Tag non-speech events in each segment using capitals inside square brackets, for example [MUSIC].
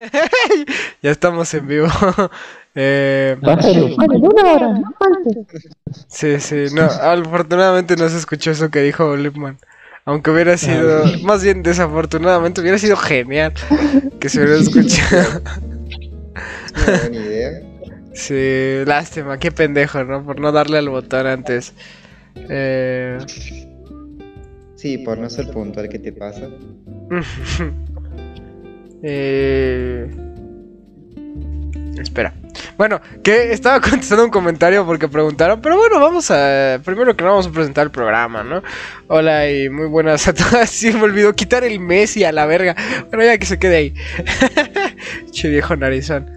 [LAUGHS] ya estamos en vivo. [LAUGHS] eh, una hora, no sí, sí, no, afortunadamente no se escuchó eso que dijo Lipman. Aunque hubiera sido, más bien desafortunadamente, hubiera sido genial que se hubiera [LAUGHS] escuchado. Una buena idea. Sí, lástima, qué pendejo, ¿no? Por no darle al botón antes. Eh... Sí, por no ser puntual, ¿qué te pasa? Eh... Espera. Bueno, que estaba [LAUGHS] contestando un comentario porque preguntaron, pero bueno, vamos a. Primero que nada, vamos a presentar el programa, ¿no? Hola y muy buenas a todas. [LAUGHS] Sí, me olvidó quitar el Messi a la verga. Bueno, ya que se quede ahí. [LAUGHS] che viejo narizón.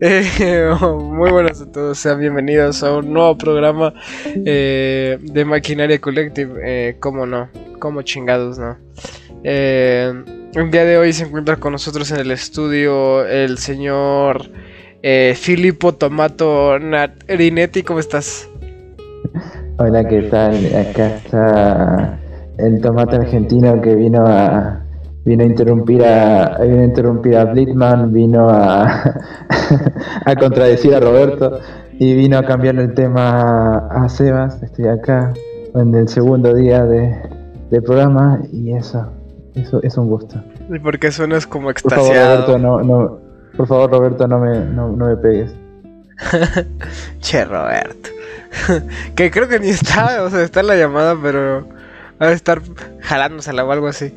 Eh, muy buenas a todos, sean bienvenidos a un nuevo programa eh, de Maquinaria Collective. Eh, ¿Cómo no? ¿Cómo chingados no? Eh, el día de hoy se encuentra con nosotros en el estudio el señor eh, Filippo Tomato Rinetti. ¿Cómo estás? Hola, ¿qué tal? Acá está el tomate argentino que vino a vino a interrumpir a vino a interrumpir a Blitman, vino a, [LAUGHS] a contradecir a Roberto y vino a cambiar el tema a Sebas. Estoy acá en el segundo día de, del programa y eso, eso es un gusto. ¿Y por qué suenas como Por favor, extasiado? Roberto, no, no, por favor, Roberto, no me, no, no me pegues. [LAUGHS] che, Roberto. [LAUGHS] que creo que ni está, o sea, está en la llamada, pero va a estar jalándosela o algo así.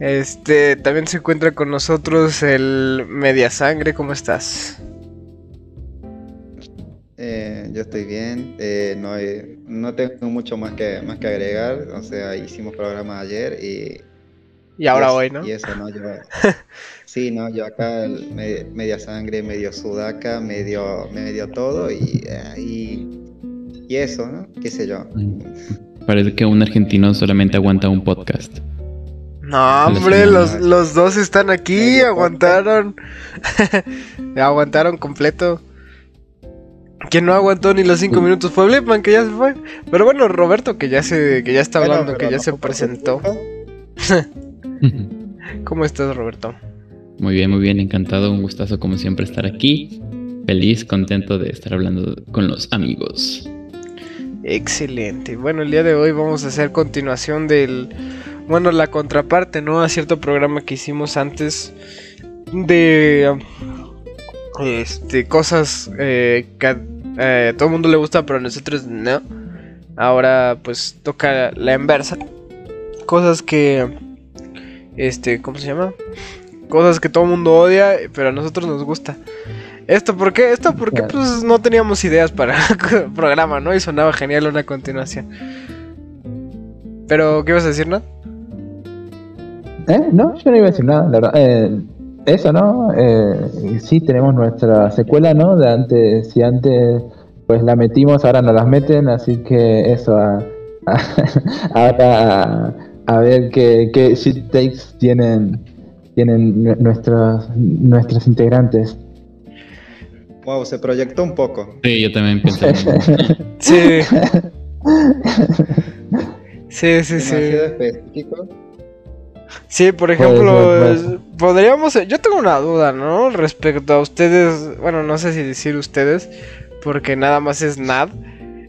Este, también se encuentra con nosotros el Media Sangre, ¿cómo estás? Eh, yo estoy bien, eh, no, hay- no tengo mucho más que, más que agregar, o sea, hicimos programa ayer y... Y ahora hoy, ¿no? Y eso, ¿no? Yo, sí, ¿no? Yo acá me- media sangre, medio sudaca, medio, medio todo y, eh, y, y eso, ¿no? ¿Qué sé yo? Parece que un argentino solamente aguanta un podcast. No, hombre, los, los dos están aquí, aguantaron. [LAUGHS] aguantaron completo. Quien no aguantó ni los cinco minutos fue Blipman, que ya se fue. Pero bueno, Roberto, que ya se, que ya está hablando, pero que ya no se presentó. [LAUGHS] [LAUGHS] ¿Cómo estás, Roberto? Muy bien, muy bien, encantado, un gustazo como siempre estar aquí. Feliz, contento de estar hablando con los amigos. Excelente. Bueno, el día de hoy vamos a hacer continuación del, bueno, la contraparte, ¿no? A cierto programa que hicimos antes de, este, cosas eh, que a eh, todo el mundo le gusta, pero a nosotros no. Ahora, pues, toca la inversa. Cosas que, este, ¿cómo se llama? Cosas que todo el mundo odia, pero a nosotros nos gusta. ¿Esto por qué? Esto porque pues no teníamos ideas para el [LAUGHS] programa, ¿no? Y sonaba genial una continuación. Pero, ¿qué ibas a decir, no? ¿Eh? No, yo no iba a decir nada, la verdad. Eh, eso, ¿no? Eh, sí, tenemos nuestra secuela, ¿no? De antes, si antes pues la metimos, ahora no las meten, así que eso, a, a- [LAUGHS] ahora a, a ver qué, qué shit takes tienen, tienen nu- nuestros, nuestros integrantes. Wow, se proyectó un poco. Sí, yo también pienso. [LAUGHS] Sí. Sí, sí, sí. Específico. Sí, por Puede ejemplo, ser, es- podríamos... Yo tengo una duda, ¿no? Respecto a ustedes... Bueno, no sé si decir ustedes, porque nada más es Nad.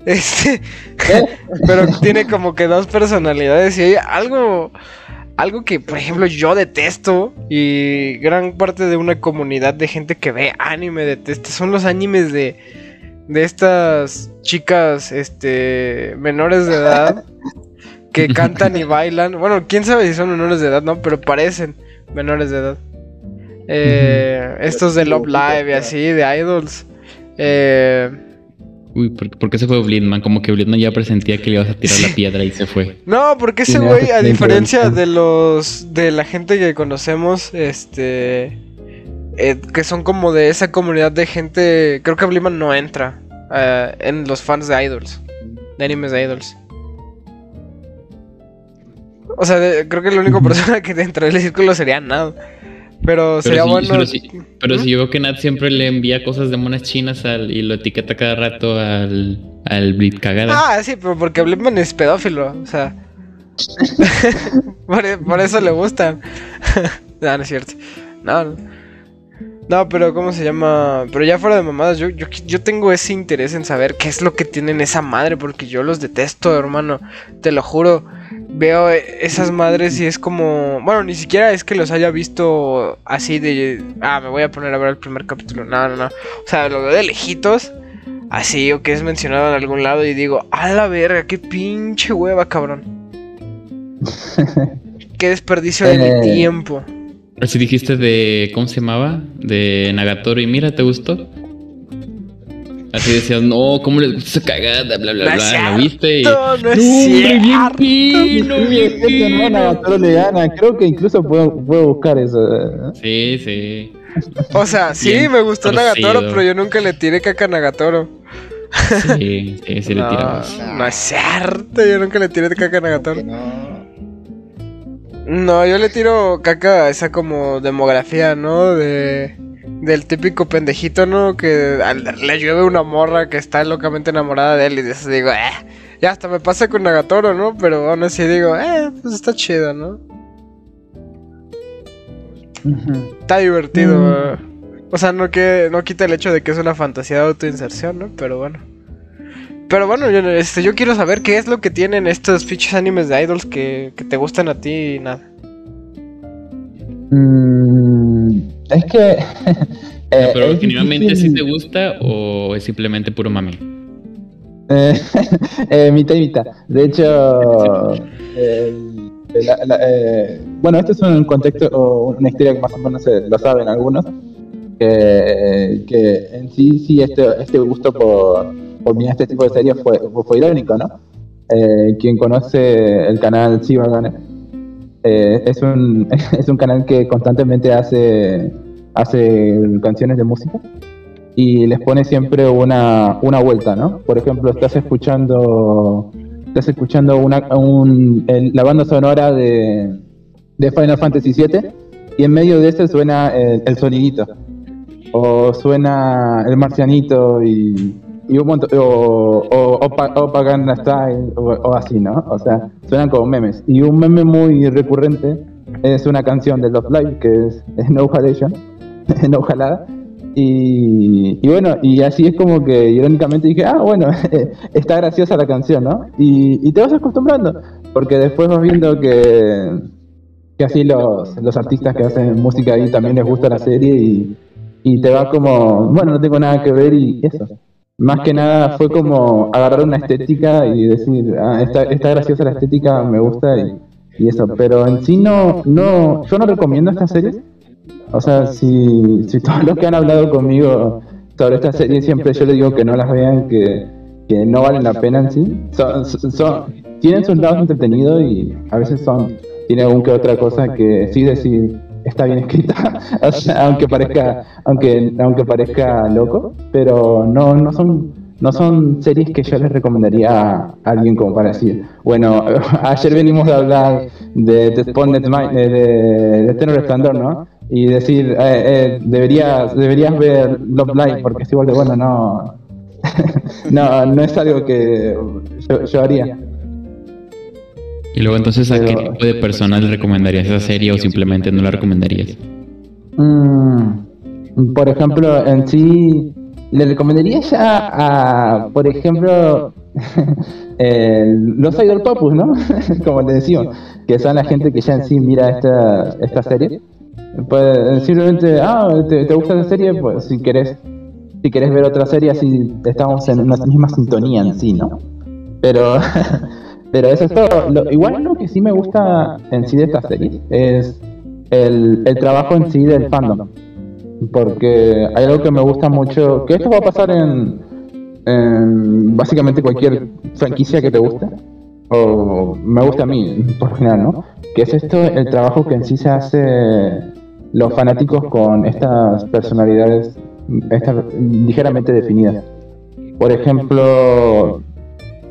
Este... [LAUGHS] pero tiene como que dos personalidades y hay algo... Algo que, por ejemplo, yo detesto y gran parte de una comunidad de gente que ve anime detesta son los animes de, de estas chicas este, menores de edad que [LAUGHS] cantan y bailan. Bueno, quién sabe si son menores de edad, ¿no? Pero parecen menores de edad. Eh, estos de Love Live y así, de idols. Eh, Uy, ¿por, por qué se fue Blitman? Como que Blitman ya presentía que le ibas a tirar la piedra y se fue. [LAUGHS] No, porque ese güey, a diferencia de los de la gente que conocemos, este eh, que son como de esa comunidad de gente, creo que Bliman no entra eh, en los fans de idols, de animes de idols. O sea, de- creo que la única persona [LAUGHS] que entra en el círculo sería Nad. Pero, sería sí, bueno. pero ¿Mm? si yo veo que Nat siempre le envía cosas de monas chinas al, y lo etiqueta cada rato al, al Blit cagada. Ah, sí, pero porque Bliman es pedófilo, o sea. [LAUGHS] por, por eso le gustan. [LAUGHS] no, no es cierto. No, no. No, pero ¿cómo se llama? Pero ya fuera de mamadas, yo, yo, yo tengo ese interés en saber qué es lo que tienen esa madre, porque yo los detesto, hermano. Te lo juro. Veo esas madres y es como... Bueno, ni siquiera es que los haya visto así de... Ah, me voy a poner a ver el primer capítulo. No, no, no. O sea, lo veo de lejitos. Así, o que es mencionado en algún lado y digo, a la verga, qué pinche hueva, cabrón. [LAUGHS] qué desperdicio de mi Eh, tiempo. Así dijiste de. ¿Cómo se llamaba? De Nagatoro y mira, ¿te gustó? Así decías, no, ¿cómo les gusta esa cagada? Bla, bla, No bla. ¿Lo viste? Y... cierto, no es hombre, bien cierto. fino, bien no, fino. Nagatoro le gana. Creo que incluso puedo, puedo buscar eso. ¿eh? Sí, sí. O sea, sí, Bien me gustó torcido. Nagatoro, pero yo nunca le tiré caca a Nagatoro. Sí, sí, sí le no, tirabas. no es cierto, yo nunca le tiré caca a Nagatoro. No. No, yo le tiro caca a esa como demografía, ¿no? De del típico pendejito, ¿no? Que al- le llueve una morra que está locamente enamorada de él y de eso digo, eh, ya hasta me pasa con Nagatoro, ¿no? Pero aún así digo, eh, pues está chido, ¿no? Está divertido. Mm. O sea, no que no quita el hecho de que es una fantasía de autoinserción, ¿no? Pero bueno. Pero bueno, yo, este, yo quiero saber qué es lo que tienen estos fichos animes de idols que, que te gustan a ti y nada. Mm, es que. [LAUGHS] eh, Pero es genuinamente sí te gusta o es simplemente puro mami. Eh, [LAUGHS] eh, mitad y mitad. De hecho, eh, la- la- eh, bueno, este es un contexto o una historia que más o menos se- lo saben algunos. Que, que en sí, sí, este, este gusto por, por mirar este tipo de series fue, fue irónico, ¿no? Eh, quien conoce el canal Sivagane eh, es, un, [LAUGHS] es un canal que constantemente hace, hace canciones de música y les pone siempre una, una vuelta, ¿no? Por ejemplo, estás escuchando estás escuchando una, un- la banda sonora de, de Final Fantasy VII y en medio de eso suena el, el sonidito o suena el marcianito y, y un montón, o, o, Gangnam Style o, o así, ¿no? O sea, suenan como memes. Y un meme muy recurrente es una canción de Love Live que es, No Halation, [LAUGHS] No Jalada. Y, y bueno, y así es como que irónicamente dije, ah, bueno, [LAUGHS] está graciosa la canción, ¿no? Y, y te vas acostumbrando, porque después vas viendo que, que así los, los artistas que hacen música ahí también les gusta la serie y, y te va como, bueno, no tengo nada que ver y eso. Más que nada fue como agarrar una estética y decir, ah, está, está graciosa la estética, me gusta y, y eso. Pero en sí no, no, yo no recomiendo esta serie. O sea, si, si todos los que han hablado conmigo sobre esta serie siempre yo les digo que no las vean, que, que no valen la pena en sí. Son, son- son- tienen sus lados entretenidos y a veces son, tiene algún que otra cosa que sí decir está bien escrita, [LAUGHS] o sea, aunque parezca, aunque, aunque parezca loco, pero no, no son no son series que yo les recomendaría a alguien como para decir, bueno, [LAUGHS] ayer venimos de hablar de The Spotted Mind, eh, de, de Tenor Resplandor, ¿no? Y decir, eh, eh, deberías, deberías ver Love Live porque es igual de [LAUGHS] bueno, no, no, no es algo que yo, yo haría. Y luego entonces, ¿a qué tipo de personas le recomendarías esa serie o simplemente no la recomendarías? Mm, por ejemplo, en sí, le recomendaría ya a, por ejemplo, [LAUGHS] el- los Idol Popus, ¿no? [LAUGHS] Como le decimos, que son la gente que ya en sí mira esta, esta serie. Pues simplemente, ah, ¿te, te gusta esa serie? Pues si querés, si querés ver otra serie, así estamos en una misma sintonía en sí, ¿no? Pero, [LAUGHS] pero eso es todo. Lo- igual lo que sí me gusta en sí de esta serie es el, el trabajo en sí del fandom. Porque hay algo que me gusta mucho, que esto va a pasar en, en básicamente cualquier franquicia que te guste, o me gusta a mí, [LAUGHS] por general, ¿no? Que es esto, el trabajo que en sí se hace los fanáticos con estas personalidades estas ligeramente definidas. Por ejemplo,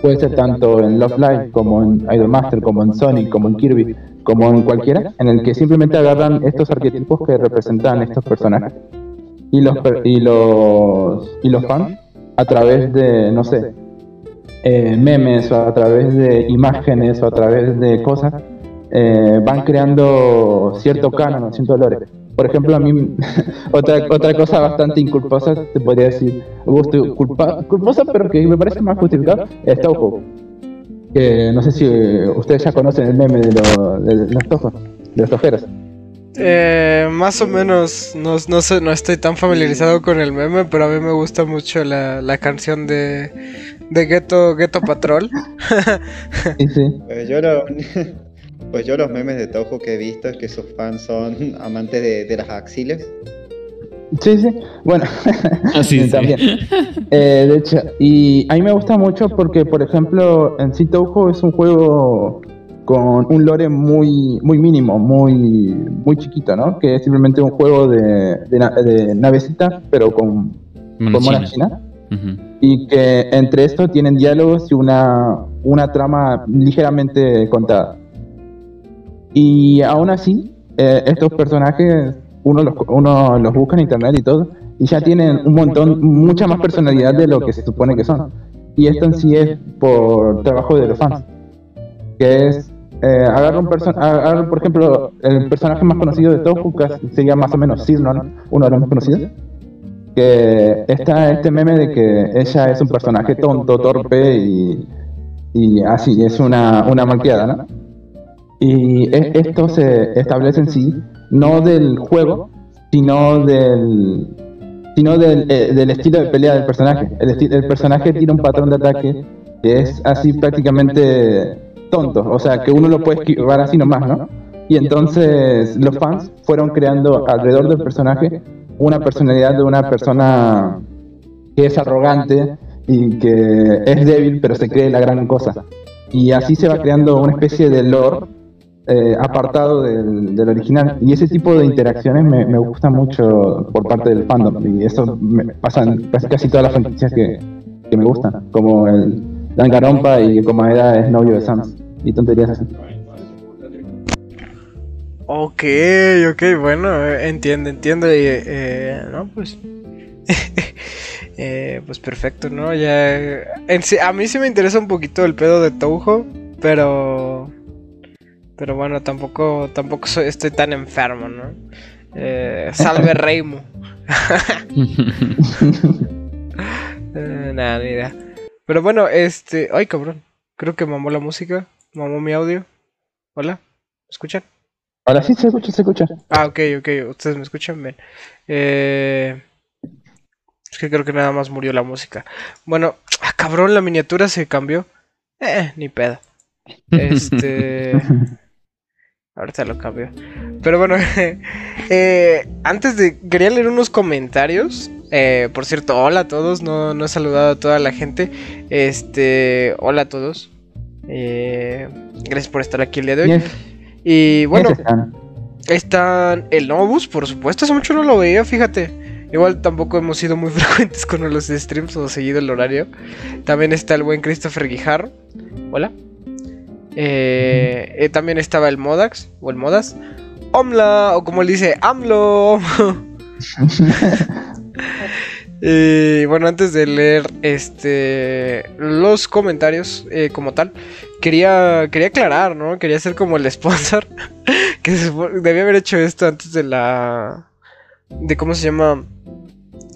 puede ser tanto en Love Live como en Idolmaster, como en Sonic, como en Kirby, como en cualquiera, en el que simplemente agarran estos arquetipos que representan estos personajes y los y los y los fans a través de no sé eh, memes o a través de imágenes o a través de cosas eh, van creando cierto canon, cierto lore. Por ejemplo, a mí, [LAUGHS] otra, otra cosa bastante inculposa, te podría decir, gusto, culpa, culposa, pero que me parece más justificado, es. Que no sé si ustedes ya conocen el meme de, lo, de los tojos, de los tojeros. Eh, más o menos, no, no, sé, no estoy tan familiarizado con el meme, pero a mí me gusta mucho la, la canción de, de Ghetto, Ghetto Patrol. Sí, sí. Yo, lo- [LAUGHS] pues yo los memes de Toho que he visto es que sus fans son [LAUGHS] amantes de, de las axiles. Sí, sí. Bueno, Ah, sí, [LAUGHS] sí. también. Eh, de hecho, y a mí me gusta mucho porque, por ejemplo, en sí Touhou es un juego con un lore muy muy mínimo, muy muy chiquito, ¿no? Que es simplemente un juego de, de, na- de navecita, pero con, Monos con monas. Y que entre esto tienen diálogos y una, una trama ligeramente contada. Y aún así, eh, estos personajes, uno los, uno los busca en internet y todo, y ya tienen un montón, mucha más personalidad de lo que se supone que son. Y esto en sí es por trabajo de los fans. Que es, eh, agarra un agarra, por ejemplo, el personaje más conocido de Tofu, que sería más o menos Sirnon, uno de los más conocidos que está este meme de que ella es un personaje tonto, torpe y, y así, es una, una malcriada, ¿no? Y e- esto se establece en sí, no del juego, sino del sino del, eh, del estilo de pelea del personaje. El, el personaje tiene un patrón de ataque que es así prácticamente tonto, o sea, que uno lo puede esquivar así nomás, ¿no? Y entonces los fans fueron creando alrededor del personaje una personalidad de una persona que es arrogante y que es débil, pero se cree la gran cosa. Y así se va creando una especie de lore eh, apartado del, original. Y ese tipo de interacciones me, me gusta mucho por parte del fandom. Y eso me pasa en casi, todas las franquicias que, que me gustan, como el Danganronpa y como era es novio de Sans. Y tonterías así. Ok, ok, bueno, eh, entiendo, entiendo. Y, eh, no, pues. [LAUGHS] eh, pues perfecto, ¿no? Ya. a mí sí me interesa un poquito el pedo de Touhou, pero. Pero bueno, tampoco, tampoco soy- estoy tan enfermo, ¿no? Eh, salve Reimu. [LAUGHS] Eh, nada, ni idea. Pero bueno, este. Ay, cabrón. Creo que mamó la música. Mamó mi audio. Hola. ¿Me escuchan? Ahora sí se escucha, se escucha. Ah, ok, ok, ustedes me escuchan bien. Eh, es que creo que nada más murió la música. Bueno, ah, cabrón, la miniatura se cambió. Eh, ni pedo. [LAUGHS] Este. Ahorita lo cambio. Pero bueno, [LAUGHS] eh, antes de. Quería leer unos comentarios. Eh, por cierto, hola a todos. No, no he saludado a toda la gente. Este. Hola a todos. Eh, gracias por estar aquí el día de hoy. Y bueno. están. El Novus, por supuesto, hace mucho no lo veía, fíjate. Igual tampoco hemos sido muy [LAUGHS] frecuentes con los streams o seguido el horario. También está el buen Christopher Guijarro. Hola. Eh, eh, también estaba el Modax, o el Modas. Omla, o como él dice, AMLO. Y [LAUGHS] bueno, antes de leer este los comentarios eh, como tal, quería, quería aclarar, ¿no? Quería ser como el sponsor. [LAUGHS] que debía haber hecho esto antes de la. de cómo se llama.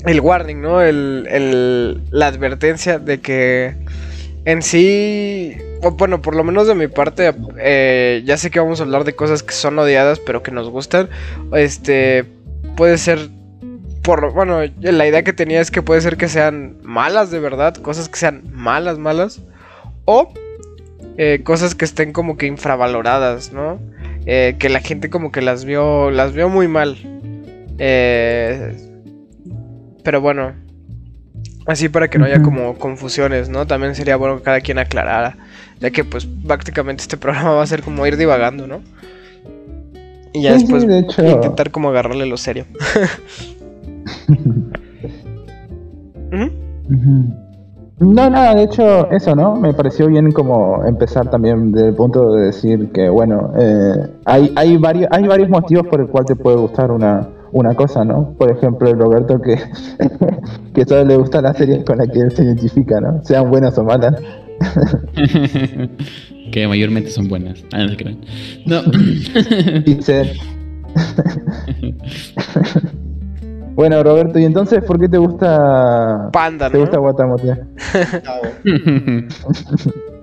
El warning, ¿no? El, el- la advertencia de que en sí. bueno, por lo menos de mi parte, eh, ya sé que vamos a hablar de cosas que son odiadas, pero que nos gustan. Este. Puede ser por bueno, la idea que tenía es que puede ser que sean malas de verdad, cosas que sean malas, malas, o eh, cosas que estén como que infravaloradas, ¿no? Eh, que la gente como que las vio, las vio muy mal. Pero bueno, así para que no haya como confusiones, ¿no? También sería bueno que cada quien aclarara, ya que pues prácticamente este [LAUGHS] programa va a ser como ir divagando, ¿no? Y ya Sí, sí, después de hecho. intentar como agarrarle lo serio. [LAUGHS] No, nada, de hecho, eso, ¿no? Me pareció bien como empezar también del punto de decir que, bueno, eh, hay, hay, varios, hay varios motivos por el cual te puede gustar una, una cosa, ¿no? Por ejemplo, el Roberto que, [LAUGHS] que solo le gustan las series con las que él se identifica, ¿no? Sean buenas o malas. [LAUGHS] que mayormente son buenas. Ah, no se crean. No. [LAUGHS] Bueno, Roberto, ¿y entonces por qué te gusta Panda, te ¿no? gusta Guatamote?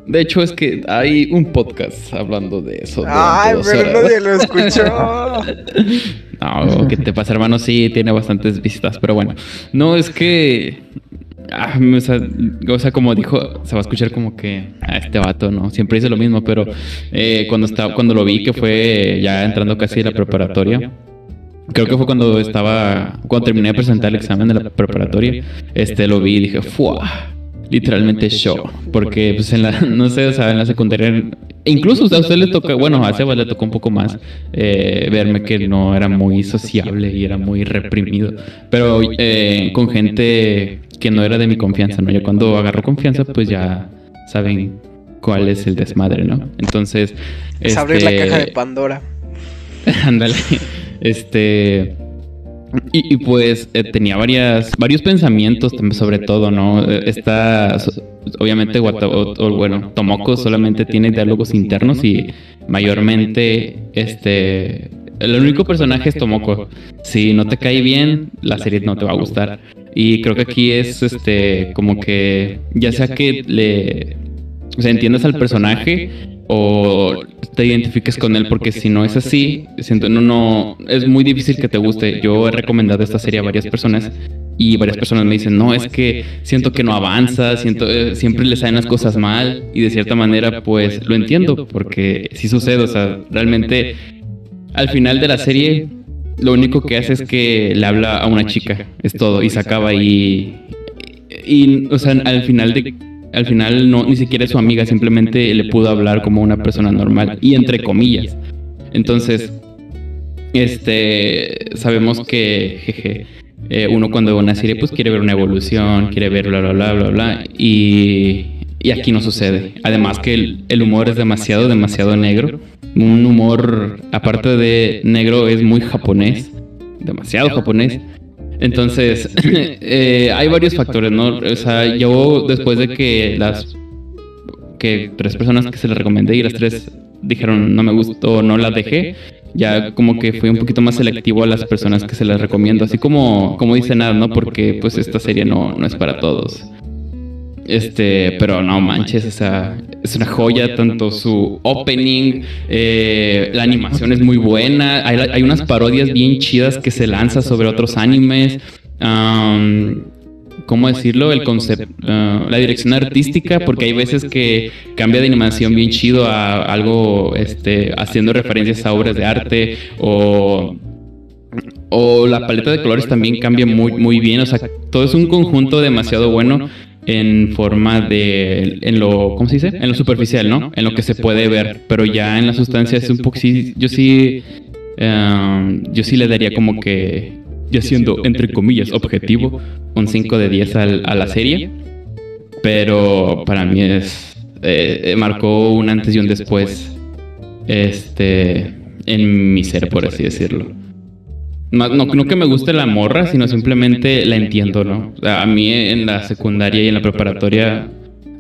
De hecho, es que hay un podcast hablando de eso. de Ay, pero horas. nadie [LAUGHS] lo escuchó. No, ¿qué te pasa, hermano? Sí, tiene bastantes visitas, pero bueno. No, es que. ah, o, sea, o sea, como dijo, se va a escuchar como que a este vato, ¿no? Siempre dice lo mismo, pero eh, cuando, estaba, cuando lo vi, que fue ya entrando casi a la preparatoria. Creo que fue cuando estaba, cuando terminé de presentar el examen de la preparatoria, este lo vi y dije, ¡fua! Literalmente show. Porque, pues, en la, [LAUGHS] no sé, o sea, en la secundaria, e incluso o sea, a usted le toca, bueno, a Sebas le tocó un poco más eh, verme que no era muy sociable y era muy reprimido. Pero eh, con gente que no era de mi confianza, ¿no? Ya cuando agarró confianza, pues ya saben cuál es el desmadre, ¿no? Entonces. Es abrir la este, caja de Pandora. [LAUGHS] Ándale. Este. Y, pues eh, tenía varias, varios pensamientos sobre todo, ¿no? Eh, Está, obviamente, bueno, Tomoko solamente tiene diálogos internos y mayormente, este, el único personaje es Tomoko. Si no te cae bien, la serie no te va a gustar. Y creo que aquí es, este, como que, ya sea que le, o sea, entiendas al personaje o te identifiques con él porque si no es así, siento no no es muy difícil que te guste. Yo he recomendado esta serie a varias personas y varias personas me dicen, "No, es que siento que no avanza, siento eh, siempre le salen las cosas mal" y de cierta manera pues lo entiendo porque sí sucede, o sea, realmente al final de la serie lo único que hace es que le habla a una chica, es todo y se acaba y y o sea, al final de al final no ni siquiera es su amiga, simplemente le pudo hablar como una persona normal y entre comillas. Entonces, este sabemos que jeje, eh, uno cuando ve una serie pues quiere ver una evolución, quiere ver bla bla bla bla bla y y aquí no sucede. Además que el, el humor es demasiado, demasiado negro. Un humor, aparte de negro, es muy japonés. Demasiado japonés. Entonces, [LAUGHS] [LAUGHS] eh, hay varios factores, ¿no? O sea, yo después de que las que tres personas que se les recomendé y las tres dijeron no me gustó, no las dejé, ya como que fui un poquito más selectivo a las personas que se las recomiendo, así como como dice nada, ¿no? Porque pues esta serie no, no es para todos. Este, pero no manches, o sea, es una joya, tanto su opening, eh, la animación es muy buena, hay, hay unas parodias bien chidas que se lanza sobre otros animes. ¿Cómo decirlo? El concepto, la dirección artística, porque hay veces que cambia de animación bien chido a algo, este, haciendo referencias a obras de arte o o la paleta de colores también cambia muy, muy bien. O sea, todo es un conjunto demasiado bueno en forma de. En lo. ¿Cómo se dice? En lo superficial, ¿no? En lo que se puede ver. Pero ya en la sustancia es un poco. Sí, yo sí. eh, yo sí le daría como que. Ya siendo, entre comillas, objetivo, un 5 de 10 al- a la serie. Pero para mí es. eh, eh, marcó un antes y un después. Este. En mi ser, por así decirlo. Más- no, no que me guste la morra, sino simplemente la entiendo, ¿no? A mí en la secundaria y en la preparatoria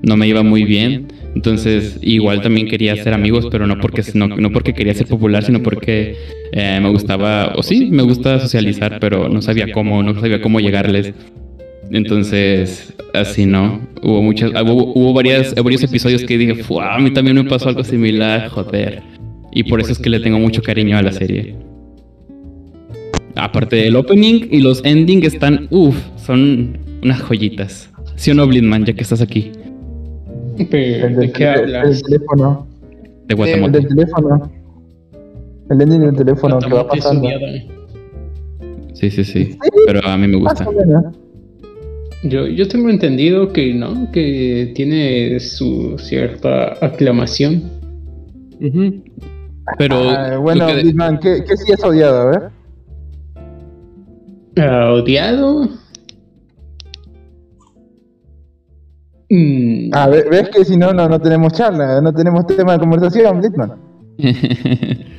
no me iba muy bien. Entonces, igual también quería ser amigos, pero no porque, no, no porque quería ser popular, sino porque eh, me gustaba, o sí, me gusta socializar, pero no sabía cómo, no sabía cómo llegarles. Entonces, así no. Hubo muchas, hubo, hubo varias, varios episodios que dije, "Fua, a mí también me pasó algo similar, joder. Y por eso es que le tengo mucho cariño a la serie. Aparte del opening y los endings están, uff, son unas joyitas. ¿Sí o no, Blindman, ya que estás aquí? Pero, El ¿De del, qué el hablas? del teléfono. De El Guatemala. del teléfono. El ending del teléfono que va es pasando. Sí, sí, sí. Pero a mí me gusta. Yo, yo tengo entendido que no, que tiene su cierta aclamación. Ujú. Pero. Ah, bueno, que- Bitman, ¿qué, ¿qué sí has odiado? A ver. Ah, ¿Odiado? Mm, Ah, ve- ¿ves que si no, no, no tenemos charla, no tenemos tema de conversación, Bitman? [LAUGHS]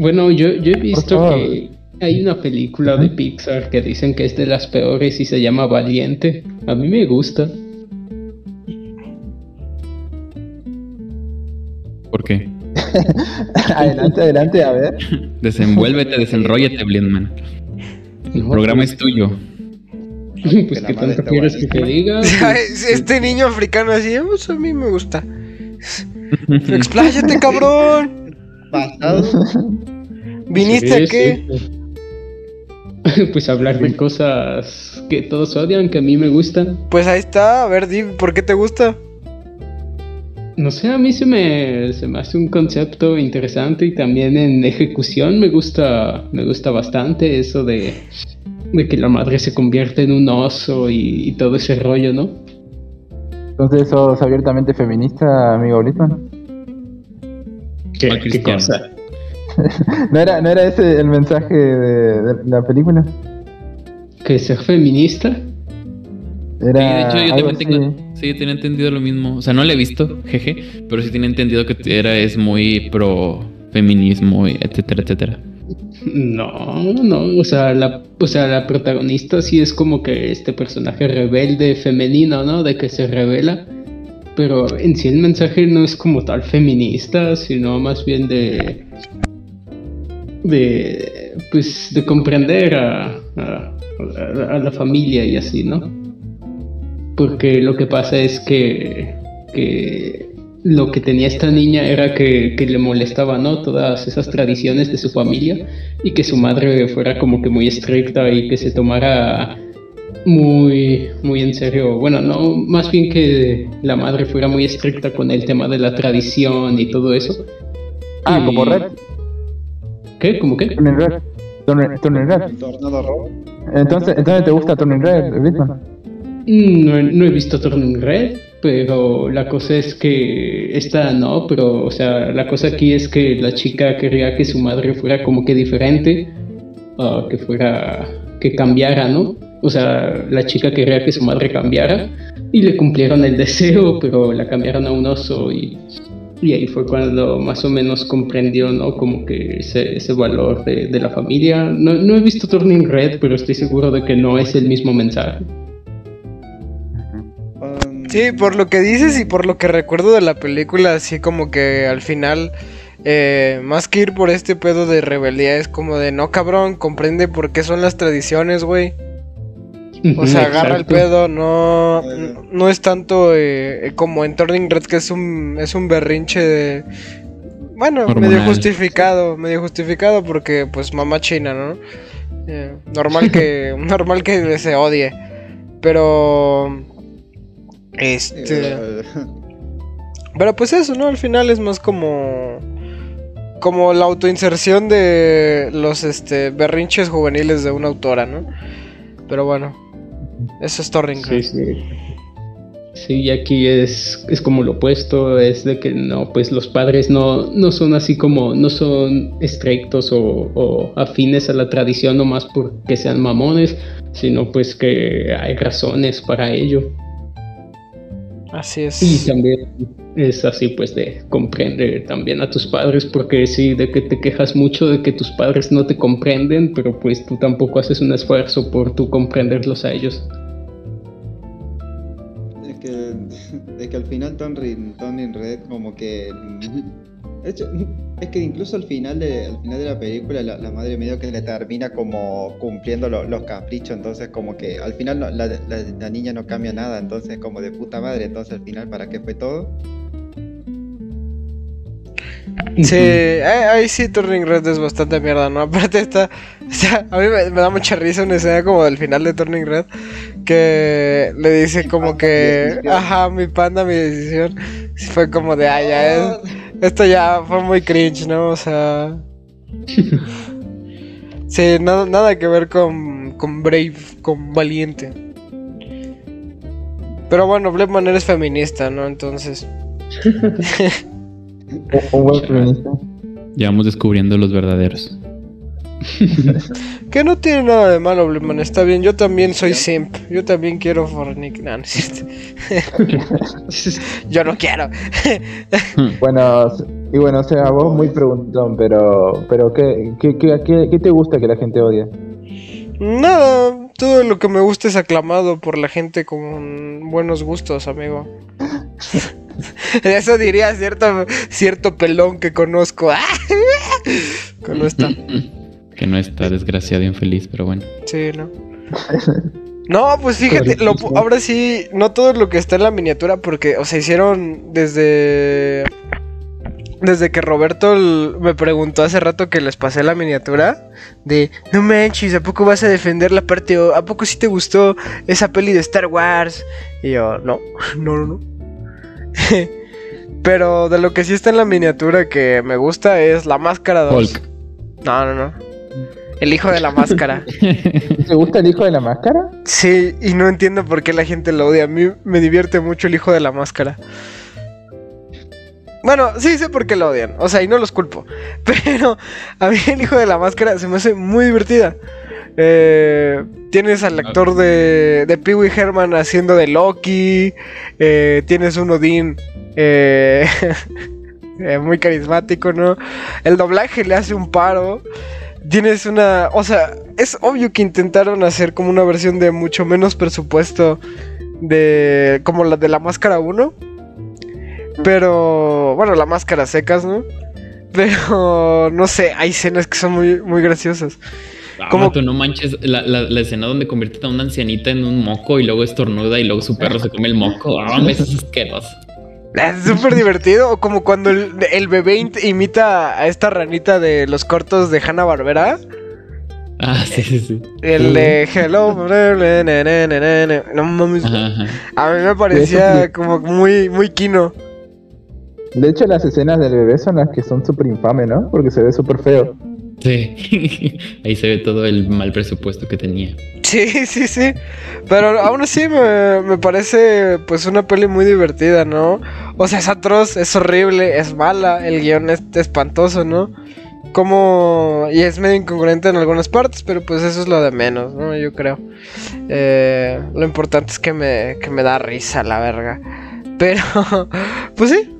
Bueno, yo, yo he visto que hay una película de Pixar que dicen que es de las peores y se llama Valiente. A mí me gusta. ¿Por qué? [LAUGHS] adelante, adelante, a ver. [LAUGHS] Desenvuélvete, desenróllate, Blindman. El programa es tuyo. [LAUGHS] Pues que tanto quieres que te diga. [LAUGHS] Este niño africano así, pues, a mí me gusta. [LAUGHS] Expláyate, cabrón. ¿Viniste a qué? pues hablar de cosas que todos odian, que a mí me gustan. Pues ahí está, a ver, dime, ¿por qué te gusta? No sé, a mí se me, se me hace un concepto interesante y también en ejecución me gusta, me gusta bastante eso de, de que la madre se convierte en un oso y, todo ese rollo, ¿no? Entonces sos abiertamente feminista, amigo Blitman. ¿Qué, cosa? [LAUGHS] ¿No, era, ¿No era ese el mensaje de, la película? ¿Que ser feminista? Era sí, de hecho yo también tengo, sí, tenía entendido lo mismo. O sea, no lo he visto, jeje, pero sí tiene entendido que era es muy pro feminismo, etcétera, etcétera. No, no, o sea, la, o sea, la protagonista sí es como que este personaje rebelde femenino, ¿no? De que se revela pero en sí el mensaje no es como tal feminista, sino más bien de de pues de comprender a, a, la familia y así, ¿no? Porque lo que pasa es que, que lo que tenía esta niña era que, que, le molestaba, ¿no? Todas esas tradiciones de su familia y que su madre fuera como que muy estricta y que se tomara muy, muy en serio. Bueno, no, más bien que la madre fuera muy estricta con el tema de la tradición y todo eso. Ah, como Red. ¿Qué? ¿Cómo qué? Turning Red. Turning, Red. Entonces, entonces te gusta Turning Red, mm, No, no he visto Turning Red, pero la cosa es que esta no, pero o sea, la cosa aquí es que la chica quería que su madre fuera como que diferente, uh, que fuera, que cambiara, ¿no? O sea, la chica quería que su madre cambiara y le cumplieron el deseo, pero la cambiaron a un oso y, y ahí fue cuando más o menos comprendió, ¿no? Como que ese, ese valor de, de, la familia. No, no he visto Turning Red, pero estoy seguro de que no es el mismo mensaje. Sí, por lo que dices y por lo que recuerdo de la película, así como que al final eh, más que ir por este pedo de rebeldía, es como de no cabrón, comprende por qué son las tradiciones, güey. O sea, agarra el pedo, no, no es tanto eh, como en Turning Red que es un, es un berrinche de... Bueno, medio justificado, medio justificado porque pues mamá china, ¿no? Eh, normal que [LAUGHS] normal que se odie. Pero este Pero pues eso, ¿no? Al final es más como como la autoinserción de los este berrinches juveniles de una autora, ¿no? Pero bueno, eso es Torring. Sí, sí. Sí, y aquí es, es como lo opuesto, es de que no, pues los padres no, no son así como, no son estrictos o, afines a la tradición nomás porque sean mamones, sino pues que hay razones para ello. Así es. Y también es así pues de comprender también a tus padres porque sí, de que te quejas mucho de que tus padres no te comprenden, pero pues tú tampoco haces un esfuerzo por tú comprenderlos a ellos. Es que, es que al final Tony, Tony Red como que [LAUGHS] es que incluso al final de, al final de la película la, madre medio que le termina como cumpliendo los caprichos, entonces como que al final la, la, niña no cambia nada, entonces como de puta madre, entonces al final para qué fue todo. Sí, ahí, sí Turning Red es bastante mierda, ¿no? [LAUGHS] Aparte está, a mí me, da mucha risa una escena como del final de Turning Red que le dice como que, ajá, mi panda, mi decisión. Fue como de, ah, ya es, esto ya fue muy cringe, ¿no? O sea... [LAUGHS] sí, nada, nada que ver con, con Brave, con Valiente. Pero bueno, Blackman eres feminista, ¿no? Entonces... [LAUGHS] Ya vamos descubriendo los verdaderos. [LAUGHS] que no tiene nada de malo, Blackman. Está bien, yo también soy simp. Yo también quiero Fornic. No, [LAUGHS] yo no quiero. bueno, y bueno, o sea, vos muy preguntón, pero, pero ¿qué, qué, qué, qué te gusta que la gente odie? Nada, todo lo que me gusta es aclamado por la gente con buenos gustos, amigo. [LAUGHS] Eso diría cierto, cierto pelón que conozco. no está. Que no está desgraciado y infeliz, pero bueno. Sí, no. [LAUGHS] No, pues fíjate, lo, ahora sí, no todo lo que está en la miniatura, porque, o sea, hicieron desde. Desde que Roberto me preguntó hace rato que les pasé la miniatura, de no manches, ¿a poco vas a defender la parte? O, ¿A poco sí te gustó esa peli de Star Wars? Y yo, no, [LAUGHS] no, no, no. [LAUGHS] Pero de lo que sí está en la miniatura que me gusta es la máscara 2. Hulk. No, no, no. El hijo de la máscara. ¿Te gusta el hijo de la máscara? Sí, y no entiendo por qué la gente lo odia. A mí me divierte mucho el hijo de la máscara. Bueno, sí sé por qué lo odian. O sea, y no los culpo. [LAUGHS] Pero a mí el hijo de la máscara se me hace muy divertida. Eh, tienes al actor de, de Pee Wee Herman haciendo de Loki. Eh, tienes un Odín eh, [LAUGHS] eh, muy carismático, ¿no? El doblaje le hace un paro. Tienes una. O sea, es obvio que intentaron hacer como una versión de mucho menos presupuesto de. como la de la máscara 1. Pero. Bueno, la máscara secas, ¿no? Pero. No sé, hay escenas que son muy, muy graciosas. Ah, ¿Cómo? vato, no manches, la, la, la escena donde convierte a una ancianita en un moco y luego estornuda y luego su perro se come el moco. Ah, [LAUGHS] es asqueroso. Es súper divertido. O como cuando el, el bebé imita a esta ranita de los cortos de Hanna Barbera. Ah, sí, sí, sí. El de Hello. No mames. Ajá, ajá. A mí me parecía como muy, muy kino. De hecho, las escenas del bebé son las que son súper infames, ¿no? Porque se ve súper feo. Sí. [LAUGHS] Ahí se ve todo el mal presupuesto que tenía. Sí, [LAUGHS] sí, sí. Pero aún así me, me parece pues una peli muy divertida, ¿no? O sea, es atroz, es horrible, es mala, el guion es espantoso, ¿no? Como... Y es medio incongruente en algunas partes, pero pues eso es lo de menos, ¿no? Yo creo. Eh, lo importante es que me, que me da risa la verga. Pero... [LAUGHS] Pues sí.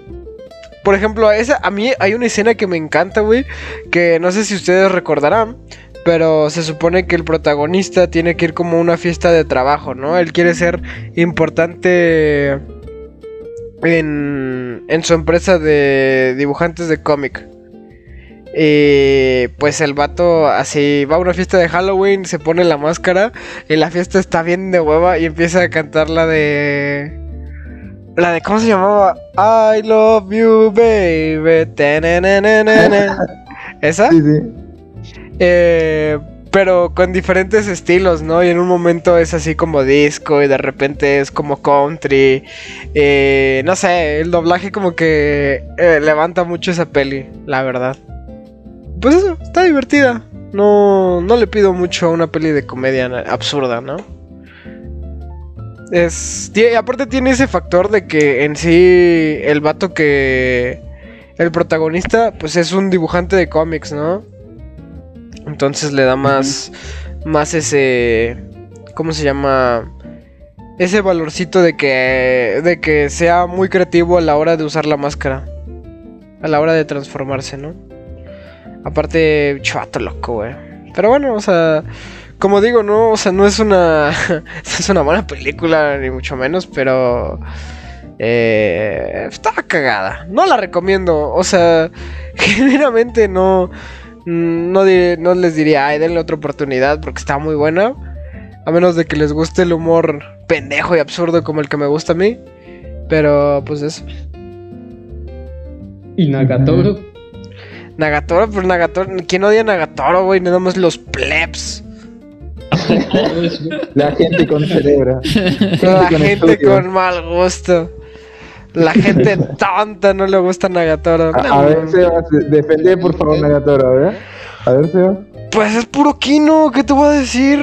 Por ejemplo, esa, a mí hay una escena que me encanta, güey. Que no sé si ustedes recordarán. Pero se supone que el protagonista tiene que ir como a una fiesta de trabajo, ¿no? Él quiere ser importante en, en su empresa de dibujantes de cómic. Y pues el vato así va a una fiesta de Halloween, se pone la máscara y la fiesta está bien de hueva y empieza a cantar la de... La de, ¿cómo se llamaba? I love you, baby. ¿Esa? Sí, sí. Eh, pero con diferentes estilos, ¿no? Y en un momento es así como disco y de repente es como country. Eh, no sé, el doblaje como que eh, levanta mucho esa peli, la verdad. Pues eso, está divertida. No, no le pido mucho a una peli de comedia absurda, ¿no? Es, tie- aparte tiene ese factor de que en sí el vato que... El protagonista pues es un dibujante de cómics, ¿no? Entonces le da más. Más ese. ¿Cómo se llama? Ese valorcito de que. De que sea muy creativo a la hora de usar la máscara. A la hora de transformarse, ¿no? Aparte, chato loco, güey. Pero bueno, o sea. Como digo, no, o sea, no es una. [LAUGHS] es una buena película, ni mucho menos, pero. Eh, estaba cagada. No la recomiendo. O sea, [LAUGHS] genuinamente no. No, di- no les diría, ay, denle otra oportunidad porque está muy buena. A menos de que les guste el humor pendejo y absurdo como el que me gusta a mí. Pero, pues eso. Y Nagatoro. Nagatoro, pero Nagatoro. ¿Quién odia a Nagatoro, güey? Nada más los plebs. La gente con cerebro. [LAUGHS] La con gente estudio. con mal gusto. La gente tonta no le gusta Nagatoro. A, a ver, Sebas, defende por favor Nagatoro, a ver. A ver, Sebas. Pues es puro Kino, ¿qué te voy a decir?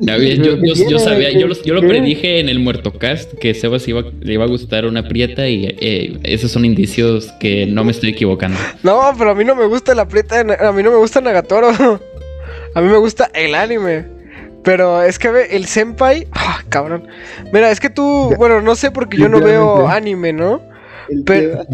Yo, ¿Qué yo, yo tiene? sabía, yo, lo- yo lo ¿Qué? predije en el Muertocast que Sebas iba, le iba a gustar una prieta y eh, esos son indicios que no me estoy equivocando. No, pero a mí no me gusta la prieta, a mí no me gusta Nagatoro. A mí me gusta el anime. Pero es que ve, el senpai, ah, cabrón. Mira, es que tú, bueno, no sé porque yo no veo anime, ¿no? Pero-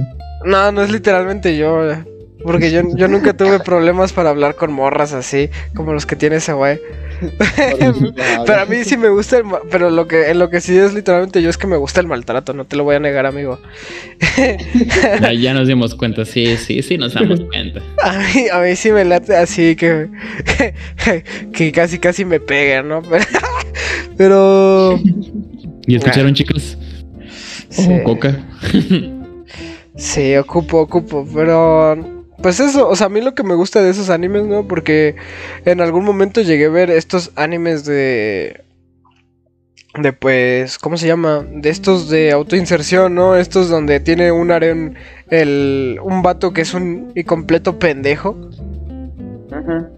No, no es literalmente yo. eh, Porque yo, yo nunca tuve problemas para hablar con morras así, como los que tiene ese güey. [LAUGHS] pero a mí sí me gusta el pero lo que en lo que sí es literalmente yo es que me gusta el maltrato, no te lo voy a negar, amigo. [LAUGHS] Ya, ya nos dimos cuenta, sí, sí, sí, nos damos cuenta. [LAUGHS] A mí, a mí sí me late así que que casi casi me pegan, ¿no? Pero ¿Y escucharon, chicos? sí, Oh, coca. sí, ocupo, ocupo, pero pues eso, o sea, a mí lo que me gusta de esos animes, ¿no? Porque en algún momento llegué a ver estos animes de de pues, ¿cómo se llama? De estos de autoinserción, ¿no? Estos donde tiene un harem el un vato que es un y completo pendejo.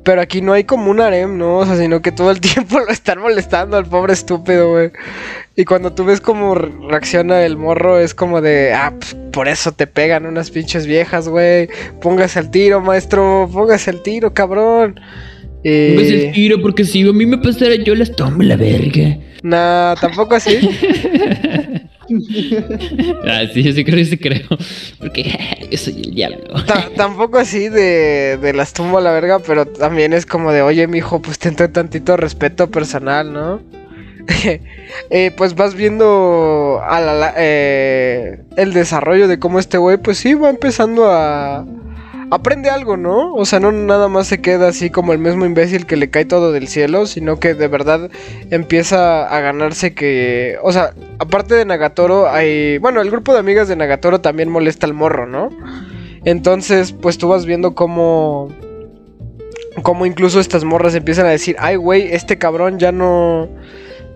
Pero aquí no hay como un harem, ¿no? O sea, sino que todo el [LAUGHS] tiempo lo están molestando al pobre estúpido, güey. Y cuando tú ves cómo re- reacciona el morro, es como de, ah, pues, por eso te pegan unas pinches viejas, güey. Póngase al tiro, maestro, póngase al tiro, cabrón. Pues el tiro, porque si a mí me pasara, yo las tomo la verga. Nah, tampoco así. [LAUGHS] [LAUGHS] Ah, sí, yo sí creo, sí creo. Porque [LAUGHS] yo soy el diablo. Ta- tampoco así de, de las tumbo a la verga, pero también es como de, oye, mijo, pues ten tantito respeto personal, ¿no? [LAUGHS] Eh, pues vas viendo a la- la- eh, el desarrollo de cómo este güey, pues sí, va empezando a... Aprende algo, ¿no? O sea, no nada más se queda así como el mismo imbécil que le cae todo del cielo, sino que de verdad empieza a ganarse que... O sea, aparte de Nagatoro, hay... Bueno, el grupo de amigas de Nagatoro también molesta al morro, ¿no? Entonces, pues tú vas viendo cómo. Cómo incluso estas morras empiezan a decir: Ay, güey, este cabrón ya no.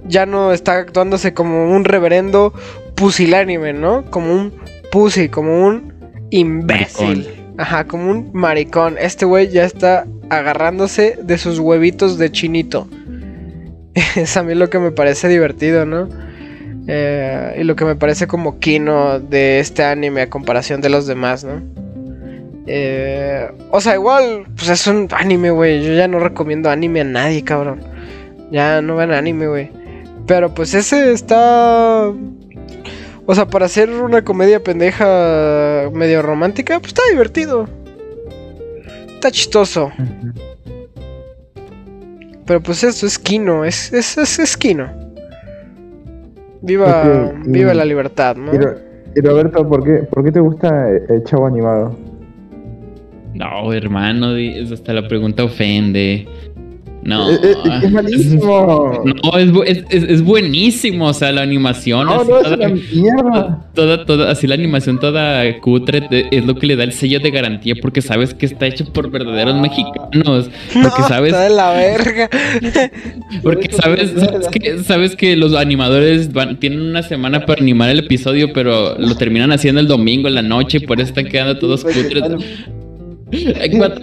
Ya no está actuándose como un reverendo pusilánime, ¿no? Como un pussy, como un imbécil. Ajá, como un maricón. Este güey ya está agarrándose de sus huevitos de chinito. [LAUGHS] es a mí lo que me parece divertido, ¿no? Eh, y lo que me parece como Kino de este anime a comparación de los demás, ¿no? Eh, o sea, igual, pues es un anime, güey. Yo ya no recomiendo anime a nadie, cabrón. Ya no ven anime, güey. Pero pues ese está... O sea, para hacer una comedia pendeja medio romántica, pues está divertido. Está chistoso. Pero pues eso es Kino, es, es, es, es Kino. Viva, Ok, viva y- la libertad, ¿no? Y, y Roberto, ¿por qué, ¿por qué te gusta el, chavo animado? No, hermano, hasta la pregunta ofende. No. Eh, eh, es [LAUGHS] malísimo. No, es, es, es- es buenísimo. O sea, la animación. No, así no, es toda- una mierda. Toda, toda, así la animación toda cutre es lo que le da el sello de garantía porque sabes que está hecho por verdaderos mexicanos. Porque no, sabes, está de la verga. [LAUGHS] porque sabes, sabes que, sabes que los animadores van, tienen una semana para animar el episodio, pero lo terminan haciendo el domingo en la noche y por eso están quedando todos cutres.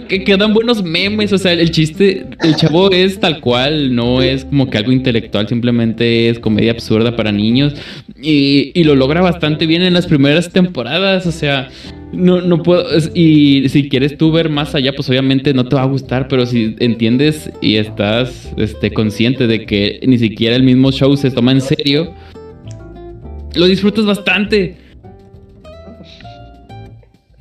Que quedan buenos memes, o sea, el chiste, el chavo es tal cual, no es como que algo intelectual, simplemente es comedia absurda para niños y, y lo logra bastante bien en las primeras temporadas, o sea, no, no puedo, y si quieres tú ver más allá, pues obviamente no te va a gustar, pero si entiendes y estás este, consciente de que ni siquiera el mismo show se toma en serio, lo disfrutas bastante.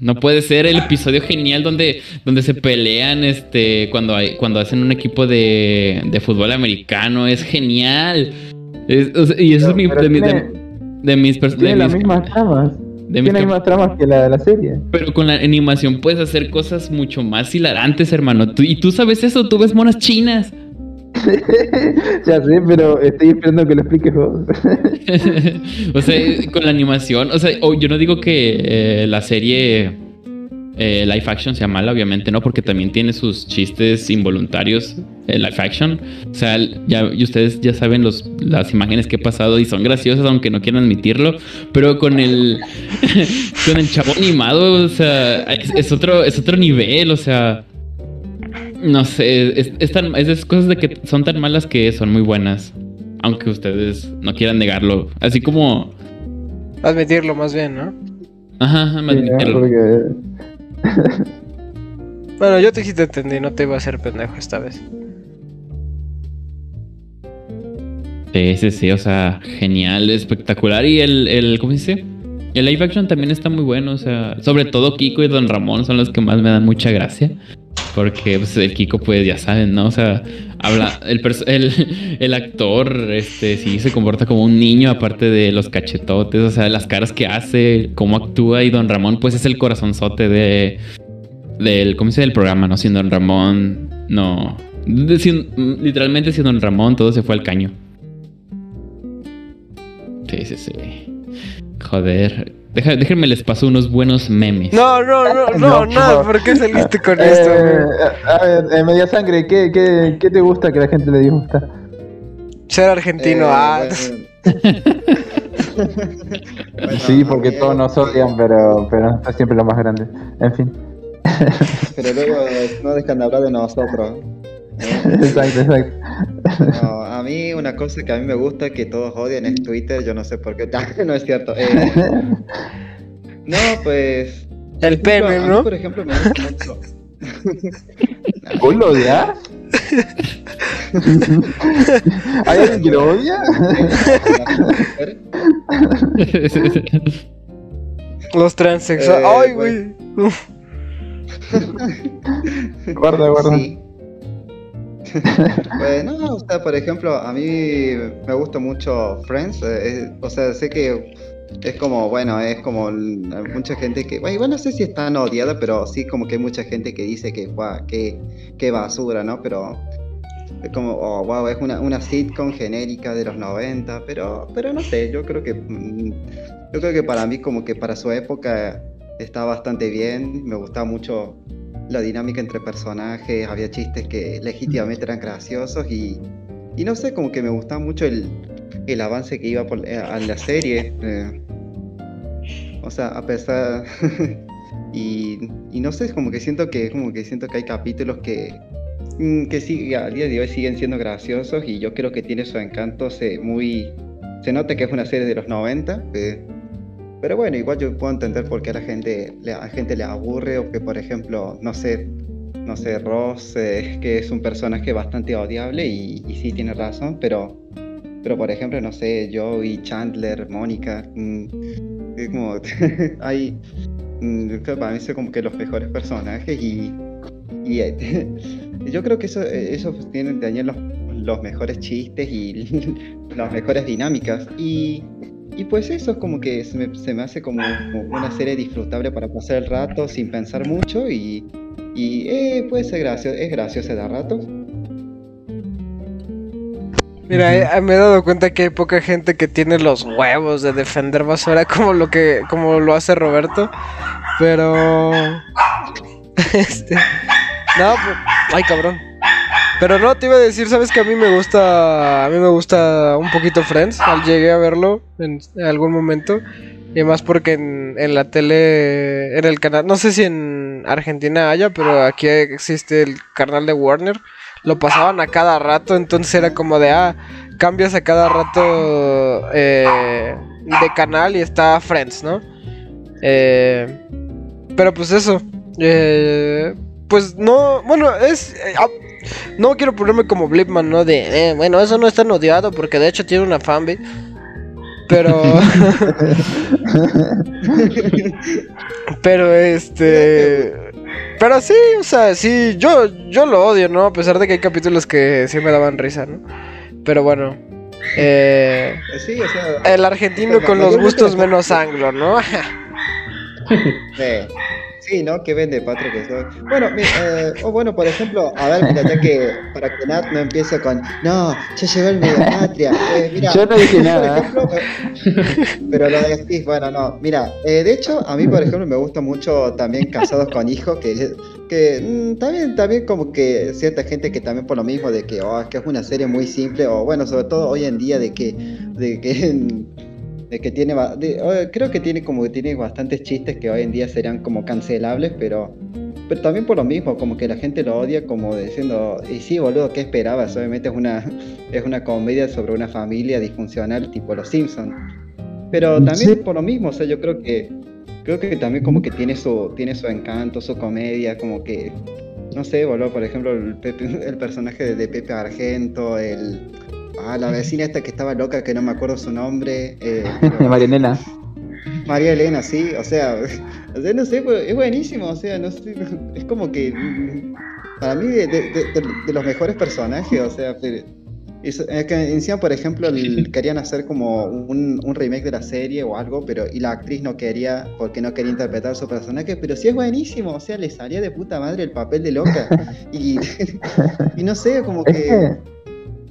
No puede ser el episodio genial donde, donde se pelean este cuando hay, cuando hacen un equipo de, de fútbol americano. Es genial. Es- o sea, y eso es mi, Pero de, mi- de- tiene- de mis pers- de Tiene las mis- mismas tramas. de Tiene las mismas tramas que la de la serie. Pero con la animación puedes hacer cosas mucho más hilarantes, hermano. Tú- y tú sabes eso, tú ves monas chinas. [LAUGHS] ya sé, pero estoy esperando que lo expliques vos. [LAUGHS] o sea, con la animación. O sea, yo no digo que eh, la serie eh, live action sea mala, obviamente, ¿no? Porque también tiene sus chistes involuntarios eh, live action. O sea, ya y ustedes ya saben los, las imágenes que he pasado y son graciosas, aunque no quieran admitirlo. Pero con el [LAUGHS] con el chavo animado, o sea, es otro, es otro nivel, o sea. No sé, es, es tan- es cosas de que son tan malas que son muy buenas. Aunque ustedes no quieran negarlo. Así como. Admitirlo más bien, ¿no? Ajá, admitirlo. Porque [LAUGHS] [LAUGHS] Bueno, yo te sí te entendí, no te iba a hacer pendejo esta vez. Sí, sí, sí, o sea, genial, espectacular. Y el, el, ¿cómo se dice? El live action también está muy bueno, o sea, sobre todo Kiko y Don Ramón son los que más me dan mucha gracia. Porque pues, el Kiko, pues ya saben, ¿no? O sea, habla. El, el, actor, este, sí se comporta como un niño, aparte de los cachetotes, o sea, las caras que hace, cómo actúa. Y Don Ramón, pues es el corazonzote de. Del, ¿Cómo? Del programa, ¿no? Sin Don Ramón, no. literalmente sin Don Ramón, todo se fue al caño. Sí, sí, sí. Joder. Deja- déjenme les paso unos buenos memes. No, no, no, no, No, no, no. ¿por qué saliste con Eh, esto? a ver, en media sangre, ¿qué, qué, ¿qué te gusta que la gente le disgusta? Ser argentino, Eh, ah. bueno. [LAUGHS] Bueno, sí, porque mí- todos nos odian, pero, pero es siempre lo más grande. En fin. Pero luego no dejan de hablar de nosotros. [LAUGHS] exacto, exacto. No, a mí una cosa que a mí me gusta que todos odian es Twitter, yo no sé por qué, [LAUGHS] no es cierto. Eh, no, pues... El pene, a mí, ¿no? por ejemplo, me gusta mucho. [LAUGHS] ¿Vos lo odias? ¿Hay alguien que lo odia? Los transexuales. Eh, Ay, güey. Guarda, guarda. Sí. [LAUGHS] Pues no, o sea, por ejemplo, a mí me gusta mucho Friends, eh, o sea, sé que es como, bueno, es como mucha gente que, bueno, no sé si es tan odiada, pero sí como que hay mucha gente que dice que, guau, qué, qué basura, ¿no? Pero es como, oh, wow, es una, una sitcom genérica de los 90, pero, pero no sé, yo creo que, mm, yo creo que para mí como que para su época está bastante bien, me gustaba mucho la dinámica entre personajes, había chistes que legítimamente eran graciosos y, y no sé, como que me gustaba mucho el, el avance que iba por, eh, a la serie. eh, o sea, a pesar... [LAUGHS] y, y no sé, como que siento que, como que siento que hay capítulos que, mm, que sí, al día de hoy siguen siendo graciosos y yo creo que tiene su encanto se, muy... Se nota que es una serie de los 90, eh, pero bueno, igual yo puedo entender por qué a la gente, la gente le aburre o que, por ejemplo, no sé, no sé, Ross, eh, [LAUGHS] que es un personaje bastante odiable y, sí tiene razón, pero, pero por ejemplo, no sé, Joey, Chandler, Mónica, mm, es como, [LAUGHS] hay, mm, que para mí son como que los mejores personajes y, eh, [LAUGHS] yo creo que eso, eso tienen también los, los mejores chistes y las mejores dinámicas y... Y pues eso es como que se me, hace como, una serie disfrutable para pasar el rato sin pensar mucho y, y eh, puede ser gracioso, es graciosa de a ratos. Mira, eh, me he dado cuenta que hay poca gente que tiene los huevos de defender basura como lo que como lo hace Roberto. Pero [LAUGHS] este no, pues, ay cabrón. Pero no te iba a decir, sabes que a mí me gusta a mí me gusta un poquito Friends, al llegué a verlo en, algún momento. Y más porque en, en la tele en el canal, no sé si en Argentina haya, pero aquí existe el canal de Warner. Lo pasaban a cada rato, entonces era como de, ah, cambias a cada rato eh, de canal y está Friends, ¿no? Eh, pero pues eso, eh, pues no, bueno, es... no quiero ponerme como Blipman, ¿no? De, eh, bueno, eso no es tan odiado porque de hecho tiene una fanbase. Pero... [LAUGHS] pero este... Pero sí, o sea, sí, yo, yo lo odio, ¿no? A pesar de que hay capítulos que sí me daban risa, ¿no? Pero bueno. Eh, Sí, o sea, el argentino [LAUGHS] con los gustos menos anglo, ¿no? [LAUGHS] eh, sí, ¿no? Que vende patria que soy. Bueno, eh, o bueno, por ejemplo, a ver, mira, ya que para que Nat no empiece con, no, yo llevé el medio patria. Eh, mira, Yo no dije nada. ejemplo, eh, pero lo decís, bueno, no, mira, eh, de hecho, a mí, por ejemplo, me gusta mucho también Casados con Hijos, que, que mm, también, también como que cierta gente que también por lo mismo de que, oh, es que es una serie muy simple, o bueno, sobre todo hoy en día de que, de que, [LAUGHS] de que tiene, de- creo que tiene como que tiene bastantes chistes que hoy en día serían como cancelables, pero... Pero también por lo mismo, como que la gente lo odia como diciendo, y sí, boludo, ¿qué esperabas? Obviamente es una, [LAUGHS] es una comedia sobre una familia disfuncional tipo Los Simpsons. Pero también Sí. por lo mismo, o sea, yo creo que creo que también como que tiene su tiene su encanto, su comedia, como que no sé, boludo, por ejemplo, el, Pepe- [LAUGHS] el personaje de, de Pepe Argento, el ah, la vecina esta que estaba loca que no me acuerdo su nombre, eh, [LAUGHS] pero- Marianela. María Elena, sí, o sea, [LAUGHS] o sea, no sé, pues, es buenísimo, o sea, no sé, [LAUGHS] es como que para mí de, de- de- de los mejores personajes, o sea, es, que encima, por ejemplo, el- querían hacer como un, un remake de la serie o algo, pero y la actriz no quería porque no quería interpretar su personaje, pero sí es buenísimo, o sea, le salía de puta madre el papel de loca. y, y no sé, como que... que.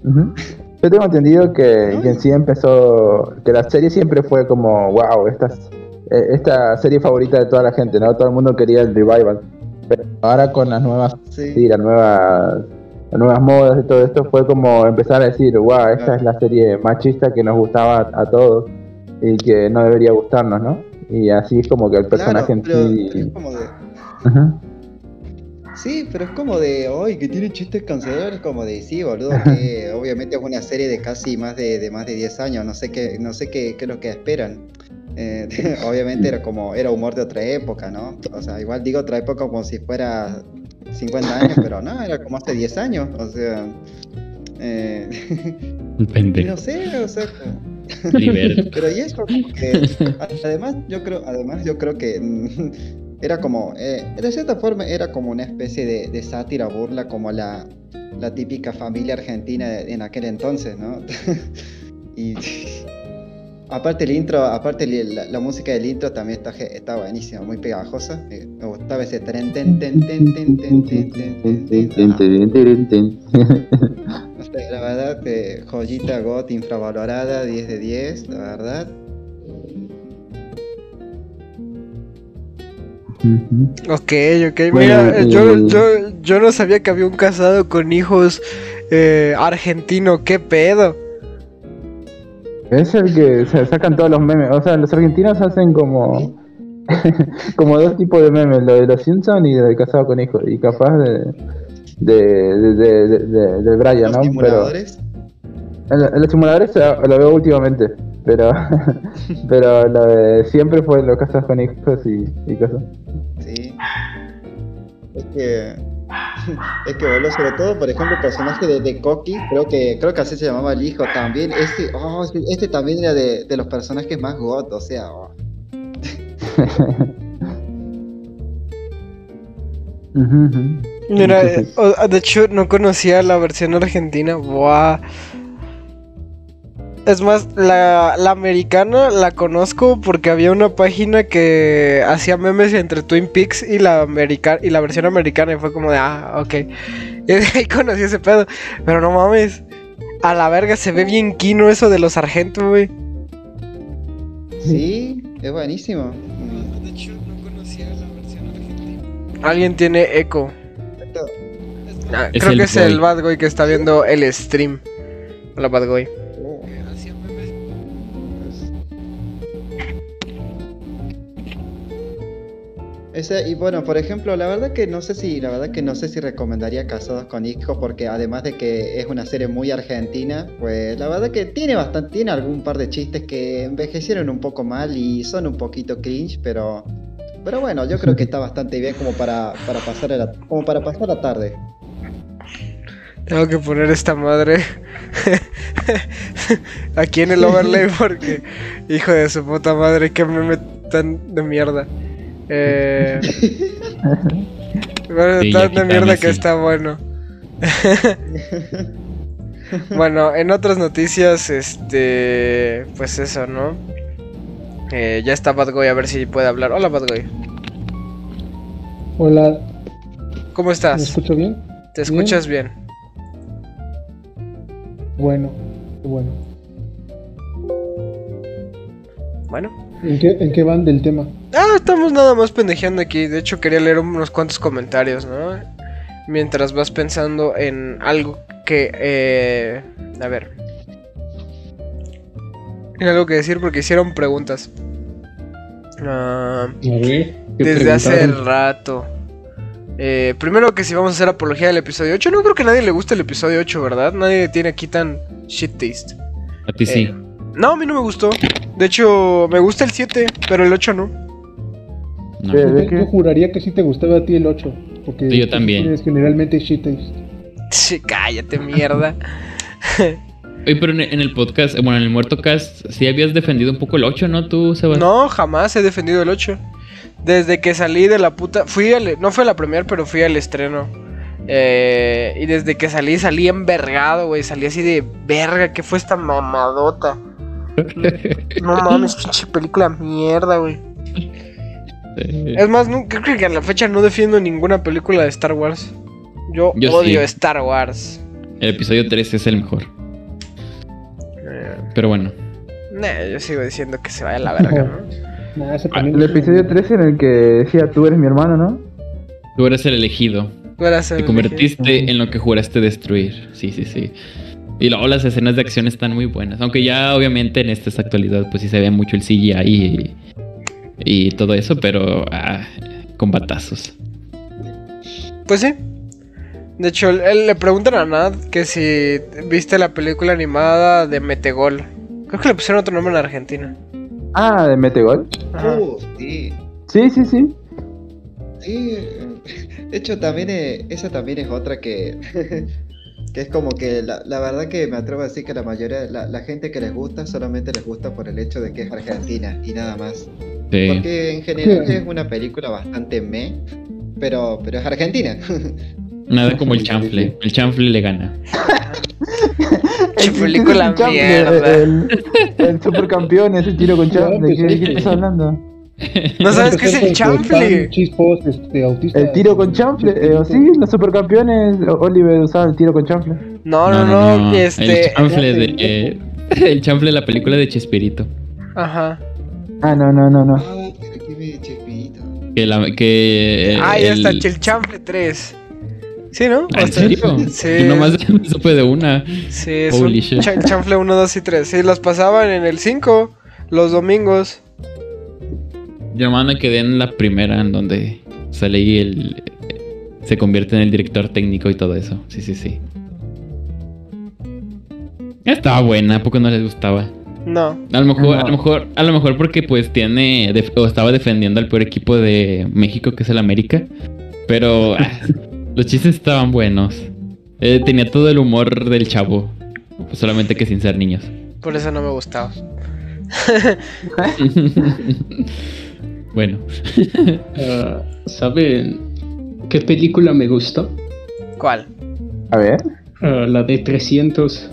Ujú. Yo tengo entendido que, en sí empezó. Que la serie siempre fue como, wow, esta, es- eh, esta serie favorita de toda la gente, ¿no? Todo el mundo quería el revival. Pero ahora con las nuevas. Sí. Sí, las nuevas. Las nuevas modas y todo esto fue como empezar a decir, wow, esta es la serie machista que nos gustaba a, a todos y que no debería gustarnos, ¿no? Y así es como que el personaje Claro, en es sí. como de... Ujú. Sí, pero es como de hoy que tiene chistes canceladores, como de sí, boludo, [LAUGHS] que obviamente es una serie de casi más de, de más de 10 años, no sé qué, no sé qué, qué es lo que esperan. Eh, [LAUGHS] obviamente era como, era humor de otra época, ¿no? O sea, igual digo otra época como si fuera 50 años, pero no, era como hace 10 años, o sea. eh, [LAUGHS] no sé, o sea, pero y eso, como que, además yo creo, además yo creo que era como, eh, de cierta forma era como una especie de, sátira, burla, como la, la típica familia argentina en aquel entonces, ¿no? y aparte el intro, aparte la, música del intro también está, está buenísima, muy pegajosa. eh, me gustaba ese tren, ten, ten, ten, ten, ten, ten, ten, ten, ten. Ah, sé, la verdad, eh, joyita GOT infravalorada, 10 de 10, la verdad. Ok, ok. Bueno, Mira, yo, eh, yo, yo no sabía que había un casado con hijos eh, argentino. ¿Qué pedo? Es el que se sacan todos los memes. O sea, los argentinos hacen como [LAUGHS] como dos tipos de memes, lo de los Simpsons y de casado con hijos. Y capaz de de, de, de, de, de- Brian, Los ¿no? Pero simuladores. en, en los simuladores lo, lo veo últimamente. Pero [LAUGHS] pero lo de siempre fue los casados con hijos y, y cosas. Es que. Es que, boludo, sobre todo, por ejemplo, el personaje de, de Coqui, creo que, creo que así se llamaba el hijo también. Este, oh, este, también era de, de los personajes más got, o sea. oh. [LAUGHS] Mira, de hecho no conocía la versión argentina. Buah. Es más, la, la americana la conozco porque había una página que hacía memes entre Twin Peaks y la americana y la versión americana y fue como de ah, ok. [LAUGHS] Y de ahí conocí ese pedo. Pero no mames. A la verga se ve bien quino eso de los sargentos, güey. Sí, es buenísimo. De hecho, no conocía la versión argentina. Alguien tiene eco. Ah, creo que es boy. el bad boy que está viendo el stream. Hola, bad boy. Y bueno, por ejemplo, la verdad que no sé si, la verdad que no sé si recomendaría Casados con Hijos, porque además de que es una serie muy argentina, pues la verdad que tiene bastante, tiene algún par de chistes que envejecieron un poco mal y son un poquito cringe, pero, pero bueno, yo creo que está bastante bien como para, para pasar la, como para pasar la tarde. Tengo que poner esta madre [LAUGHS] aquí en el overlay porque, hijo de su puta madre, que meme tan de mierda. Eh, [LAUGHS] bueno, Sí, tan ya de mierda que sí. está bueno. [LAUGHS] bueno, en otras noticias, este, pues eso, ¿no? Eh, ya está Bad Boy, a ver si puede hablar. Hola, Bad Boy. Hola, ¿Cómo ¿me estás? escucho bien? ¿Te escuchas bien? Bueno, bueno. Bueno. ¿En qué, ¿En qué van del tema? Ah, estamos nada más pendejeando aquí. De hecho, quería leer unos cuantos comentarios, ¿no? Mientras vas pensando en algo que... Eh, a ver. En algo que decir porque hicieron preguntas. A ver. ¿qué desde hace rato. Eh, primero que si vamos a hacer apología del episodio 8. No creo que a nadie le guste el episodio 8, ¿verdad? Nadie tiene aquí tan shit taste. A ti sí. Eh, no, a mí no me gustó. De hecho, me gusta el 7, pero el 8 no. No. Yo, ¿De te- qué? yo juraría que sí te gustaba a ti el 8. Porque yo también. tienes generalmente shit taste. Sí, cállate, mierda. [LAUGHS] Oye, pero en el podcast, bueno, en el Muerto Cast, sí habías defendido un poco el 8, ¿no? Tú, Sebastián. No, jamás he defendido el 8. Desde que salí de la puta. Fui al. No fue a la premier, pero fui al estreno. Eh, y desde que salí, salí envergado, güey. Salí así de verga, ¿qué fue esta mamadota? No mames, [LAUGHS] pinche película mierda, güey. Eh, Es más, no- creo que a la fecha no defiendo ninguna película de Star Wars. Yo, Yo odio sí. Star Wars. el episodio 3 es el mejor. Eh, Pero bueno. nah, yo sigo diciendo que se vaya a la verga, ¿no? [LAUGHS] Nah, Ah, El episodio 13 en el que decía tú eres mi hermano, ¿no? Tú eres el elegido. Tú eras Te el convertiste en lo que juraste destruir. Sí, sí, sí. Y luego las escenas de acción están muy buenas. Aunque ya obviamente en esta actualidad pues sí se ve mucho el CGI y, y todo eso, pero ah, con batazos. Pues sí. De hecho, él le preguntan a Nad que si viste la película animada de Metegol. Creo que le pusieron otro nombre en Argentina. Ah, de Metegol. Uh, sí. Sí, sí, sí. Sí, de hecho también eh, esa también es otra que, [LAUGHS] que es como que la, la verdad que me atrevo a decir que la mayoría, la, la gente que les gusta solamente les gusta por el hecho de que es argentina y nada más. Sí. Porque en general es una película bastante me, pero, pero es argentina. [LAUGHS] Nada como el chanfle. El chanfle le gana. Película El chanfle, mierda. El, el supercampeón, ese tiro con [LAUGHS] chanfle. ¿Qué, pues, qué estás hablando? ¿No sabes qué es el chanfle? Chispos, este, autista. El tiro con chanfle. eh, sí, los supercampeones. Oliver usaba el tiro con chanfle. No, no, no, este... El chanfle de. eh, el chanfle de la película de Chespirito. Ajá. Ah, no, no, no, no. Ah, chespirito. Que la. Que. Ah, ya el- está, el chanfle 3. Sí, ¿no? Ah, ¿En Hasta- serio? Sí. Yo nomás [LAUGHS] me supe de una. Sí, es Holy un chanfle 1, 2 y 3. Sí, las pasaban en el 5 los domingos. Yo nomás me quedé en la primera, en donde sale ahí el. Se convierte en el director técnico y todo eso. Sí, sí, sí. Estaba buena, ¿a poco no les gustaba? No. A lo mejor, No. a lo mejor, a lo mejor porque pues tiene def- o estaba defendiendo al peor equipo de México, que es el América. Pero ah, [LAUGHS] los chistes estaban buenos. Eh, tenía todo el humor del chavo. Solamente que sin ser niños. Por eso no me gustaba. [LAUGHS] [LAUGHS] bueno. [LAUGHS] Ah, ¿Saben qué película me gustó? ¿Cuál? A ver. Ah, la de 300.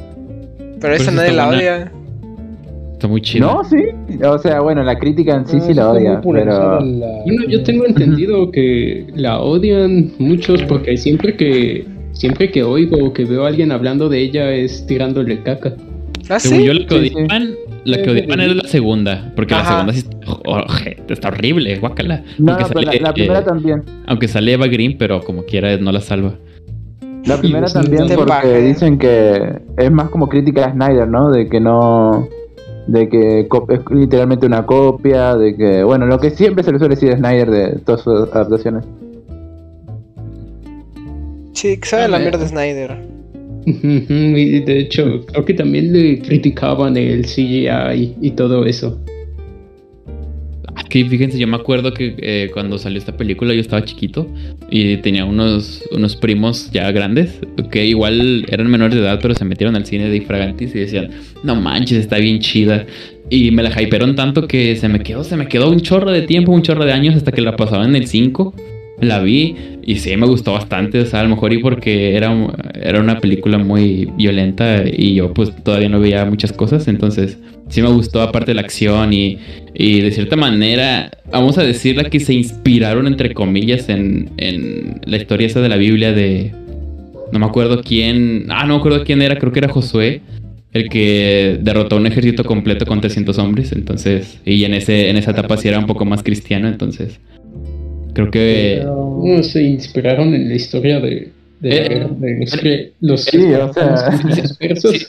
Pero esa esa nadie la buena. odia. Está muy chido. No, sí. O sea, bueno, la crítica en sí Ah, sí la odia, pero. la- Bueno, yo tengo entendido que la odian muchos porque siempre que siempre que oigo o que veo a alguien hablando de ella es tirándole caca. ¿Ah, Según sí? yo, la que Sí, sí. La que odiaban era la segunda. Porque Ajá. la segunda sí está, está horrible, guácala. No, aunque, la, sale, la primera eh, también. aunque sale Eva Green, pero como quiera no la salva. La primera [LAUGHS] también porque baja. dicen que es más como crítica a Snyder, ¿no? De que no... De que es literalmente una copia, de que... Bueno, lo que siempre se le suele decir a Snyder de todas sus adaptaciones. Sí, que sabe la mierda de Snyder. Y de hecho, creo que también le criticaban el CGI y todo eso. Aquí, fíjense, yo me acuerdo que eh, cuando salió esta película yo estaba chiquito y tenía unos, unos primos ya grandes que igual eran menores de edad, pero se metieron al cine de infragantis y decían, no manches, está bien chida. Y me la hypearon tanto que se me quedó, se me quedó un chorro de tiempo, un chorro de años hasta que la pasaban en el 5. La vi y sí me gustó bastante, o sea, a lo mejor y porque era, era una película muy violenta y yo pues todavía no veía muchas cosas, entonces sí me gustó aparte la acción y, y de cierta manera, vamos a decirla que se inspiraron entre comillas en, en la historia esa de la Biblia de... No me acuerdo quién... Ah, no me acuerdo quién era, creo que era Josué. El que derrotó un ejército completo con 300 hombres, entonces... Y en, ese, en esa etapa sí era un poco más cristiano, entonces... Creo que... ¿Cómo se inspiraron en la historia de, de, la Eh, guerra de los, Sí, o sea... Sí.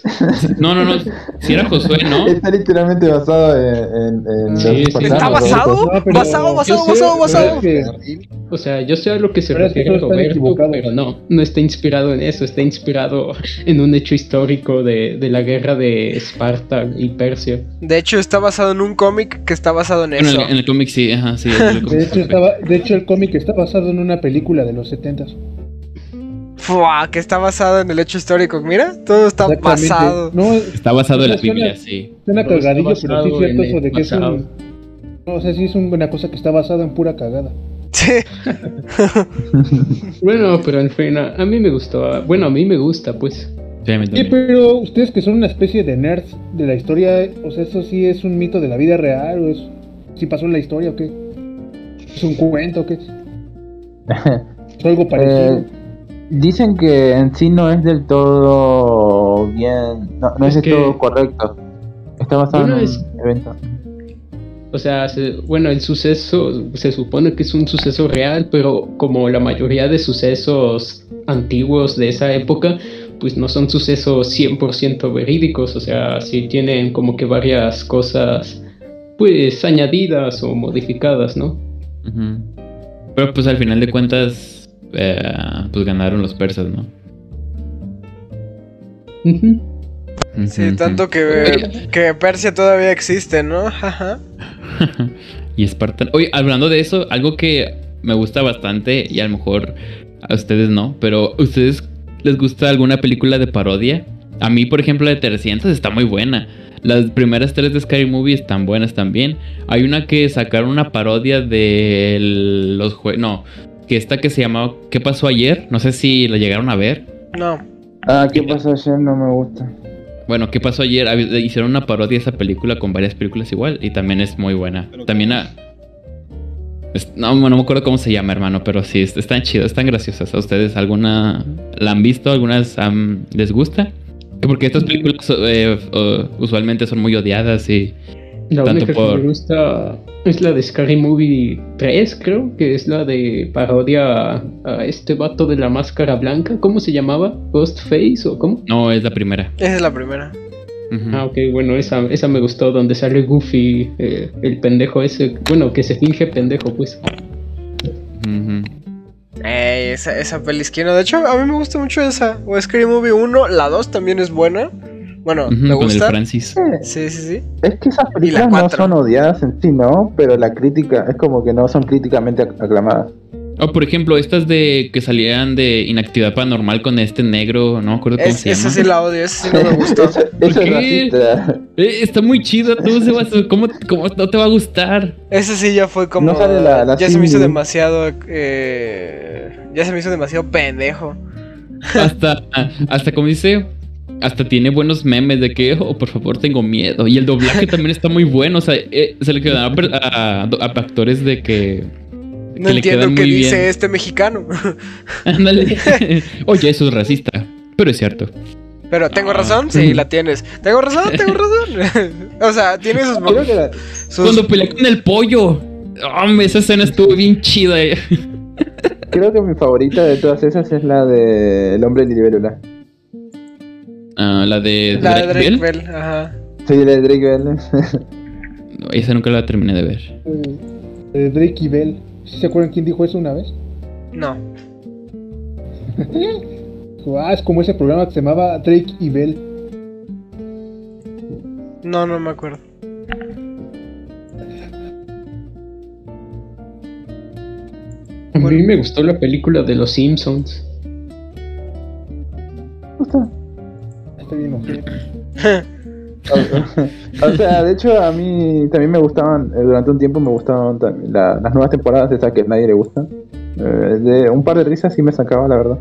No, no, no. Si era Josué, ¿no? Está literalmente basado en... en, en Sí, sí. ¿Está ¿no? basado? No, pero basado, yo basado, sé, basado, basado. es que- O sea, yo sé a lo que se Pero es que refiere Roberto, pero no, no está inspirado en eso, está inspirado en un hecho histórico de, de la guerra de Esparta y Persia. De hecho, está basado en un cómic que está basado en En eso. el, en el cómic sí, ajá, sí. el [LAUGHS] De hecho, estaba, de hecho, el cómic está basado en una película de los 70 Fua, que está basado en el hecho histórico. Mira, todo está basado. No, Está basado en la Biblia, sí. suena cagadillo, pero sí es cierto eso de el que es pasado. un. No, o sea, sí es un- una cosa que está basada en pura cagada. Sí. [LAUGHS] Bueno, pero en fin, a, a mí me gustó. Bueno, a mí me gusta, pues. Sí, pero ustedes que son una especie de nerds de la historia, o sea, ¿eso sí es un mito de la vida real o es si pasó en la historia o qué? ¿Es un cuento o qué? [LAUGHS] ¿Es algo parecido? Eh, dicen que en sí no es del todo bien, no, no es, Es del que- todo correcto. Está basado Bueno, en es- un evento. O sea, se- bueno, el suceso se supone que es un suceso real, pero como la mayoría de sucesos antiguos de esa época, pues no son sucesos 100% verídicos, o sea, sí tienen como que varias cosas, pues añadidas o modificadas, ¿no? Ujú. Pero pues al final de cuentas, eh, pues ganaron los persas, ¿no? Sí, tanto que, que Persia todavía existe, ¿no? Ajá. [LAUGHS] y Espartan. Oye, hablando de eso, algo que me gusta bastante y a lo mejor a ustedes no, pero ¿a ustedes les gusta alguna película de parodia? A mí, por ejemplo, la de 300 está muy buena. Las primeras tres de Scary Movie están buenas también. Hay una que sacaron una parodia de los juegos. No, que esta que se llamaba ¿Qué pasó ayer? No sé si la llegaron a ver. No. Ah, ¿qué pasó ayer? No me gusta. Bueno, ¿qué pasó ayer? Hicieron una parodia de esa película con varias películas igual y también es muy buena. Pero También a... es- no, no me acuerdo cómo se llama, hermano, pero sí, están chidas, están graciosas. ¿A ustedes alguna la han visto? ¿Algunas les gusta? Porque estas películas eh, eh, usualmente son muy odiadas y... La Tanto única por- que me gusta es la de Scary Movie 3, creo, que es la de parodia a, a este vato de la máscara blanca. ¿Cómo se llamaba? ¿Ghostface o cómo? No, es la primera. Esa es la primera. Ujú. Ah, ok, bueno, esa, esa me gustó, donde sale Goofy, eh, el pendejo ese, bueno, que se finge pendejo, pues. Ujú. Ey, esa, esa peli es que no. De hecho, a mí me gusta mucho esa. O Scary Movie 1, la 2 también es buena. Bueno, me Con el. Francis. Sí, sí, sí. Es que esas películas no son odiadas en sí, ¿no? Pero la crítica es como que no son críticamente ac- aclamadas. O por ejemplo, estas de que salían de inactividad paranormal con este negro, no me acuerdo cómo Es- se esa llama. sí la odio, esa sí no me gustó. eso [LAUGHS] eso es racista. Eh, está muy chido, tú, Sebas, ¿cómo, ¿cómo no te va a gustar? Esa sí ya fue como. No sale la- la ya se me hizo demasiado. eh, ya se me hizo demasiado pendejo. Hasta, hasta como dice, hasta tiene buenos memes de que, oh, por favor, tengo miedo. Y el doblaje [LAUGHS] también está muy bueno, o sea, eh, se le quedan a, a- a actores de que... No que le entiendo qué dice bien. este mexicano. [LAUGHS] Ándale. [LAUGHS] Oye, eso es racista, pero es cierto. Pero tengo Ah. razón, sí, la tienes. Tengo razón, tengo razón. o sea, tiene sus. La- sus- Cuando peleé con el pollo. Hombre, esa escena estuvo bien chida. eh. creo que mi favorita de todas esas es la de El hombre libélula. Ah, la de la de Drake Drake Bell. Bell, ajá. Sí, la de Drake Bell. No, [LAUGHS] esa nunca la terminé de ver. Eh, Drake y Bell. ¿Sí ¿Se acuerdan quién dijo eso una vez? No. [LAUGHS] Ah, es como ese programa que se llamaba Drake y Bell. No, no me acuerdo. A mí me gustó la película de los Simpsons. [LAUGHS] O sea, de hecho a mí también me gustaban, eh, durante un tiempo me gustaban la- las nuevas temporadas esas que a nadie le gusta. Eh, de un par de risas sí me sacaba, la verdad.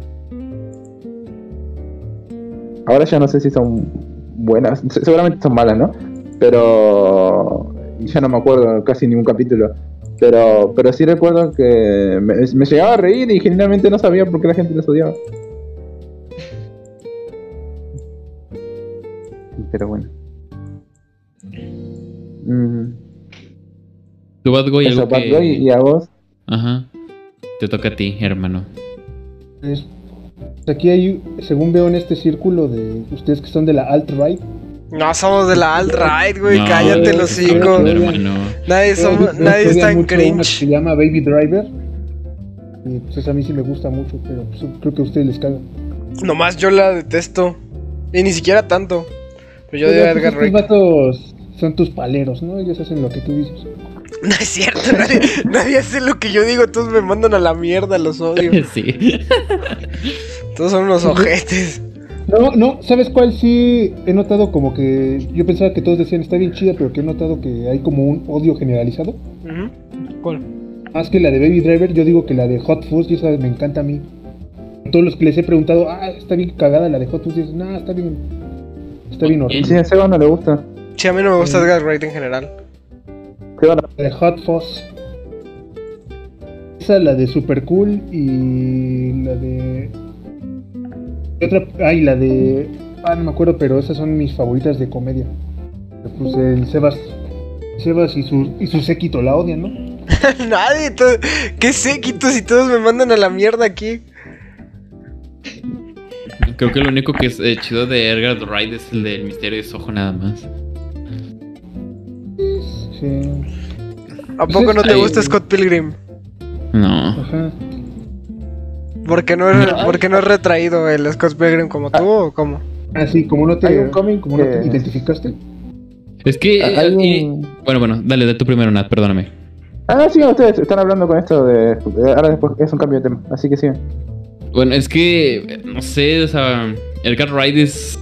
Ahora ya no sé si son buenas, se- seguramente son malas, ¿no? Pero ya no me acuerdo casi ningún capítulo. Pero, pero sí recuerdo que me, llegaba a reír y genuinamente no sabía por qué la gente los odiaba. Pero bueno. Mm, ¿Tu Bad Boy eso, algo Bad que- Boy, y a vos. Ajá. Te toca a ti, hermano. Es- Aquí hay, según veo en este círculo de ustedes que son de la alt-right, No somos de la alt-right, güey. No, cállate los hermano. Nadie, somos, nadie una que cringe. se llama Baby Driver. Y pues a mí sí me gusta mucho, pero pues, creo que a ustedes les caga. Nomás yo la detesto. Y ni siquiera tanto. Pero yo Pero, de pues, Edgar Wright. vatos son tus paleros, ¿no? Ellos hacen lo que tú dices. [LAUGHS] No es cierto, nadie, nadie hace lo que yo digo, todos me mandan a la mierda, los odio. [LAUGHS] sí. [LAUGHS] Todos son unos ojetes. No, no, ¿sabes cuál sí he notado como que yo pensaba que todos decían está bien chida, pero que he notado que hay como un odio generalizado? ¿Cuál? Más que la de Baby Driver, yo digo que la de Hot Fuzz, y esa me encanta a mí. Todos los que les he preguntado, ah, está bien cagada la de Hot Fuzz, y dicen, nah, está bien. Está bien horrible. Sí, a Seba no le gusta. Sí, a mí no me gusta Edgar Wright en general. Seba no- La de Hot Fuzz. Esa, la de Super Cool y la de. ¿Qué otra? Ay, la de. Ah, no me acuerdo, pero esas son mis favoritas de comedia. Pues el Sebas. Sebas y su, y su séquito la odian, ¿no? [LAUGHS] Nadie, qué séquitos y todos me mandan a la mierda aquí. Creo que lo único que es eh, chido de Edgar Wright es el del misterio de Soho nada más. Sí. ¿A poco no te Ay, gusta Scott Pilgrim? No. Ajá. Porque no es, porque no es retraído el Scott Pilgrim como tú o cómo? Así, como no te, Hay un cómic como no te identificaste. Es que. eh, y- un- Bueno, bueno, dale, de tu primero, Nat, perdóname. Ah, sí, ustedes están hablando con esto de... de- Ahora después es un cambio de tema, así que sí. Bueno, es que, no sé, o sea, Edgar Wright es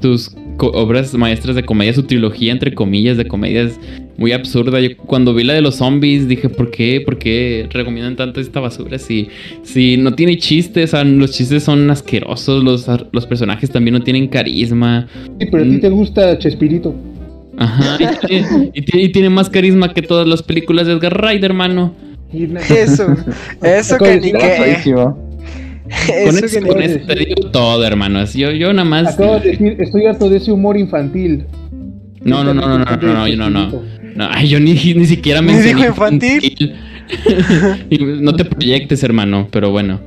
tus obras maestras de comedia, su trilogía, entre comillas, de comedia es muy absurda. Yo cuando vi la de los zombies dije, ¿por qué? ¿Por qué recomiendan tanto esta basura? Si, si no tiene chistes, o sea, los chistes son asquerosos, los, los personajes también no tienen carisma. Sí, pero a ti Mm. te gusta Chespirito. Ajá, y tiene, y tiene- y tiene más carisma que todas las películas de Edgar Wright, hermano. Eso, eso que ni que. [LAUGHS] Con Eso con eso te digo todo, hermano. Yo, yo nada más. Acabo de decir, estoy harto de ese humor infantil. No, no, no, no, no, no, no, yo no, no. No, ay, yo ni, ni siquiera ¿Ni mencioné dijo infantil? [LAUGHS] No te proyectes, hermano, pero bueno.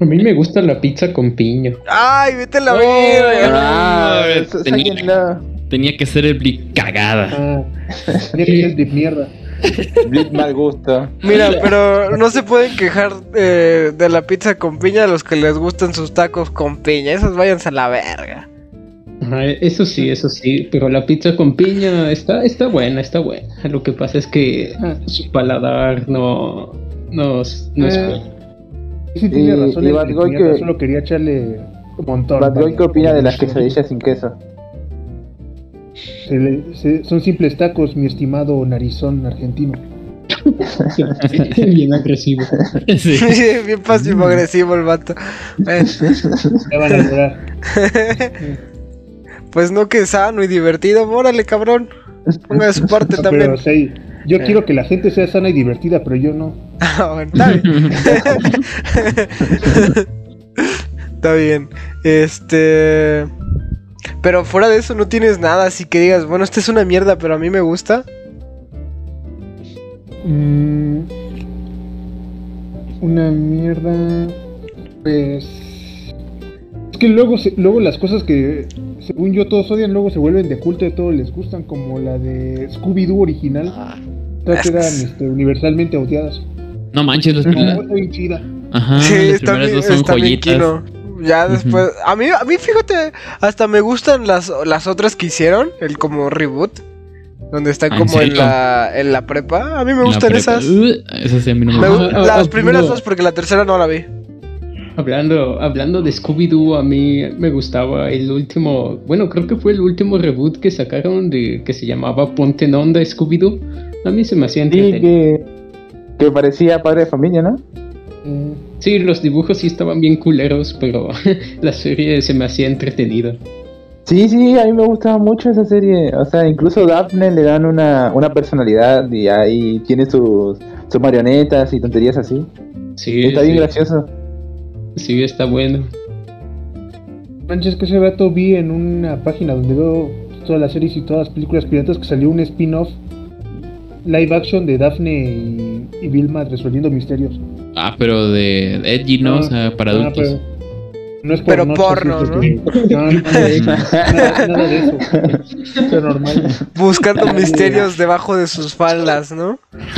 A mí me gusta la pizza con piña. Ay, vete a la Oh, verga. Ah, no, eso- tenía- Tenía que ser el Blick cagada. Ah, tenía que ser de mierda. Blitz mal gusto. Mira, pero no se pueden quejar eh, de la pizza con piña a los que les gustan sus tacos con piña. Esos váyanse a la verga. Eso sí, eso sí, pero la pizza con piña está, está buena, está buena. Lo que pasa es que ah, su paladar no, no, es- no es Eh, bueno. Sí, tiene Y- razón. y mierda, que- Solo quería echarle un montón. ¿qué opina de las quesadillas sin queso? Se le- se- son simples tacos, mi estimado narizón argentino. Bien agresivo. Sí. Bien pasivo agresivo el vato. Ya van a llorar. [LAUGHS] pues no que sano y divertido. Órale, cabrón. Ponga de su parte No, también. pero yo Eh. quiero que la gente sea sana y divertida, pero yo no. [LAUGHS] Ah, bueno, está bien. [LAUGHS] Está bien. Este. Pero fuera de eso no tienes nada, así que digas, bueno, esta es una mierda, pero a mí me gusta. Mm, una mierda. Pues. Es que luego, se- luego las cosas que según yo todos odian, luego se vuelven de culto y todos les gustan, como la de Scooby-Doo original. Todas es- eran este, universalmente odiadas. No manches, las primeras. está bien chida. Ajá, sí, las está primeras bien, dos son está bien Ya después. A mí, a mí, fíjate, hasta me gustan las, las otras que hicieron, el como reboot. Donde está ¿Ah, en como en la, en la prepa. A mí me gustan esas. Uh, esas sí a mí no me Me gu- gustan. Las ah, primeras dos, porque la tercera no la vi. Hablando, hablando de Scooby-Doo, a mí me gustaba el último, bueno, creo que fue el último reboot que sacaron de que se llamaba Ponte en Onda Scooby-Doo. A mí se me hacía Sí, entretenido. que, que parecía padre de familia, ¿no? Mm, Sí, los dibujos sí estaban bien culeros, pero [LAUGHS] la serie se me hacía entretenida. Sí, sí, a mí me gustaba mucho esa serie. O sea, incluso Daphne le dan una, una personalidad y ahí tiene sus, sus marionetas y tonterías así. Sí, Está bien gracioso. sí, está bueno. Manches, que ese rato vi en una página donde veo todas las series y todas las películas piratas que salió un spin-off live action de Daphne y, y Vilma resolviendo misterios. Ah, pero de edgy, ¿no? O sea, para Ah, adultos. pero no es Pero porno, No, nada de eso. Nada, nada de eso. Eso normal. Buscando misterios debajo de sus faldas, ¿no? [LAUGHS]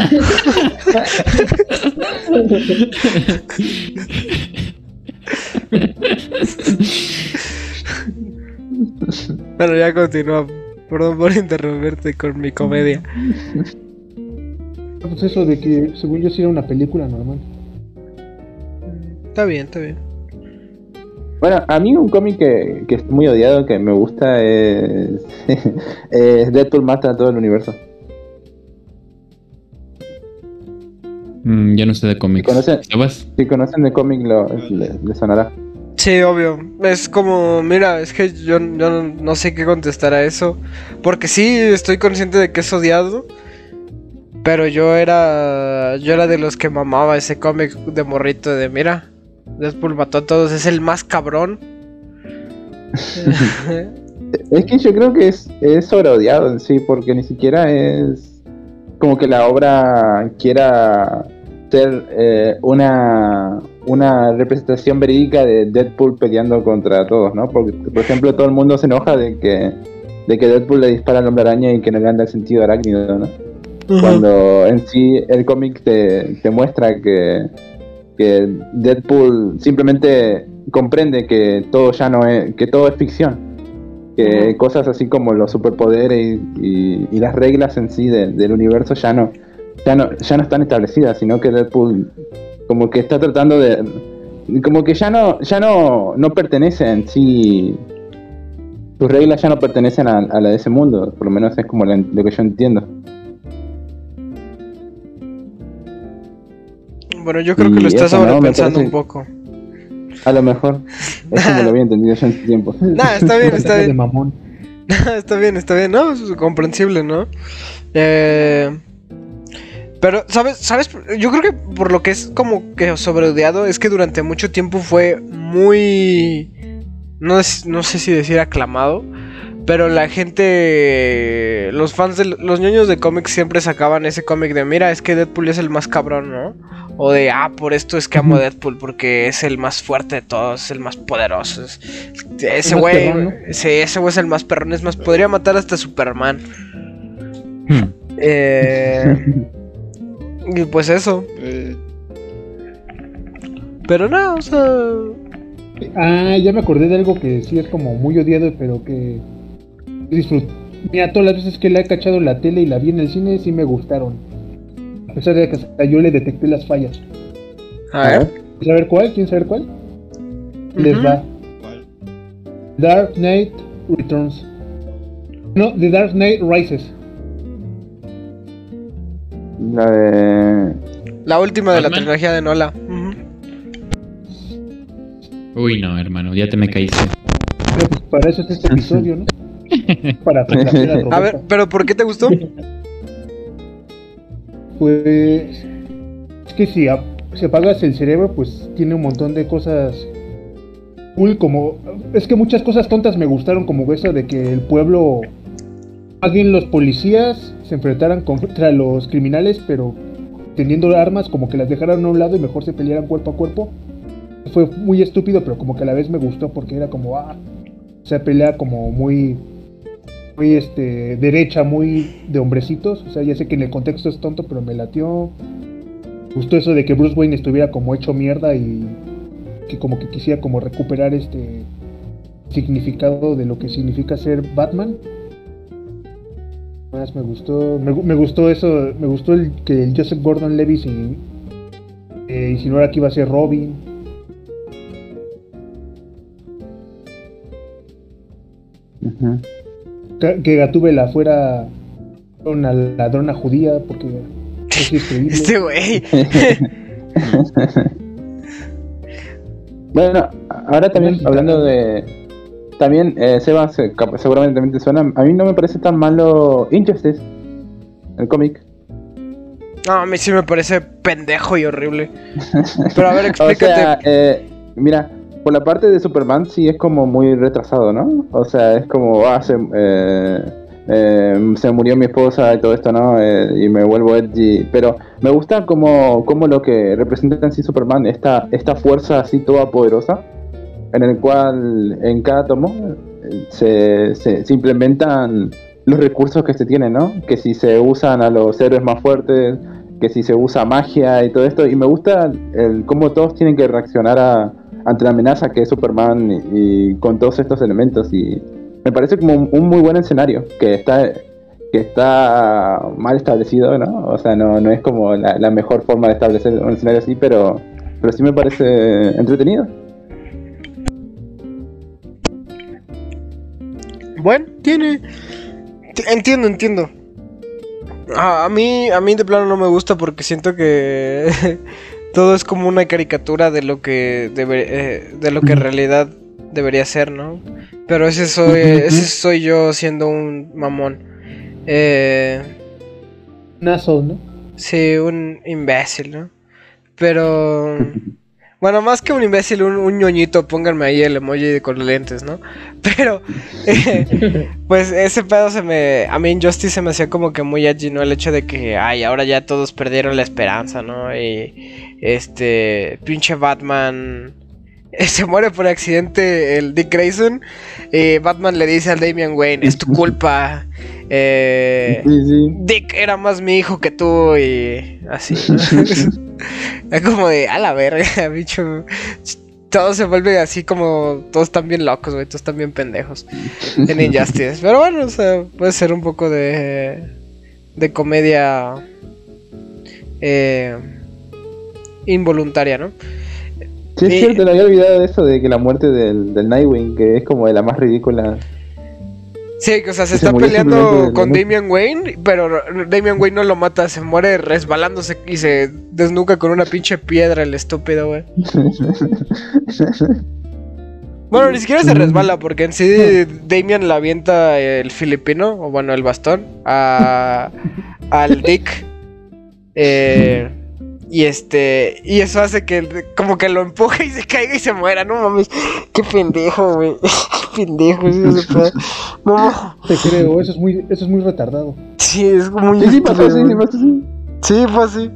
Bueno, ya continúa. Perdón por interrumpirte con mi comedia. Pues eso de que según yo sí era una película normal. Está bien, está bien. Bueno, a mí un cómic que, que es muy odiado, que me gusta, es, [LAUGHS] es Deadpool mata a todo el universo. Mm, yo no sé de cómics. ¿Conocen? ¿Sabes? Si conocen de cómic, lo, le, le sonará. Sí, obvio. Es como, mira, es que yo, yo no, no sé qué contestar a eso. Porque sí, estoy consciente de que es odiado. Pero yo era. Yo era de los que mamaba ese cómic de morrito de mira. Deadpool mató a todos, es el más cabrón. [LAUGHS] Es que yo creo que es, es sobreodiado en sí, porque ni siquiera es como que la obra quiera ser eh, una, una representación verídica de Deadpool peleando contra todos, ¿no? Porque, por ejemplo, todo el mundo se enoja de que, de que Deadpool le dispara al hombre araña y que no le anda el sentido arácnido, ¿no? Cuando en sí el cómic te, te muestra que, Deadpool simplemente comprende que todo ya no es, que todo es ficción. Que cosas así como los superpoderes y, y- y las reglas en sí de- del universo ya no, ya no, ya no están establecidas, sino que Deadpool como que está tratando de como que ya no, ya no, no pertenece en sí sus reglas ya no pertenecen a, a la de ese mundo, por lo menos es como la- lo que yo entiendo. Bueno, yo creo que lo estás eso, ¿no? Me sobrepensando parece- un poco. A lo mejor es como lo había entendido en su tiempo. [LAUGHS] Nah, está bien, está bien. [LAUGHS] está bien, está bien, ¿no? Es comprensible, ¿no? Eh, pero, ¿sabes? ¿sabes? Yo creo que por lo que es como que sobreodiado es que durante mucho tiempo fue muy... No, es- no sé si decir aclamado, pero la gente... Los fans de los ñoños de cómics siempre sacaban ese cómic de, mira, es que Deadpool es el más cabrón, ¿no? O de, ah, por esto es que amo a Deadpool, porque es el más fuerte de todos, es el más poderoso. es- ese güey, ¿no? sí, ese güey es el más perrón, es más, podría matar hasta Superman. Hmm. Eh, [LAUGHS] y pues eso. Eh, Pero no, o sea. Ah, ya me acordé de algo que sí es como muy odiado, pero que disfruto. Mira, todas las veces que la he cachado en la tele y la vi en el cine, sí me gustaron. A pesar de que hasta yo le detecté las fallas. A ver. ¿Quieren saber cuál? ¿Quieren saber cuál? Les va. ¿cuál? Dark Knight Returns. No, The Dark Knight Rises. La de La última de la trilogía de Nola. Uy, no, hermano, ya te me caíste. Pero pues para eso es este [LAUGHS] episodio, ¿no? [LAUGHS] Para a A ver, pero ¿por qué te gustó? Pues es que si, ap- si apagas el cerebro, pues tiene un montón de cosas cool, como es que muchas cosas tontas me gustaron, como eso de que el pueblo, bien los policías se enfrentaran contra los criminales, pero teniendo armas, como que las dejaran a un lado y mejor se pelearan cuerpo a cuerpo. Fue muy estúpido, pero como que a la vez me gustó porque era como, ah, o sea, pelea como muy muy este derecha, muy de hombrecitos. O sea, ya sé que en el contexto es tonto, pero me latió. Gustó eso de que Bruce Wayne estuviera como hecho mierda y que como que quisiera como recuperar este significado de lo que significa ser Batman. Más me gustó, me, gu- me gustó eso, me gustó el que el Joseph Gordon-Levitt in- eh, insinuara que iba a ser Robin. Ca- que Gatúbela fuera una ladrona judía, porque es. [LAUGHS] Este güey. [LAUGHS] Bueno, ahora también hablando de. También, eh, cap- seguramente también te suena. A mí no me parece tan malo Injustice, el cómic. No, a mí sí me parece pendejo y horrible. Pero a ver, [LAUGHS] O explícate. sea, eh, mira, por la parte de Superman sí es como muy retrasado, ¿no? O sea, es como, ah, se, eh, eh, murió mi esposa y todo esto, ¿no? Eh, y me vuelvo edgy. Pero me gusta como, como lo que representa en sí Superman, esta, esta fuerza así toda poderosa, en el cual en cada tomo se, se, se implementan los recursos que se tienen, ¿no? Que si se usan a los héroes más fuertes, que si se usa magia y todo esto. Y me gusta el, cómo todos tienen que reaccionar a, ante la amenaza que es Superman y, y con todos estos elementos. Y me parece como un, un muy buen escenario que está que está mal establecido, ¿no? O sea, no, no es como la, la mejor forma de establecer un escenario así, pero, pero sí me parece entretenido. Bueno, tiene. Entiendo, entiendo. A, a mí, a mí de plano no me gusta porque siento que [LAUGHS] todo es como una caricatura de lo que debe- eh, de lo que en realidad debería ser, ¿no? Pero ese soy, ese soy yo siendo un mamón. Eh, Nazo, ¿no? sí, un imbécil, ¿no? Pero [LAUGHS] bueno, más que un imbécil, un, un ñoñito, pónganme ahí el emoji con lentes, ¿no? [LAUGHS] Pero eh, pues ese pedo se me. A mí Injustice se me hacía como que muy edgy, ¿no? El hecho de que, ay, ahora ya todos perdieron la esperanza, ¿no? Y este. Pinche Batman. eh, Se muere por accidente el Dick Grayson. Y Batman le dice al Damian Wayne: Es tu culpa. Eh, Sí, sí. Dick era más mi hijo que tú. Y así. ¿no? [LAUGHS] es como de, a la verga, [LAUGHS] bicho. Todo se vuelve así como. Todos están bien locos, güey. Todos están bien pendejos en Injustice. Pero bueno, o sea, puede ser un poco de. de comedia. eh, involuntaria, ¿no? Sí, es cierto, me había olvidado de eso de que la muerte del, del Nightwing, que es como de la más ridícula. Sí, que, o sea, se Se está peleando con Damian Wayne, pero Damian Wayne no lo mata, se muere resbalándose y se desnuca con una pinche piedra el estúpido, güey. [LAUGHS] Bueno, ni siquiera se resbala porque en sí Damian la avienta el filipino, o bueno, el bastón, a, al Dick. Eh, y este, y eso hace que como que lo empuje y se caiga y se muera, no mames. Qué pendejo, güey. [LAUGHS] Qué pendejo. [LAUGHS] No, Te creo, eso es muy, eso es muy retardado. sí, es muy Sí, sí, pasó así, estúpido, sí, fue así.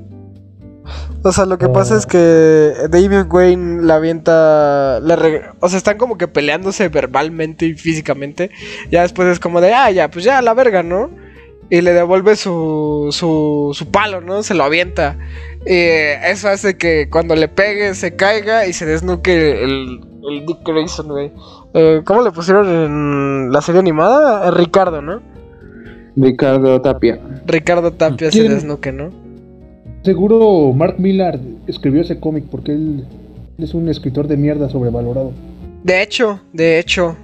O sea, lo que pasa Oh. es que David Wayne la avienta. re- O sea, están como que peleándose verbalmente y físicamente. Ya después es como de, ah, ya, pues ya, la verga, ¿no? Y le devuelve su, su, su palo, ¿no? Se lo avienta. Y eso hace que cuando le pegue se caiga y se desnuque el, el Dick Grayson, güey. Eh, ¿Cómo le pusieron en la serie animada? Eh, Ricardo, ¿no? Ricardo Tapia. Ricardo Tapia se desnuque, ¿no? Seguro Mark Millar escribió ese cómic porque él es un escritor de mierda sobrevalorado. De hecho, de hecho.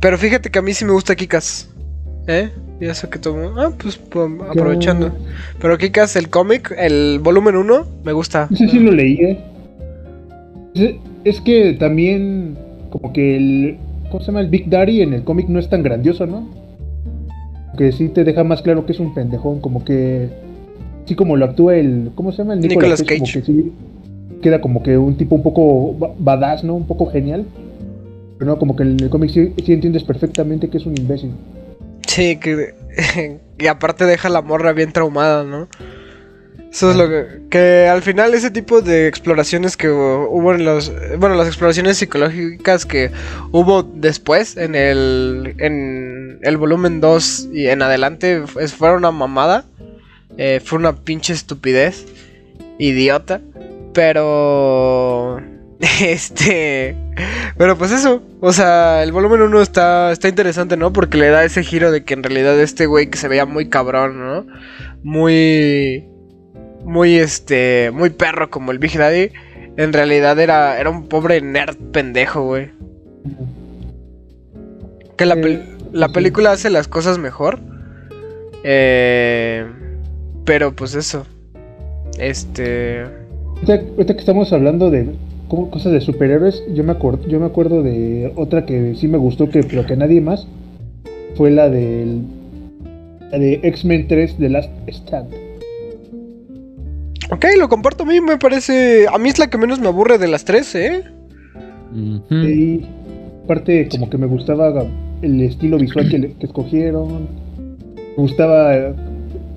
Pero fíjate que a mí sí me gusta Kikas. ¿Eh? Y eso que tomo. Ah, pues, aprovechando. Pero Kikas, el cómic, el volumen 1, me gusta. No sé si lo leí, ¿eh? Es, es que también, como que el. ¿Cómo se llama? El Big Daddy en el cómic no es tan grandioso, ¿no? Que sí te deja más claro que es un pendejón, como que. Sí, como lo actúa el. ¿Cómo se llama? El Nicolas Como Cage. que sí queda como que un tipo un poco ba- badass, ¿no? Un poco genial. Pero no, como que en el cómic sí, sí entiendes perfectamente que es un imbécil. Sí, que. [LAUGHS] y aparte deja la morra bien traumada, ¿no? Eso es lo que. Que al final ese tipo de exploraciones que hubo en los. Bueno, las exploraciones psicológicas que hubo después en el. En el volumen 2 y en adelante fue, fue una mamada. Eh, fue una pinche estupidez. Idiota. Pero. [LAUGHS] Este. Pero pues eso. O sea, el volumen 1 está, está interesante, ¿no? Porque le da ese giro de que en realidad este güey que se veía muy cabrón, ¿no? Muy. Muy este. Muy perro como el Big Daddy. En realidad era, era un pobre nerd pendejo, güey. Que la, pel- la película hace las cosas mejor. Eh, pero pues eso. Este. Ahorita, que estamos hablando de cosas de superhéroes, yo me, acuerdo, yo me acuerdo de otra que sí me gustó, que, pero que nadie más, fue la del la de X-Men 3 The Last Stand. Ok, lo comparto a mí, me parece. A mí es la que menos me aburre de las tres, ¿eh? Ujú. Y aparte como que me gustaba el estilo visual que, le- que escogieron, me gustaba eh,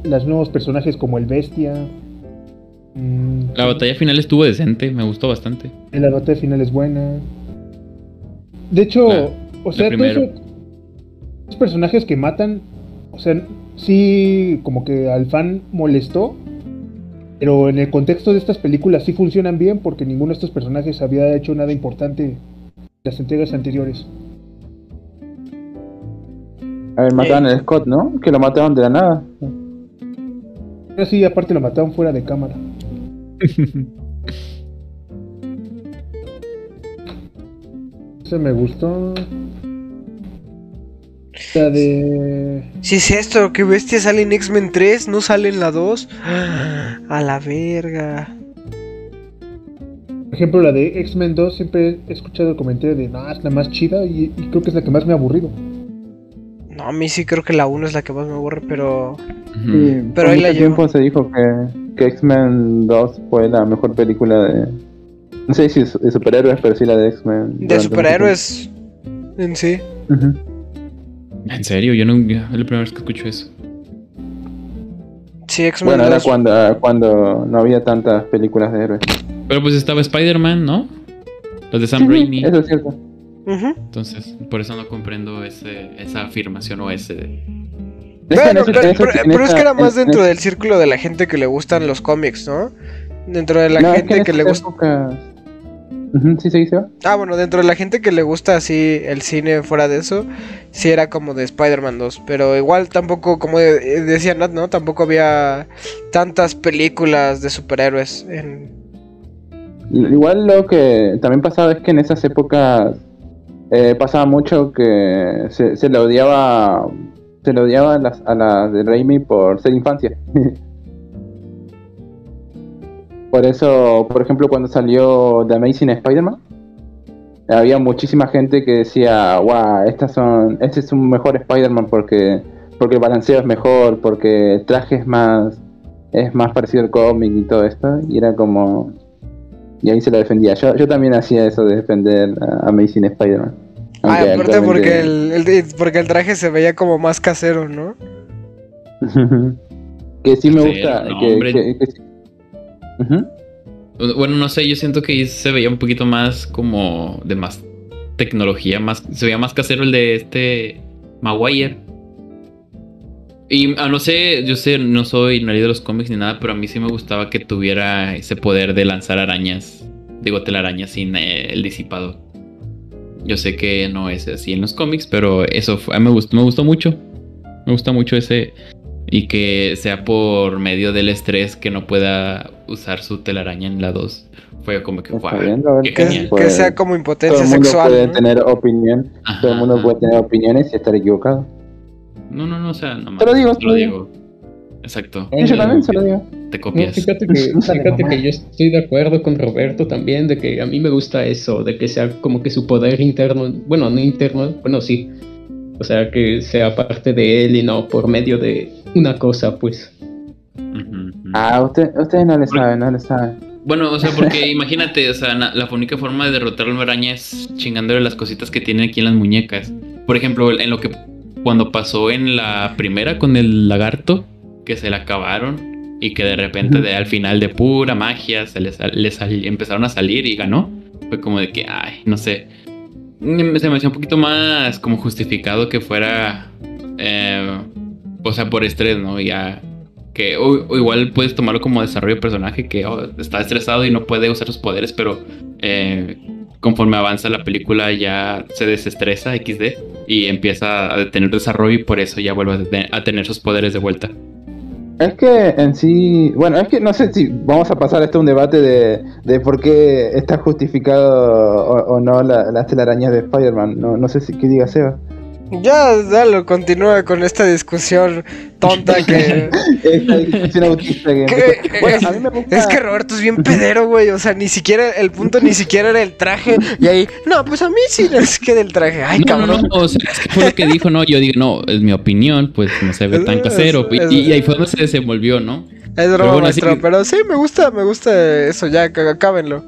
los nuevos personajes como el Bestia. Mm, La batalla final estuvo decente, me gustó bastante. La batalla final es buena. De hecho, La- o sea, todos esos personajes que matan, o sea, sí, como que al fan molestó, pero en el contexto de estas películas sí funcionan bien porque ninguno de estos personajes había hecho nada importante en las entregas anteriores. A ver, mataron al Scott, ¿no? Que lo mataron de la nada. Pero sí, aparte lo mataron fuera de cámara. [LAUGHS] Eso me gustó. La de. Si es esto, que bestia sale en X-Men 3, no sale en la 2. A la verga. Por ejemplo, la de X-Men 2 siempre he escuchado el comentario de, no, es la más chida y, y creo que es la que más me ha aburrido. No, a mí sí creo que la 1 es la que más me aburre, pero. Sí, Pero por ahí la llevo. tiempo se dijo que, que X-Men 2 fue la mejor película de. No sé si es de superhéroes, pero sí la de X-Men. De superhéroes en sí. mucho tiempo. En serio, yo no. Es la primera vez que escucho eso. Sí, X-Men Bueno, era 2. cuando, cuando no había tantas películas de héroes. Pero pues estaba Spider-Man, ¿no? Los de Sam Raimi. Eso es cierto. Ujú. Entonces, por eso no comprendo ese, esa afirmación o ese. Bueno, ese- pero, es que era más en- dentro en- del círculo de la gente que le gustan los cómics, ¿no? Dentro de la no, gente en que, le gusta. sí, sí, sí. Ah, bueno, dentro de la gente que le gusta así el cine fuera de eso, sí era como de Spider-Man 2. Pero igual tampoco, como de- decía Nat, ¿no? Tampoco había tantas películas de superhéroes. En... Igual lo que también pasaba es que en esas épocas eh, pasaba mucho que se, se le odiaba se le odiaba a las, a las de Raimi por ser infancia. [LAUGHS] por eso, por ejemplo, cuando salió The Amazing Spider-Man, había muchísima gente que decía, wow, estas son, este es un mejor Spider-Man porque, porque el balanceo es mejor, porque el traje es más, es más parecido al cómic y todo esto. Y era como, y ahí se lo defendía. Yo, yo también hacía eso de defender a Amazing Spider-Man. Ah, aparte porque el, el- porque el traje se veía como más casero, ¿no? [LAUGHS] que sí me gusta. no, que, hombre. que-. Bueno, no sé, yo siento que se veía un poquito más como de más tecnología, más se veía más casero el de este Maguire. Y ah, no sé, yo sé, no soy, he leído los cómics ni nada, pero a mí sí me gustaba que tuviera ese poder de lanzar arañas, digo telarañas sin eh, el disipador. Yo sé que no es así en los cómics, pero eso fue- me gustó, me gustó mucho. Me gusta mucho ese y que sea por medio del estrés que no pueda usar su telaraña en la 2. Fue como que, wow, bien, Robert. qué Que, que sea como Todo impotencia el mundo sexual. puede ¿no? tener opinión. Ajá, Todo el mundo puede tener opiniones y estar equivocado. No, no, no, o sea, no Te lo digo, te lo digo. Exacto, Y yo también se lo digo. te No, copias. fíjate [LAUGHS] que, fíjate que yo estoy de acuerdo con Roberto también, de que a mí me gusta eso, de que sea como que su poder interno, bueno, no interno, bueno, sí. O sea, que sea parte de él y no por medio de una cosa, pues. Ah, usted, ustedes no le saben, no le saben. Bueno, o sea, porque [LAUGHS] imagínate, o sea, na- la única forma de derrotar a una araña es chingándole las cositas que tiene aquí en las muñecas. Por ejemplo, en lo que cuando pasó en la primera con el lagarto, que se la acabaron y que de repente al final de pura magia se les, les empezaron a salir y ganó. Fue como de que, ay, no sé. Mm, Se me hacía un poquito más como justificado que fuera, eh, o sea, por estrés, ¿no? Ya que o, igual puedes tomarlo como desarrollo de personaje que oh, está estresado y no puede usar sus poderes, pero eh, conforme avanza la película ya se desestresa XD y empieza a tener desarrollo y por eso ya vuelve a tener sus poderes de vuelta. Es que en sí, bueno, es que no sé si vamos a pasar a un debate de, de por qué está justificado o, o no la- las telarañas de Spider-Man. No, no sé si qué diga Seba. Ya, dale, continúa con esta discusión tonta que... [LAUGHS] Esta discusión autista que que- empezó. [LAUGHS] Bueno, a mí me gusta. Es que Roberto es bien pedero, güey. O sea, ni siquiera el punto ni siquiera era el traje. Y ahí, no, pues a mí sí no es que del traje. Ay, no, cabrón. no, no, o sea, es que fue lo que dijo, no, yo digo, no, es mi opinión, pues no se ve tan casero. es- Y, y ahí fue donde se desenvolvió, ¿no? Es broma, Pero bueno, maestro. Pero sí, me gusta, me gusta eso. Ya, ac- acábenlo.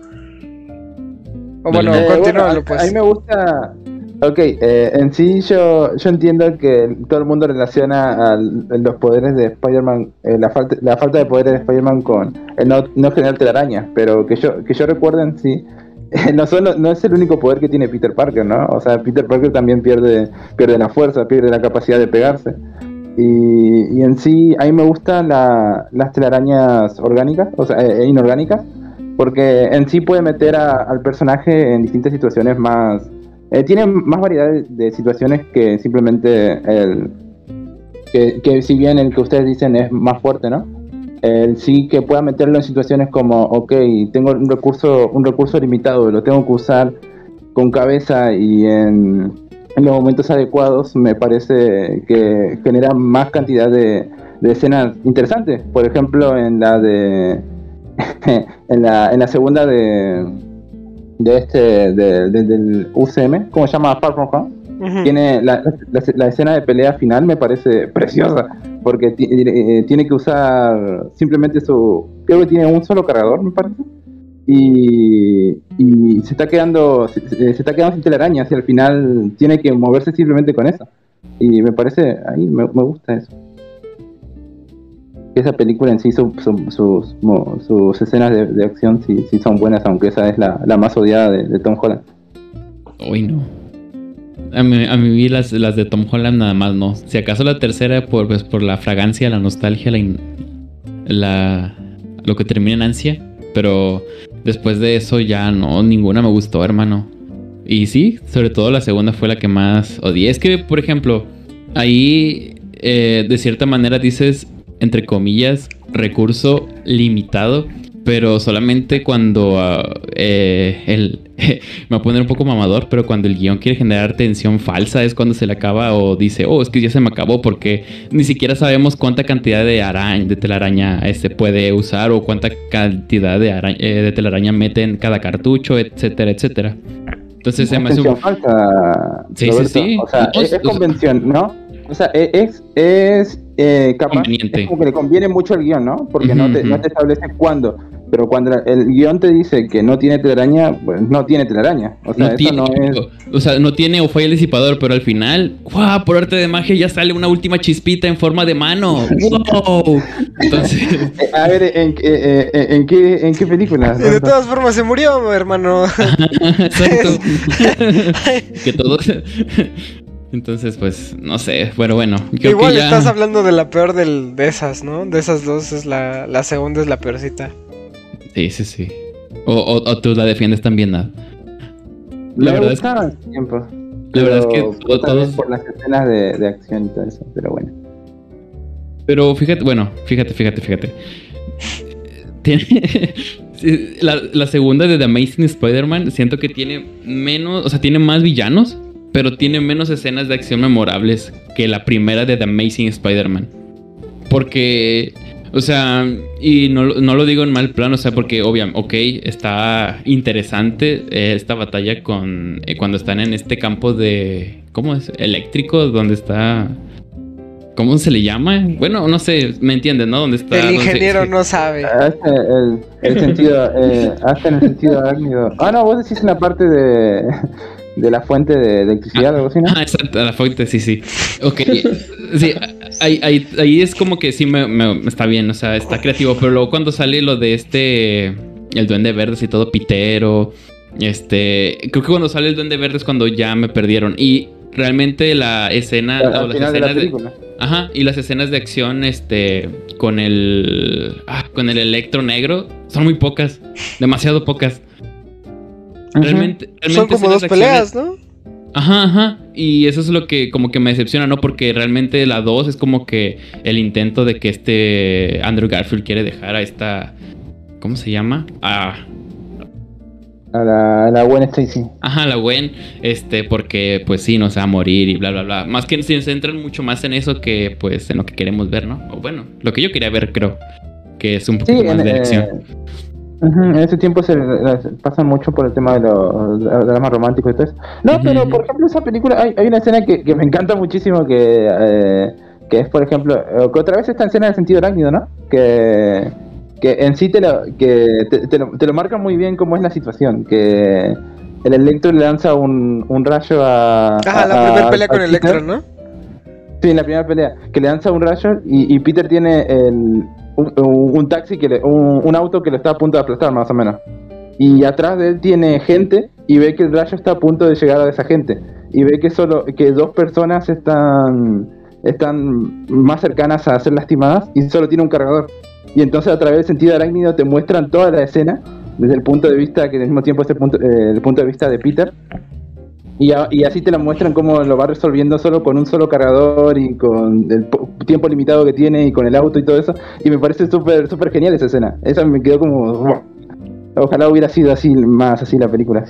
O bueno. Eh, continúalo, bueno, a- pues. A mí me gusta. Ok, eh, en sí yo, yo entiendo que todo el mundo relaciona al- los poderes de Spider-Man, eh, la, falta, la falta de poderes de Spider-Man con el no, no generar telarañas, pero que yo, que yo recuerdo en sí, [LAUGHS] no, solo, no es el único poder que tiene Peter Parker, ¿no? O sea, Peter Parker también pierde, pierde la fuerza, pierde la capacidad de pegarse. Y, y en sí, a mí me gustan la- las telarañas orgánicas, o sea, eh, inorgánicas, porque en sí puede meter a- al personaje en distintas situaciones más... eh, tiene más variedad de, situaciones que simplemente el... Que, que si bien el que ustedes dicen es más fuerte, ¿no? El sí que pueda meterlo en situaciones como, ok, tengo un recurso, un recurso limitado, lo tengo que usar con cabeza y en, en los momentos adecuados, me parece que genera más cantidad de, de escenas interesantes. Por ejemplo, en la de. [LAUGHS] en, la, en la segunda de. De este. De, de- del UCM, ¿cómo se llama? Far From Home. Tiene la, la- la escena de pelea final me parece preciosa porque ti- eh, tiene que usar simplemente su creo que tiene un solo cargador me parece y, y se está quedando se, se- se está quedando sin telarañas y al final tiene que moverse simplemente con eso y me parece ahí me, me gusta eso esa película en sí su- su- sus, escenas de, acción sí, sí son buenas aunque esa es la, la más odiada de, Tom Holland Uy, no. A mí, a mí las, las de Tom Holland nada más no. Si acaso la tercera por, pues, por la fragancia, la nostalgia, la- lo que termina en ansia. Pero después de eso ya no, ninguna me gustó, hermano. Y sí, sobre todo la segunda fue la que más odié. Es que, por ejemplo, ahí eh, de cierta manera dices, entre comillas, recurso limitado. Pero solamente cuando ah, eh, el, [LAUGHS] me va a poner un poco mamador, pero cuando el guion quiere generar tensión falsa es cuando se le acaba o dice, oh, es que ya se me acabó porque ni siquiera sabemos cuánta cantidad de araña, de telaraña este puede usar o cuánta cantidad de, araña- eh, de telaraña mete en cada cartucho, etcétera, etcétera. Entonces se me hace un... Falsa, Sí, sí, sí. O sea, es, convención, ¿no? O sea, e- es, es eh, capaz, Conveniente. es como que le conviene mucho el guion, ¿no? Porque no, te, no te establece cuándo. Pero cuando el guion te dice que no tiene telaraña, pues no tiene telaraña. O sea, no eso tiene, no es... o sea, no tiene o falla el disipador, pero al final, ¡guau! Por arte de magia ya sale una última chispita en forma de mano. [LAUGHS] ¡Wow! Entonces, [LAUGHS] Eh, A ver, ¿en, qué- eh, eh, ¿en, qué, ¿en qué película? [LAUGHS] De todas formas se murió, hermano. exacto. que todo. Entonces, pues, no sé. Bueno, bueno. Creo Igual que ya... estás hablando de la peor del, de esas, ¿no? De esas dos es la, la segunda es la peorcita. Sí, sí, sí. O, o- o tú la defiendes también. Me La verdad es tiempo. La verdad es que pero todo- todos- por las escenas de, de acción y todo eso, pero bueno. Pero fíjate, bueno, fíjate, fíjate, fíjate. Tiene. [LAUGHS] la, la segunda de The Amazing Spider-Man, siento que tiene menos. O sea, tiene más villanos, pero tiene menos escenas de acción memorables que la primera de The Amazing Spider-Man. Porque. O sea, y no, lo- no lo digo en mal plan, o sea, porque obviamente, ok, está interesante eh, esta batalla con eh, cuando están en este campo de, ¿cómo es? Eléctrico, donde está, ¿cómo se le llama? Bueno, no sé, me entienden, ¿no? Donde está. El ingeniero se- no sabe. Hace el, el sentido, eh, hace en el sentido arácnido. Ah, no, vos decís en la parte de, de la fuente de electricidad o algo así, ¿no? Ah, exacto, la fuente, sí, sí. Ok, sí, ahí, ahí, ahí es como que sí me, está bien, o sea, está creativo, pero luego cuando sale lo de este, el duende verde y todo pitero, este, creo que cuando sale el duende verde es cuando ya me perdieron y realmente la escena, o las final de la escenas de, ajá, y las escenas de acción, este, con el, ah, con el electro negro, son muy pocas, demasiado pocas. Realmente, realmente Son como dos peleas, ¿no? Ajá, ajá. Y eso es lo que como que me decepciona, ¿no? Porque realmente la 2 es como que el intento de que este Andrew Garfield quiere dejar a esta... ¿Cómo se llama? A... A la, a la buena Stacy. Ajá, la Gwen, este, porque pues sí, no se va a morir y bla, bla, bla. Más que se centran mucho más en eso que pues en lo que queremos ver, ¿no? O bueno, lo que yo quería ver creo, que es un Sí, poquito más en, de eh, en ese tiempo se pasan mucho por el tema de los dramas románticos y todo eso. No, pero por ejemplo, esa película, hay, hay una escena que, que me encanta muchísimo que, eh, que es, por ejemplo, eh, que otra vez esta escena del sentido arácnido, ¿no? Que, que en sí te lo, que te, te lo, te lo marca muy bien cómo es la situación, que el Electro le lanza un, un rayo a... Ajá, a- la primera a- pelea a con Peter. Electro, ¿no? Sí, en la primera pelea, que le lanza un rayo y, y Peter tiene el, un, taxi, que le- un, auto que lo está a punto de aplastar, más o menos. Y atrás de él tiene gente y ve que el rayo está a punto de llegar a esa gente. Y ve que solo que dos personas están, están más cercanas a ser lastimadas y solo tiene un cargador. Y entonces a través del sentido arácnido te muestran toda la escena desde el punto de vista que al mismo tiempo es el punto, eh, el punto de vista de Peter. Y, a- y así te lo muestran cómo lo va resolviendo solo con un solo cargador y con el po- tiempo limitado que tiene y con el auto y todo eso. Y me parece súper súper genial esa escena. Esa me quedó como... ¡buah! Ojalá hubiera sido así más así la película.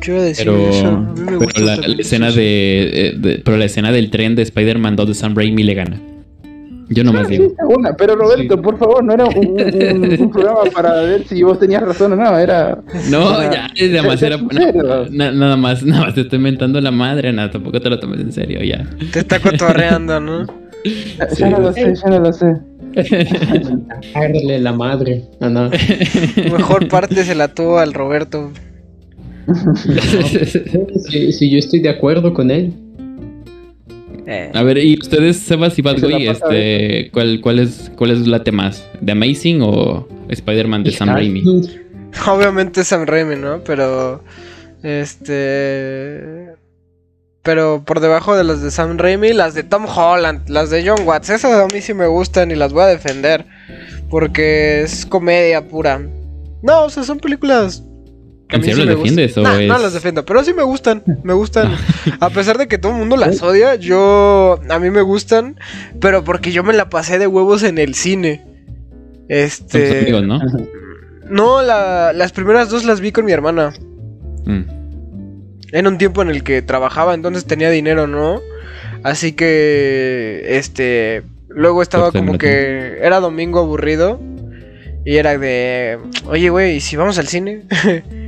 ¿Qué iba a decir Pero, eso? A mí me pero gusta la, la escena de, eh, de- pero la escena del tren de Spider-Man 2 de Sam Raimi le gana. Yo nomás Sí, digo. buena, pero Roberto, Sí. por favor, no era un, un- un programa para ver si vos tenías razón o no, era... No, era- ya, nada más era. sincero. na- nada más, nada más te estoy inventando la madre, nada, tampoco te lo tomes en serio, ya. Te está cotorreando, ¿no? Ya, Sí. ya no lo sé, ya no lo sé. [LAUGHS] Darle la madre. Ah, no. Mejor parte se la tuvo al Roberto. [LAUGHS] Sí, sí, yo estoy de acuerdo con él. Eh, A ver, y ustedes, Sebas y Bad este, ¿cuál, cuál es, cuál es late más? ¿The Amazing o Spider-Man de Sam Raimi? [LAUGHS] Obviamente Sam Raimi, ¿no? Pero. Este. Pero por debajo de las de Sam Raimi, las de Tom Holland, las de John Watts, esas a mí sí me gustan y las voy a defender. Porque es comedia pura. No, o sea, son películas. ¿En serio sí me defiendes o Nah, No las defiendo, pero sí me gustan. Me gustan. [LAUGHS] A pesar de que todo el mundo las odia, yo. A mí me gustan. Pero porque yo me la pasé de huevos en el cine. Este. amigos, ¿no? No, la- las primeras dos las vi con mi hermana. Mm. En un tiempo en el que trabajaba, entonces tenía dinero, ¿no? Así que, este, luego estaba Pues, como que era domingo aburrido y era de, oye, güey, ¿y si vamos al cine? [LAUGHS]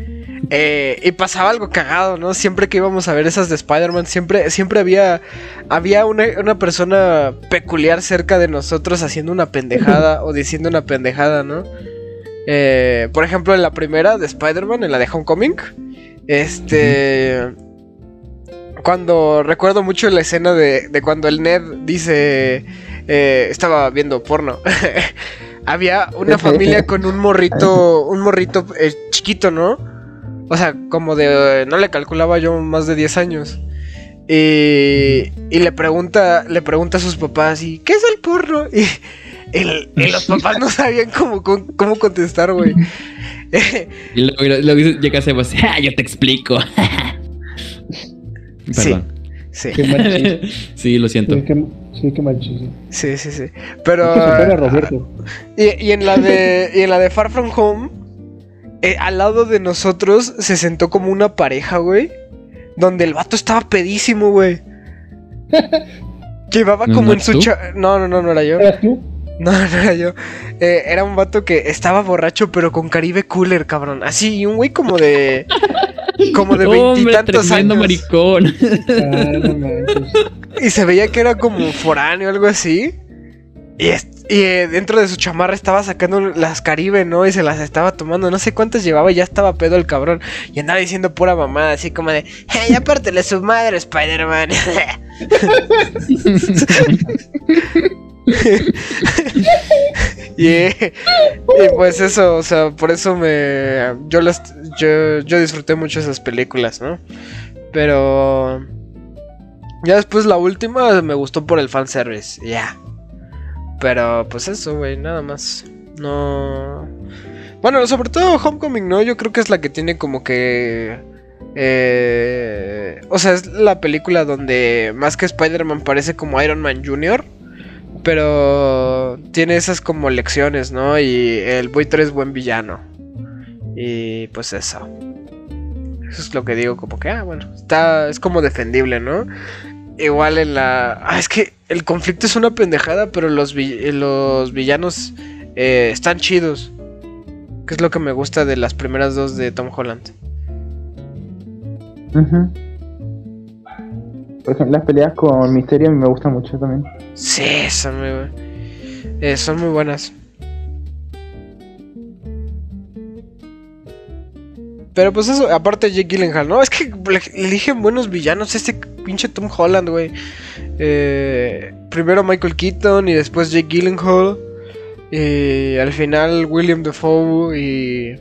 Eh, y pasaba algo cagado, ¿no? Siempre que íbamos a ver esas de Spider-Man, siempre, siempre había, había una, una persona peculiar cerca de nosotros haciendo una pendejada [LAUGHS] o diciendo una pendejada, ¿no? Eh, por ejemplo, en la primera de Spider-Man, en la de Homecoming, este. Cuando recuerdo mucho la escena de, de cuando el Ned dice. eh, estaba viendo porno. [LAUGHS] Había una [LAUGHS] familia con un morrito. Un morrito eh, chiquito, ¿no? O sea, como de. No le calculaba yo más de 10 años. Y, y le pregunta. Le pregunta a sus papás. ¿Y qué es el porno? [LAUGHS] Y, los papás no sabían cómo, cómo, cómo contestar, güey. [LAUGHS] Y luego, llega Sebas, "Ah, yo te explico. [LAUGHS] Perdón. Sí, Qué mal chiste. Sí, lo siento. Sí, qué, sí, qué sí, sí, sí. Pero. que a Roberto. Y, y en la de. Y en la de Far From Home. Eh, al lado de nosotros se sentó como una pareja, güey. Donde el vato estaba pedísimo, güey. Llevaba ¿No como en su cha- No, no, no, no era yo. ¿Eras tú? No, [LAUGHS] no era yo. Eh, era un vato que estaba borracho, pero con Caribe Cooler, cabrón. Así, y un güey como de. [LAUGHS] Como de veintitantos años. maricón. Ah. Y se veía que era como foráneo o algo así. Y, eh, dentro de su chamarra estaba sacando las Caribe, ¿no? Y se las estaba tomando. No sé cuántas llevaba y ya estaba pedo el cabrón. Y andaba diciendo pura mamada, así como de... "Eh, ya pártele su madre, Spider-Man. [LAUGHS] y, y pues eso, o sea, por eso me... Yo, las, yo, yo disfruté mucho esas películas, ¿no? Pero... Ya después la última me gustó por el fanservice, ya. Pero pues eso, güey, nada más. No. Bueno, sobre todo Homecoming, ¿no? Yo creo que es la que tiene como que. eh, o sea, es la película donde más que Spider-Man parece como Iron Man Jr. Pero tiene esas como lecciones, ¿no? Y el buitre es buen villano. Y pues eso. Eso es lo que digo, como que, ah, bueno, está, es como defendible, ¿no? Igual en la... Ah, es que el conflicto es una pendejada, pero los, vi- los villanos eh, están chidos. Que es lo que me gusta de las primeras dos de Tom Holland. Ujú. Por ejemplo, las peleas con Misterio me gustan mucho también. Sí, son muy, eh, son muy buenas. Pero pues eso, aparte Jake Gyllenhaal, ¿no? Es que eligen buenos villanos este pinche Tom Holland, güey. Eh, primero Michael Keaton y después Jake Gyllenhaal. Y al final William Dafoe y...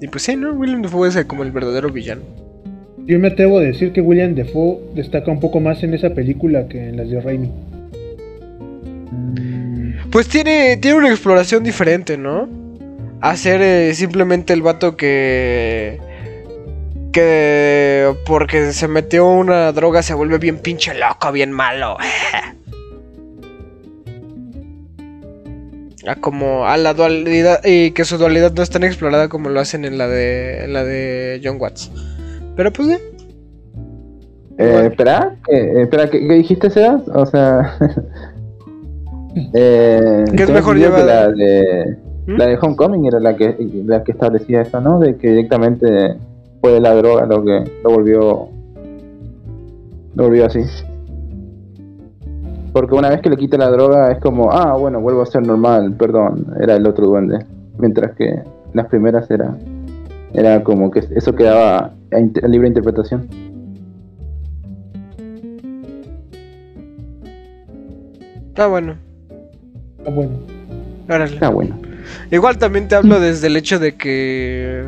Y pues sí, ¿no? William Dafoe es como el verdadero villano. Yo me atrevo a decir que William Defoe destaca un poco más en esa película que en las de Raimi. Pues tiene, tiene una exploración diferente, ¿no? Hacer eh, simplemente el vato que. Que porque se metió una droga se vuelve bien pinche loco, bien malo. A [LAUGHS] como a la dualidad. Y que su dualidad no es tan explorada como lo hacen en la de. En la de John Watts. Pero pues sí. Eh, espera, ¿qué, espera, ¿qué, qué dijiste, Sebas? O sea. [LAUGHS] eh, ¿Qué es mejor que La de, ¿Mm? la de Homecoming era la que, la que establecía eso, ¿no? De que directamente fue la droga lo que lo volvió. Lo volvió así. Porque una vez que le quita la droga es como, ah, bueno, vuelvo a ser normal, perdón, era el otro duende. Mientras que las primeras era, era como que eso quedaba a, libre interpretación. Está bueno. Ah, bueno. Órale. Está bueno. Igual también te hablo desde el hecho de que.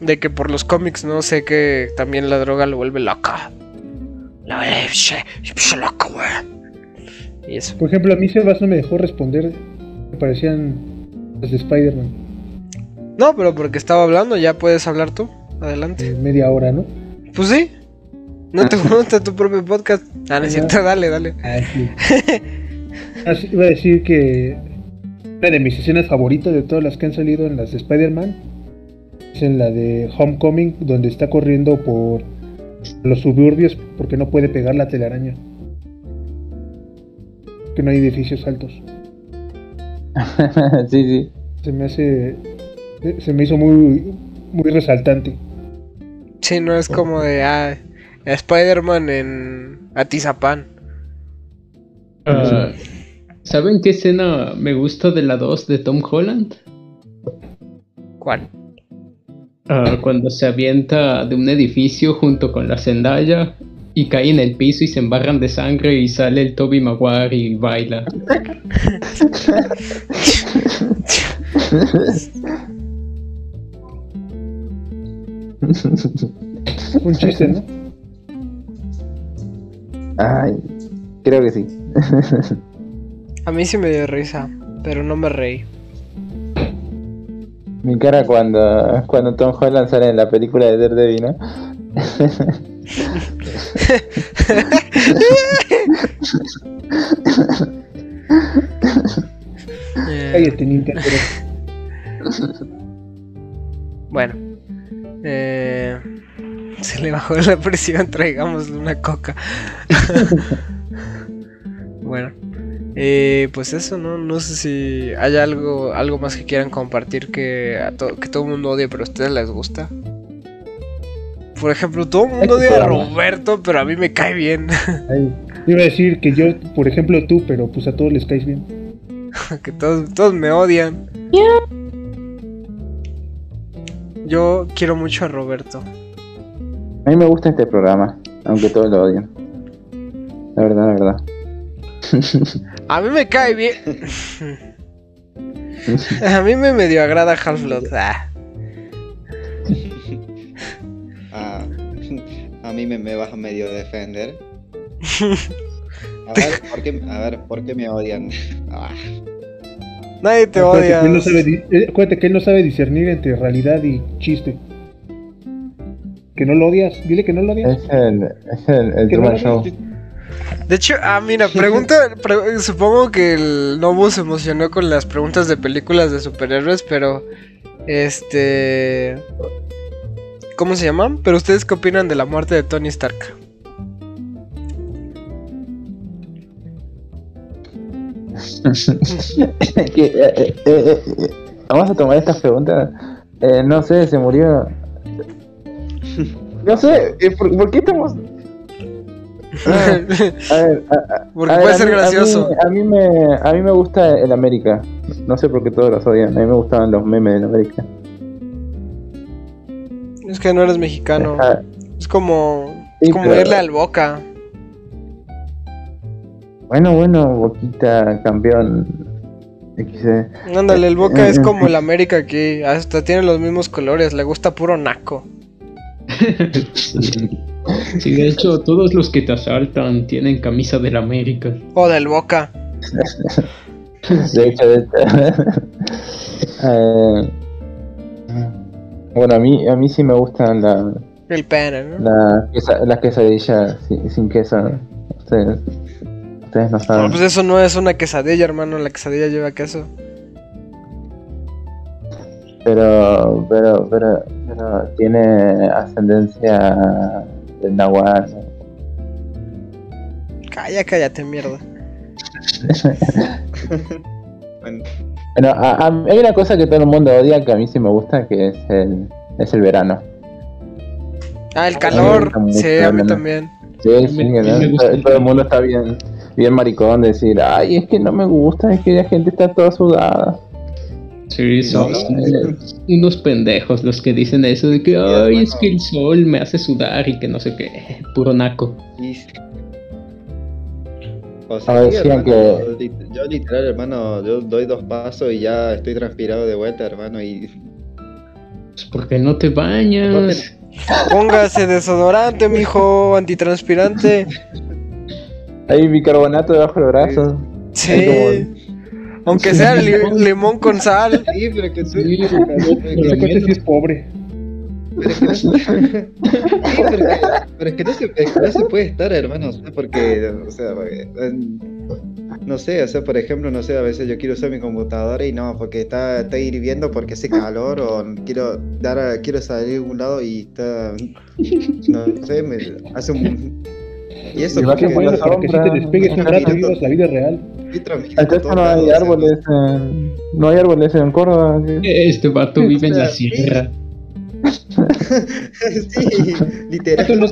De que por los cómics, no sé que también la droga lo vuelve loca. La pinche loca, güey. Y eso. Por ejemplo, a mí Sebas no me dejó responder. Me parecían las de Spider-Man. No, pero porque estaba hablando, ya puedes hablar tú. Adelante. de media hora, ¿no? Pues sí. ¿No te gusta tu propio podcast? Ah, no es cierto, [LAUGHS] dale, dale. Ah, sí. [LAUGHS] Ah, sí, iba a decir que una de mis escenas favoritas de todas las que han salido en las de Spider-Man es en la de Homecoming, donde está corriendo por los suburbios porque no puede pegar la telaraña. Que no hay edificios altos. [LAUGHS] sí, sí. Se me hace. Se me hizo muy, muy resaltante. Sí, no es como de. Ah, Spider-Man en Atizapán. Ah, ¿Saben qué escena me gusta de la 2 de Tom Holland? ¿Cuál? Ah, cuando se avienta de un edificio junto con la Zendaya y cae en el piso y se embarran de sangre y sale el Toby Maguire y baila. Un chiste, ¿no? Ay, creo que sí. A mí sí me dio risa, pero no me reí. Mi cara cuando, cuando Tom Holland sale en la película de Daredevil, ¿no? Cállate, Nintendo. bueno. Eh, se le bajó la presión, [LAUGHS] traigámosle una coca. [LAUGHS] bueno. Eh, pues eso, ¿no? No sé si hay algo, algo más que quieran compartir que, a to- que todo el mundo odia, pero a ustedes les gusta. Por ejemplo, todo el mundo odia a Roberto, pero a mí me cae bien. [LAUGHS] Ay, iba a decir que yo, por ejemplo, tú, pero pues a todos les caes bien. [LAUGHS] que todos, todos me odian. Yo quiero mucho a Roberto. A mí me gusta este programa, aunque todos lo odian. La verdad, la verdad. [LAUGHS] A mí me cae bien. [LAUGHS] a mí me medio agrada Half-Blood. [LAUGHS] Ah. Ah, a mí me, me vas a medio defender. A ver, ¿por qué, a ver, ¿por qué me odian? Ah, Nadie te Acuérdate odia. que, él no sabe, di- eh, acuérdate que él no sabe discernir entre realidad y chiste. Que no lo odias, dile que no lo odias. Es el, es el, el no Truman Show. De hecho, ah, mira, [LAUGHS] pregunta. pre- supongo que el Nobu se emocionó con las preguntas de películas de superhéroes, pero. Este. ¿Cómo se llaman? Pero ustedes qué opinan de la muerte de Tony Stark? [LAUGHS] Que, eh, eh, eh, vamos a tomar estas preguntas. Eh, no sé, se murió. [LAUGHS] No sé, ¿por, por qué estamos.? Ah, a ver, a- a- Porque a puede ser mí- gracioso. mí, a mí me, a mí me gusta el América. No sé por qué todos los odian. A mí me gustaban los memes del América. es que no eres mexicano. Es como. Sí, Es como pero- irle al boca. bueno, bueno, Boquita, campeón. XD. Ándale, el boca Eh, es eh, como el [LAUGHS] América aquí. Hasta tiene los mismos colores. Le gusta puro naco. [LAUGHS] Sí, de hecho, todos los que te asaltan tienen camisa del América. O del boca. De hecho, de hecho. Eh, bueno, a mí, a mí sí me gustan la, El pene, ¿no? la quesa- las quesadillas sin, sin queso. ¿no? Ustedes, ustedes no No, saben. pues eso no es una quesadilla, hermano. La quesadilla lleva queso. pero, pero, pero, pero tiene ascendencia Nahual. ¿no? Calla, cállate, mierda. [LAUGHS] Bueno, Bueno, a- a- hay una cosa que todo el mundo odia que a mí sí me gusta, que es el, es el verano. Ah, el calor. Está muy Sí, a mí también. Sí, sí, me ¿no? gusta. todo, todo el mundo está bien, bien maricón de decir, ay, es que no me gusta, es que la gente está toda sudada. Sí, son No, [LAUGHS] unos- pendejos los que dicen eso de que, ay, es que el sol me hace sudar y que no sé qué, [LAUGHS] puro naco. O sea, sí, hermano, que- yo literal, hermano, yo doy dos pasos y ya estoy transpirado de vuelta, hermano, y Pues porque no te bañas. Póngase desodorante, mijo, antitranspirante. [LAUGHS] Hay bicarbonato debajo del brazo. Sí. Aunque sea li- [LAUGHS] limón con sal. Sí, pero que tú- Sí, coche sí es pobre. [LAUGHS] Pero es que no se, Sí, pero, pero es que no se, es que no se puede estar, hermano, o sea, porque, o sea, porque, no sé, o sea, por ejemplo, no sé, a veces yo quiero usar mi computadora y no, porque está, está hirviendo porque hace calor o quiero dar, a- quiero salir a un lado y está, no sé, me hace un... Y eso va porque que Bueno, la para que sí te despegues un no, rato vivas la vida real. Acá no hay árboles, en- no hay árboles en Córdoba. ¿sí? Este vato [LAUGHS] vive en la sierra. [LAUGHS] sí, literal. No-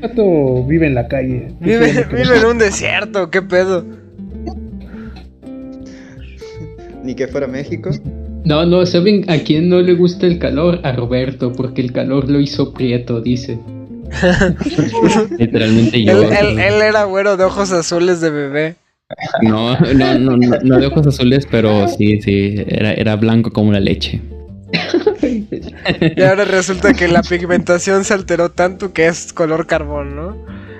Gato vive en la calle. Vive, vive en un desierto, qué pedo. Ni que fuera México. No, no, ¿saben a quién no le gusta el calor? A Roberto, porque el calor lo hizo prieto, dice. [LAUGHS] Literalmente yo. Él, él- él era güero de ojos azules de bebé. No, no, no, no, no de ojos azules, pero sí, sí, era, era blanco como la leche. Y ahora resulta que la pigmentación se alteró tanto que es color carbón, ¿no?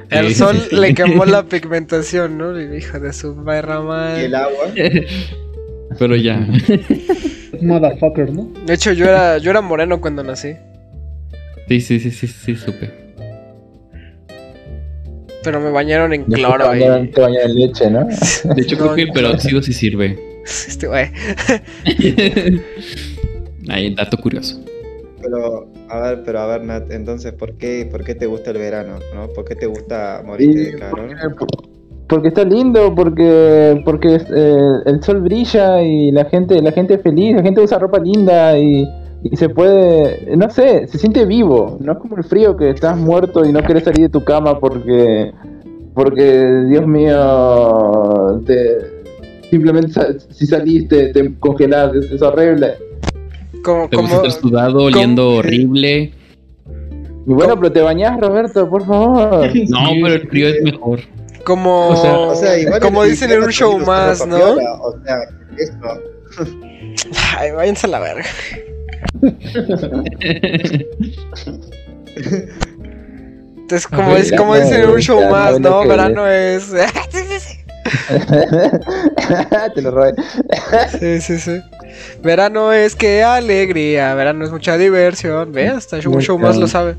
El Sí. sol le quemó la pigmentación, ¿no? Y hijo de su perra Y el agua. [LAUGHS] Pero ya. Motherfucker, ¿no? De hecho, yo era, yo era moreno cuando nací. Sí, sí, sí, sí, sí, supe. Pero me bañaron en cloro te y. bañan- te bañan en leche, ¿no? De hecho, creo que el peróxido sí sirve. [LAUGHS] Este güey. [LAUGHS] Ahí, dato curioso. Pero, a ver, pero a ver, Nat, entonces, ¿por qué, ¿por qué te gusta el verano? ¿no? ¿Por qué te gusta morirte de calor? porque, porque está lindo, porque porque eh, el sol brilla y la gente la gente es feliz, la gente usa ropa linda y, y se puede, no sé, se siente vivo, no es como el frío que estás muerto y no quieres salir de tu cama porque porque Dios mío te simplemente sa- si saliste te congelás, es, es horrible. Como, Te como, estar sudado, oliendo [LAUGHS] horrible. Y bueno, pero te bañás, Roberto, por favor. [LAUGHS] No, pero el frío es mejor. como, O sea- O sea, igual como el dicen en un show más, ¿no? O sea, eso. [LAUGHS] Ay, váyanse a la verga. Entonces, como, es, como en un show más, ¿no? Verano es. [LAUGHS] [LAUGHS] Te lo robé. Sí, sí, sí. Verano es que alegría, verano es mucha diversión. Ve, hasta un show más lo sabe.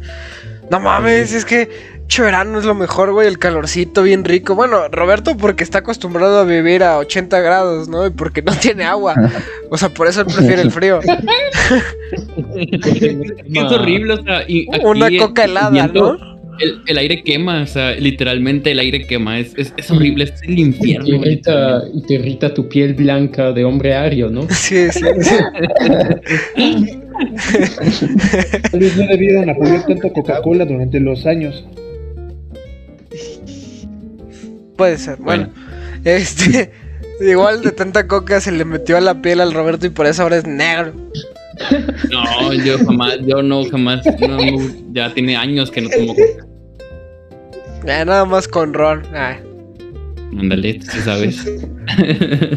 No mames, es que che, verano es lo mejor, güey, el calorcito bien rico. Bueno, Roberto porque está acostumbrado a vivir a 80 grados, ¿no? Y porque no tiene agua. [LAUGHS] O sea, por eso él prefiere el frío. [LAUGHS] es horrible, o sea, y aquí Una coca helada, ¿no? El, el aire quema, o sea, literalmente el aire quema. Es, es, es horrible, es el Y infierno. te, irrita, y te irrita tu piel blanca de hombre ario, ¿no? [LAUGHS] Sí, sí. sí. Tal vez no debieron apoyar tanto Coca-Cola durante los años. Puede ser. Bueno, este. [LAUGHS] Igual de tanta coca se le metió a la piel al Roberto y por eso ahora es negro. No, yo jamás, yo no, jamás. No, no, ya tiene años que no tomo coca. Eh, nada más con ron. Ándale, tú sí sabes.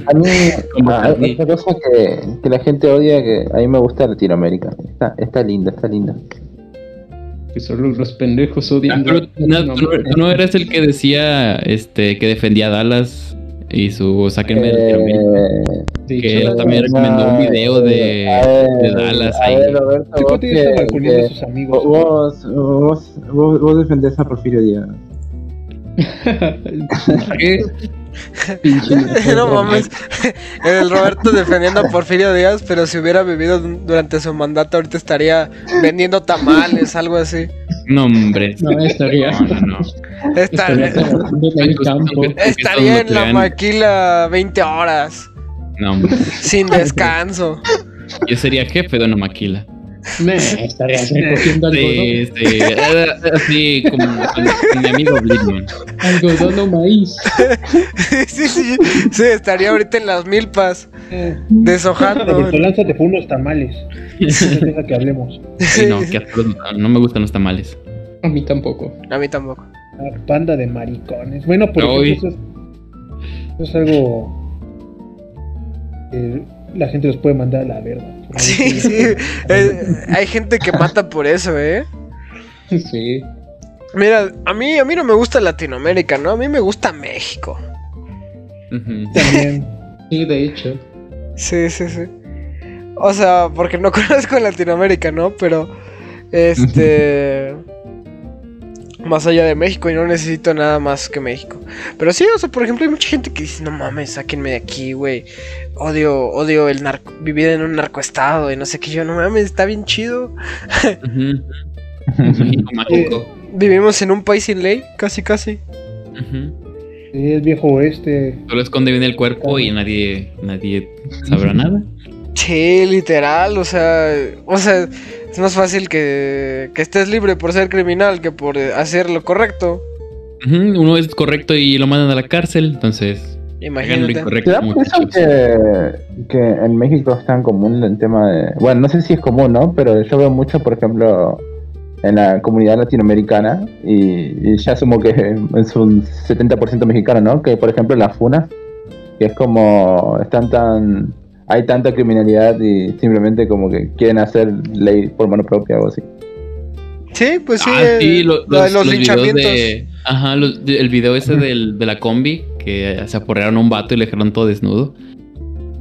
A mí, [LAUGHS] Como ah, otra cosa que, que la gente odia, que a mí me gusta Latinoamérica. Está, está linda, está linda. Que solo los pendejos Ah, odian. pero no, tú, no, tú no eres el que decía este que defendía a Dallas y su sáquenme. Eh, De que él también recomendó un video de, de Dallas ahí. ver, Roberto, vos, está que- que- sus amigos. vos, vos, vos, vos defendés a Porfirio Díaz. ¿Qué? No [LAUGHS] mames. El Roberto defendiendo a Porfirio Díaz, pero si hubiera vivido du- durante su mandato, ahorita estaría vendiendo tamales, algo así. No, hombre. No, estaría. No, no, no. Estaría, en el campo. estaría en la maquila 20 horas, No, hombre. sin descanso. Yo sería jefe de una maquila. Me estarías recogiendo algodón, Sí, sí. eh, Así como con, mi amigo Blitzman. algodón o maíz. [LAUGHS] Sí, sí, sí, estaría ahorita en las milpas, Eh, deshojando. Lánzate por unos tamales. No deja que hablemos. Sí, no, que asco, no me gustan los tamales. A mí tampoco. A mí tampoco. Una panda de maricones. Bueno, por Uy. ejemplo, eso es, eso es algo que la gente los puede mandar a la verga. [LAUGHS] Sí, sí. eh, hay gente que mata por eso, ¿eh? Sí. Mira, a mí, a mí no me gusta Latinoamérica, ¿no? A mí me gusta México. También. [LAUGHS] Sí, de hecho. Sí, sí, sí. O sea, porque no [LAUGHS] conozco Latinoamérica, ¿no? Pero, este... Más allá de México y no necesito nada más que México. Pero sí, o sea, por ejemplo, hay mucha gente que dice, no mames, sáquenme de aquí, güey. Odio, odio el narco, vivir en un narcoestado y no sé qué. Yo, no mames, está bien chido. México [LAUGHS] mágico. Vivimos en un país sin ley, casi, casi. Sí, el viejo oeste. Solo esconde bien el cuerpo y nadie, nadie sabrá [LAUGHS] nada. Sí, literal, o sea, o sea, es más fácil que, que estés libre por ser criminal que por hacer lo correcto. Uno es correcto y lo mandan a la cárcel, entonces Imagínate. incorrecto. ¿Te da por eso muchachos. que, que en México es tan común el tema de... Bueno, no sé si es común, ¿no? Pero yo veo mucho, por ejemplo, en la comunidad latinoamericana, y, y ya asumo que es un 70% mexicano, ¿no? Que, por ejemplo, las funas, que es como... Están tan... Hay tanta criminalidad y simplemente como que quieren hacer ley por mano propia o así. Sí, pues sí, ah, sí, lo- los, los, los videos linchamientos. de. Ajá, los- de- el video ese del, de la combi que se aporrearon a un vato y le dejaron todo desnudo.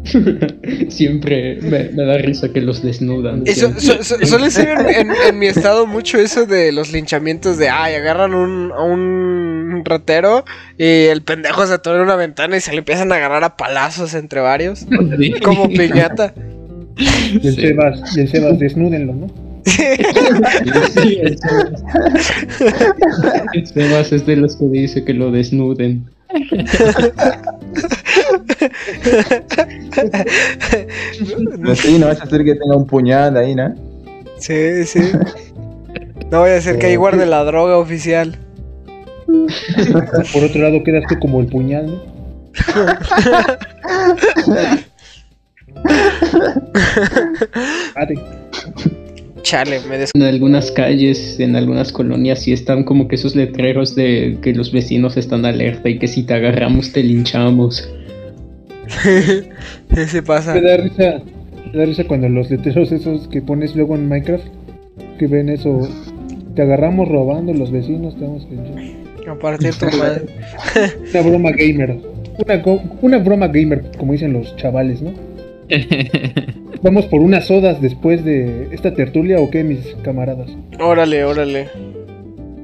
[LAUGHS] Siempre me, me da risa que los desnudan. Eso, siempre. su- su- suele ser en, en- en mi estado mucho eso de los linchamientos de, ay, agarran un, a un ratero y el pendejo se atora en una ventana y se le empiezan a agarrar a palazos entre varios, [LAUGHS] Sí. como piñata. Y el Sí. Sebas, y el Sebas, desnúdenlo, ¿no? Sí. El Sebas es de los que dice que lo desnuden. Sí, no vas a hacer que tenga un puñal ahí, ¿no? Sí, sí. No voy a hacer que ahí guarde la droga oficial. Por otro lado, quedas tú como el puñal, ¿no? [LAUGHS] Ate. Chale, me des... En algunas calles, en algunas colonias, sí están como que esos letreros de que los vecinos están alerta y que si te agarramos te linchamos. [LAUGHS] se pasa. Me da risa, me da risa cuando los letreros esos que pones luego en Minecraft, que ven eso, te agarramos robando los vecinos, te vamos a linchar. A partir tu madre. Una broma gamer. Una, una broma gamer, como dicen los chavales, ¿no? [LAUGHS] Vamos por unas sodas después de esta tertulia o qué, mis camaradas. Órale, órale.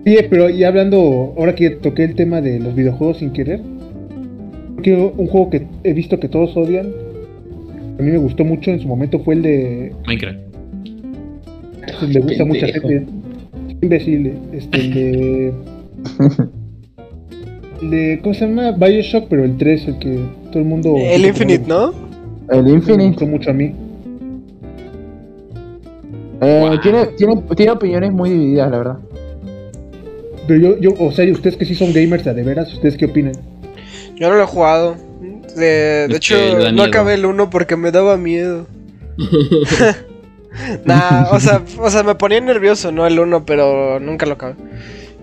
Sí, pero y hablando, ahora que toqué el tema de los videojuegos sin querer, que un juego que he visto que todos odian, a mí me gustó mucho en su momento fue el de Minecraft. le gusta a mucha gente. Imbécil, este, el de. [LAUGHS] el de. ¿Cómo se llama? Bioshock, pero el 3, el que todo el mundo. El Infinite, ¿no? El Me Infinite gustó mucho a mí. eh, Wow. tiene, tiene, tiene opiniones muy divididas, la verdad. Pero yo, yo, o sea, ustedes que sí son gamers de veras, ¿ustedes qué opinan? Yo no lo he jugado. De, hecho, no acabé el 1 porque me daba miedo. [LAUGHS] Nah, o sea, o sea, me ponía nervioso, ¿no? El 1, pero nunca lo acabé.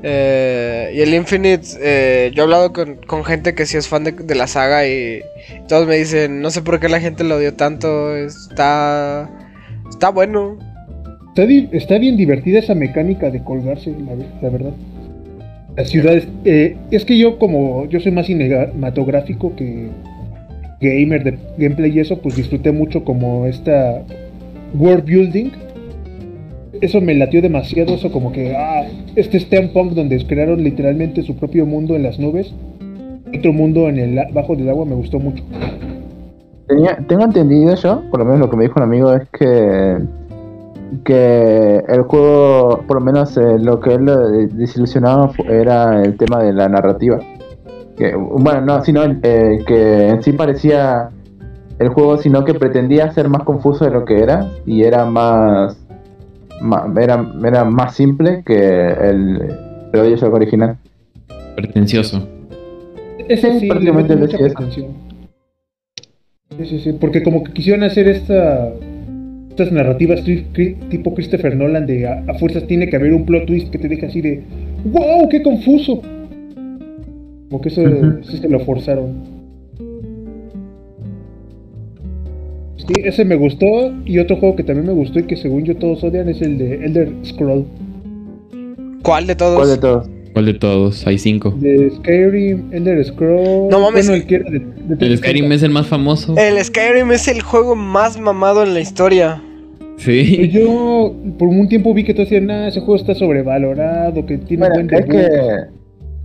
Eh, y el Infinite, eh, yo he hablado con, gente que sí es fan de, la saga y todos me dicen, no sé por qué la gente lo odió tanto, está, está bueno. Está, bien divertida esa mecánica de colgarse, la verdad. Las ciudades. eh, es que yo, como yo soy más cinematográfico que gamer de gameplay y eso, pues disfruté mucho como esta world building. Eso me latió demasiado, eso como que, ah, este steampunk donde crearon literalmente su propio mundo en las nubes. otro mundo en el bajo del agua me gustó mucho. Tenía- tengo entendido yo, por lo menos lo que me dijo un amigo es que que el juego, por lo menos eh, lo que él desilusionaba era el tema de la narrativa. Bueno, no, sino eh, que en sí parecía el juego, sino que pretendía ser más confuso de lo que era y era más, era, era más simple que el, el Bioshock original. Pretencioso. Eso Sí, le prácticamente mucha pretensión. Sí, sí, sí, porque como que quisieron hacer esta estas narrativas tipo Christopher Nolan de a, a fuerzas tiene que haber un plot twist que te deje así de ¡Wow! ¡Qué confuso! Como que eso Ujú. sí se lo forzaron. Sí, ese me gustó y otro juego que también me gustó y que según yo todos odian es el de Elder Scroll. ¿Cuál de todos? ¿Cuál de todos? ¿Cuál de todos? Hay cinco. De Skyrim, Elder Scroll... No mames. Bueno, el que era de, de El Skyrim es el más famoso. El Skyrim es el juego más mamado en la historia. Pues Sí. Yo por un tiempo vi que todos decían, nah, ese juego está sobrevalorado, que tiene Bueno, buen es debut". que,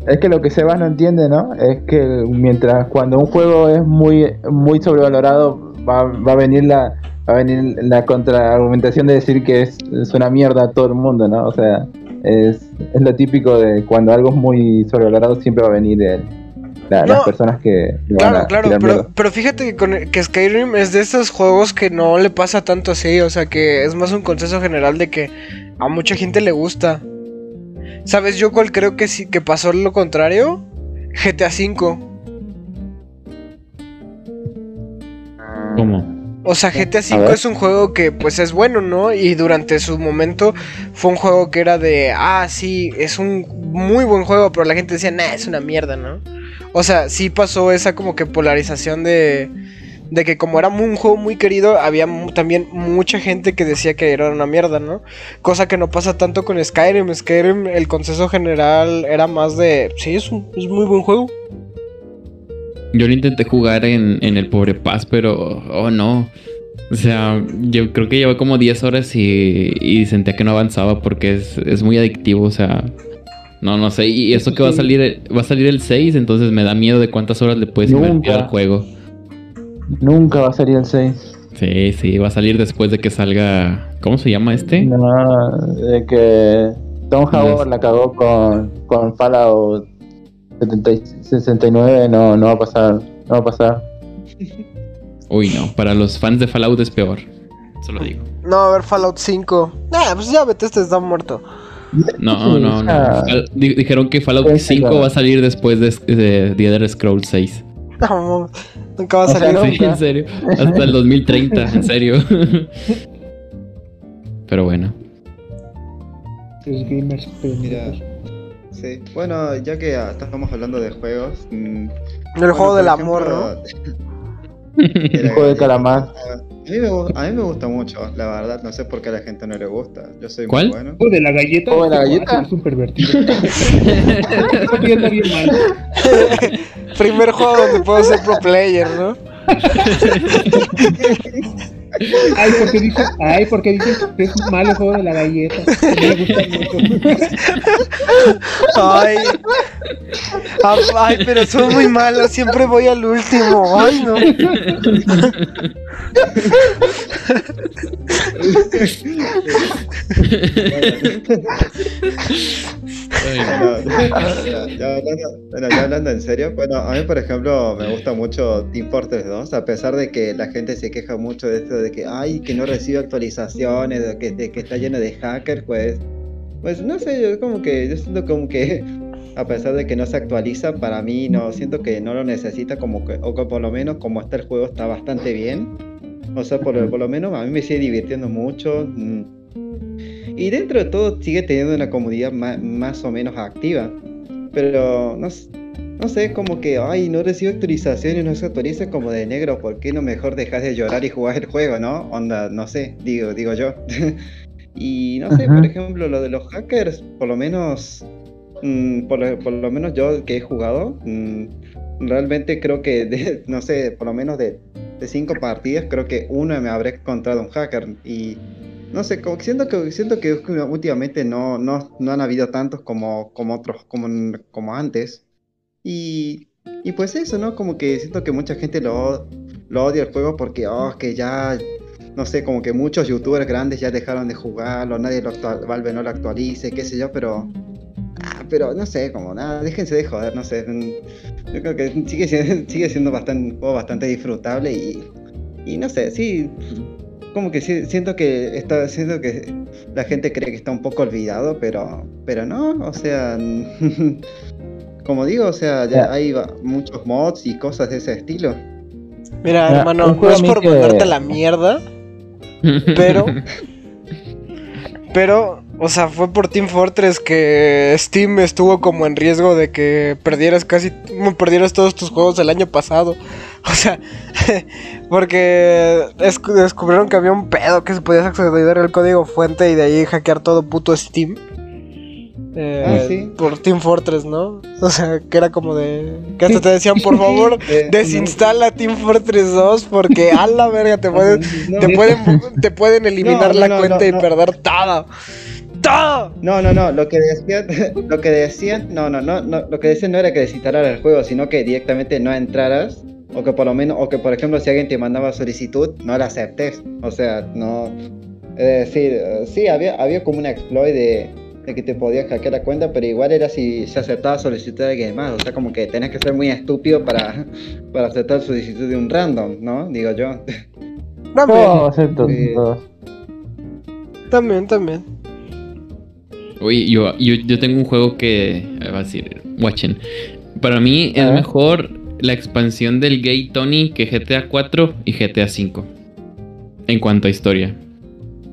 es que lo que Sebas no entiende, ¿no? Es que mientras cuando un juego es muy, muy sobrevalorado, va, va a venir la va a venir la contraargumentación de decir que es, es una mierda a todo el mundo, ¿no? O sea, es, es lo típico de cuando algo es muy sobrevalorado, siempre va a venir el- la- No, las personas que le van Claro, a claro, pero, pero fíjate que, con, que Skyrim es de esos juegos que no le pasa tanto así, o sea que es más un consenso general de que a mucha gente le gusta. ¿Sabes yo cuál creo que sí que pasó lo contrario? GTA V. ¿Cómo? O sea, GTA. V es un juego que pues es bueno, ¿no? Y durante su momento fue un juego que era de, ah, sí, es un muy buen juego, pero la gente decía, nah, es una mierda, ¿no? O sea, sí pasó esa como que polarización de, de que como era un juego muy querido, había mu- también mucha gente que decía que era una mierda, ¿no? Cosa que no pasa tanto con Skyrim. Skyrim, el consenso general era más de, sí, es un es muy buen juego. Yo lo intenté jugar en, en el Pobre Paz, pero oh no. O sea, yo creo que llevé como 10 horas y, y sentía que no avanzaba porque es, es muy adictivo, o sea. No, no sé. Y eso que va a salir, va a salir el 6, entonces me da miedo de cuántas horas le puedes invertir al juego. Nunca va a salir el 6. Sí, sí, va a salir después de que salga. ¿Cómo se llama este? No, de que Tom Howard la cagó con, con Fallout 70 y 69, no, no va a pasar, no va a pasar. Uy, no. Para los fans de Fallout es peor. Eso lo digo. No, a ver, Fallout 5. Nah, pues ya Bethesda está muerto. No, no, no. ah. Dijeron que Fallout Sí, sí, 5 claro. va a salir después de, de The Elder Scrolls 6. No, nunca va a O sea, salir. no. Sí, en serio. Hasta el 2030, en serio. [LAUGHS] Pero bueno. Los gamers Mira, sí. Bueno, ya que ah, estamos hablando de juegos. mm, El bueno, juego del ejemplo, amor, ¿no? [LAUGHS] El juego de calamar. A mí, me, a mí me gusta mucho, la verdad. No sé por qué a la gente no le gusta. Yo soy ¿Cuál? muy bueno. ¿Juego de la galleta? ¿Juego de la Este galleta? guaso Es un pervertido. [LAUGHS] Primer juego donde puedo ser pro player, ¿no? [LAUGHS] Ay, porque dice, ay, porque dice que es malo el juego de la galleta. Me gusta mucho. Ay. Ay, pero son muy malos, siempre voy al último. Ay, no. [LAUGHS] Ya, hablando, en serio, bueno, a mí por ejemplo me gusta mucho Team Fortress 2, a pesar de que la gente se queja mucho de esto de que, ay, que no recibe actualizaciones, de que, que está lleno de hackers, pues, pues no sé, yo como que, yo siento como que, a pesar de que no se actualiza, para mí no, siento que no lo necesita como que, o que por lo menos como está el juego está bastante bien, o sea, por, por lo menos a mí me sigue divirtiendo mucho. Y dentro de todo sigue teniendo una comunidad ma- más, o menos activa. Pero no, no sé, como que, ay, no recibo actualizaciones, no se actualiza como de negro, ¿por qué no mejor dejas de llorar y jugar el juego, no? Onda, no sé, digo, digo yo. [LAUGHS] y no sé, Ajá. por ejemplo, lo de los hackers, por lo menos, mm, por, lo- por lo menos yo que he jugado, mm, realmente creo que, de- no sé, por lo menos de, de cinco partidas, creo que una me habré encontrado un hacker y no sé, siento que siento que últimamente no, no, no han habido tantos como, como otros, como, como antes. Y y pues eso, ¿no? Como que siento que mucha gente lo, lo odia el juego porque, oh, que ya, no sé, como que muchos youtubers grandes ya dejaron de jugarlo, nadie lo actual, Valve no lo actualice, qué sé yo, pero... Pero no sé, como nada, déjense de joder, no sé. Yo creo que sigue siendo, [LAUGHS] sigue siendo bastante, un juego bastante disfrutable y, y no sé, sí, como que sí- siento que está siento que la gente cree que está un poco olvidado, pero pero no, o sea, [LAUGHS] como digo, o sea, ya hay muchos mods y cosas de ese estilo. Mira, Mira, hermano, no es por que- mandarte a la mierda, [LAUGHS] pero. Pero, o sea, fue por Team Fortress que Steam estuvo como en riesgo de que perdieras casi. perdieras todos tus juegos del año pasado. [LAUGHS] O sea, [LAUGHS] porque descu- descubrieron que había un pedo que se podía acceder al código fuente y de ahí hackear todo puto Steam. Eh, Ah, sí. Por Team Fortress, ¿no? O sea, que era como de. Que hasta te decían, por [LAUGHS] favor, Eh, desinstala Team Fortress 2 porque a la verga te pueden, no, te pueden, te pueden eliminar No, no, la cuenta y perder todo. ¡Todo! No, no, no, lo que decían, [LAUGHS] lo que decían, no, no, no, no, lo que decían no era que desinstalaras el juego, sino que directamente no entraras, o que por lo menos, o que por ejemplo si alguien te mandaba solicitud, no la aceptes. O sea, no. Es decir, sí, había, había como un exploit de, de que te podías hackear la cuenta, pero igual era si se aceptaba solicitud de alguien más. O sea, como que tenés que ser muy estúpido para, [LAUGHS] para aceptar solicitud de un random, ¿no? Digo yo. También, acepto, Sí. también, también. Oye, yo, yo, yo tengo un juego que. eh, Va a decir, watchen. Para mí es mejor la expansión del Gay Tony que GTA 4 y GTA 5. En cuanto a historia.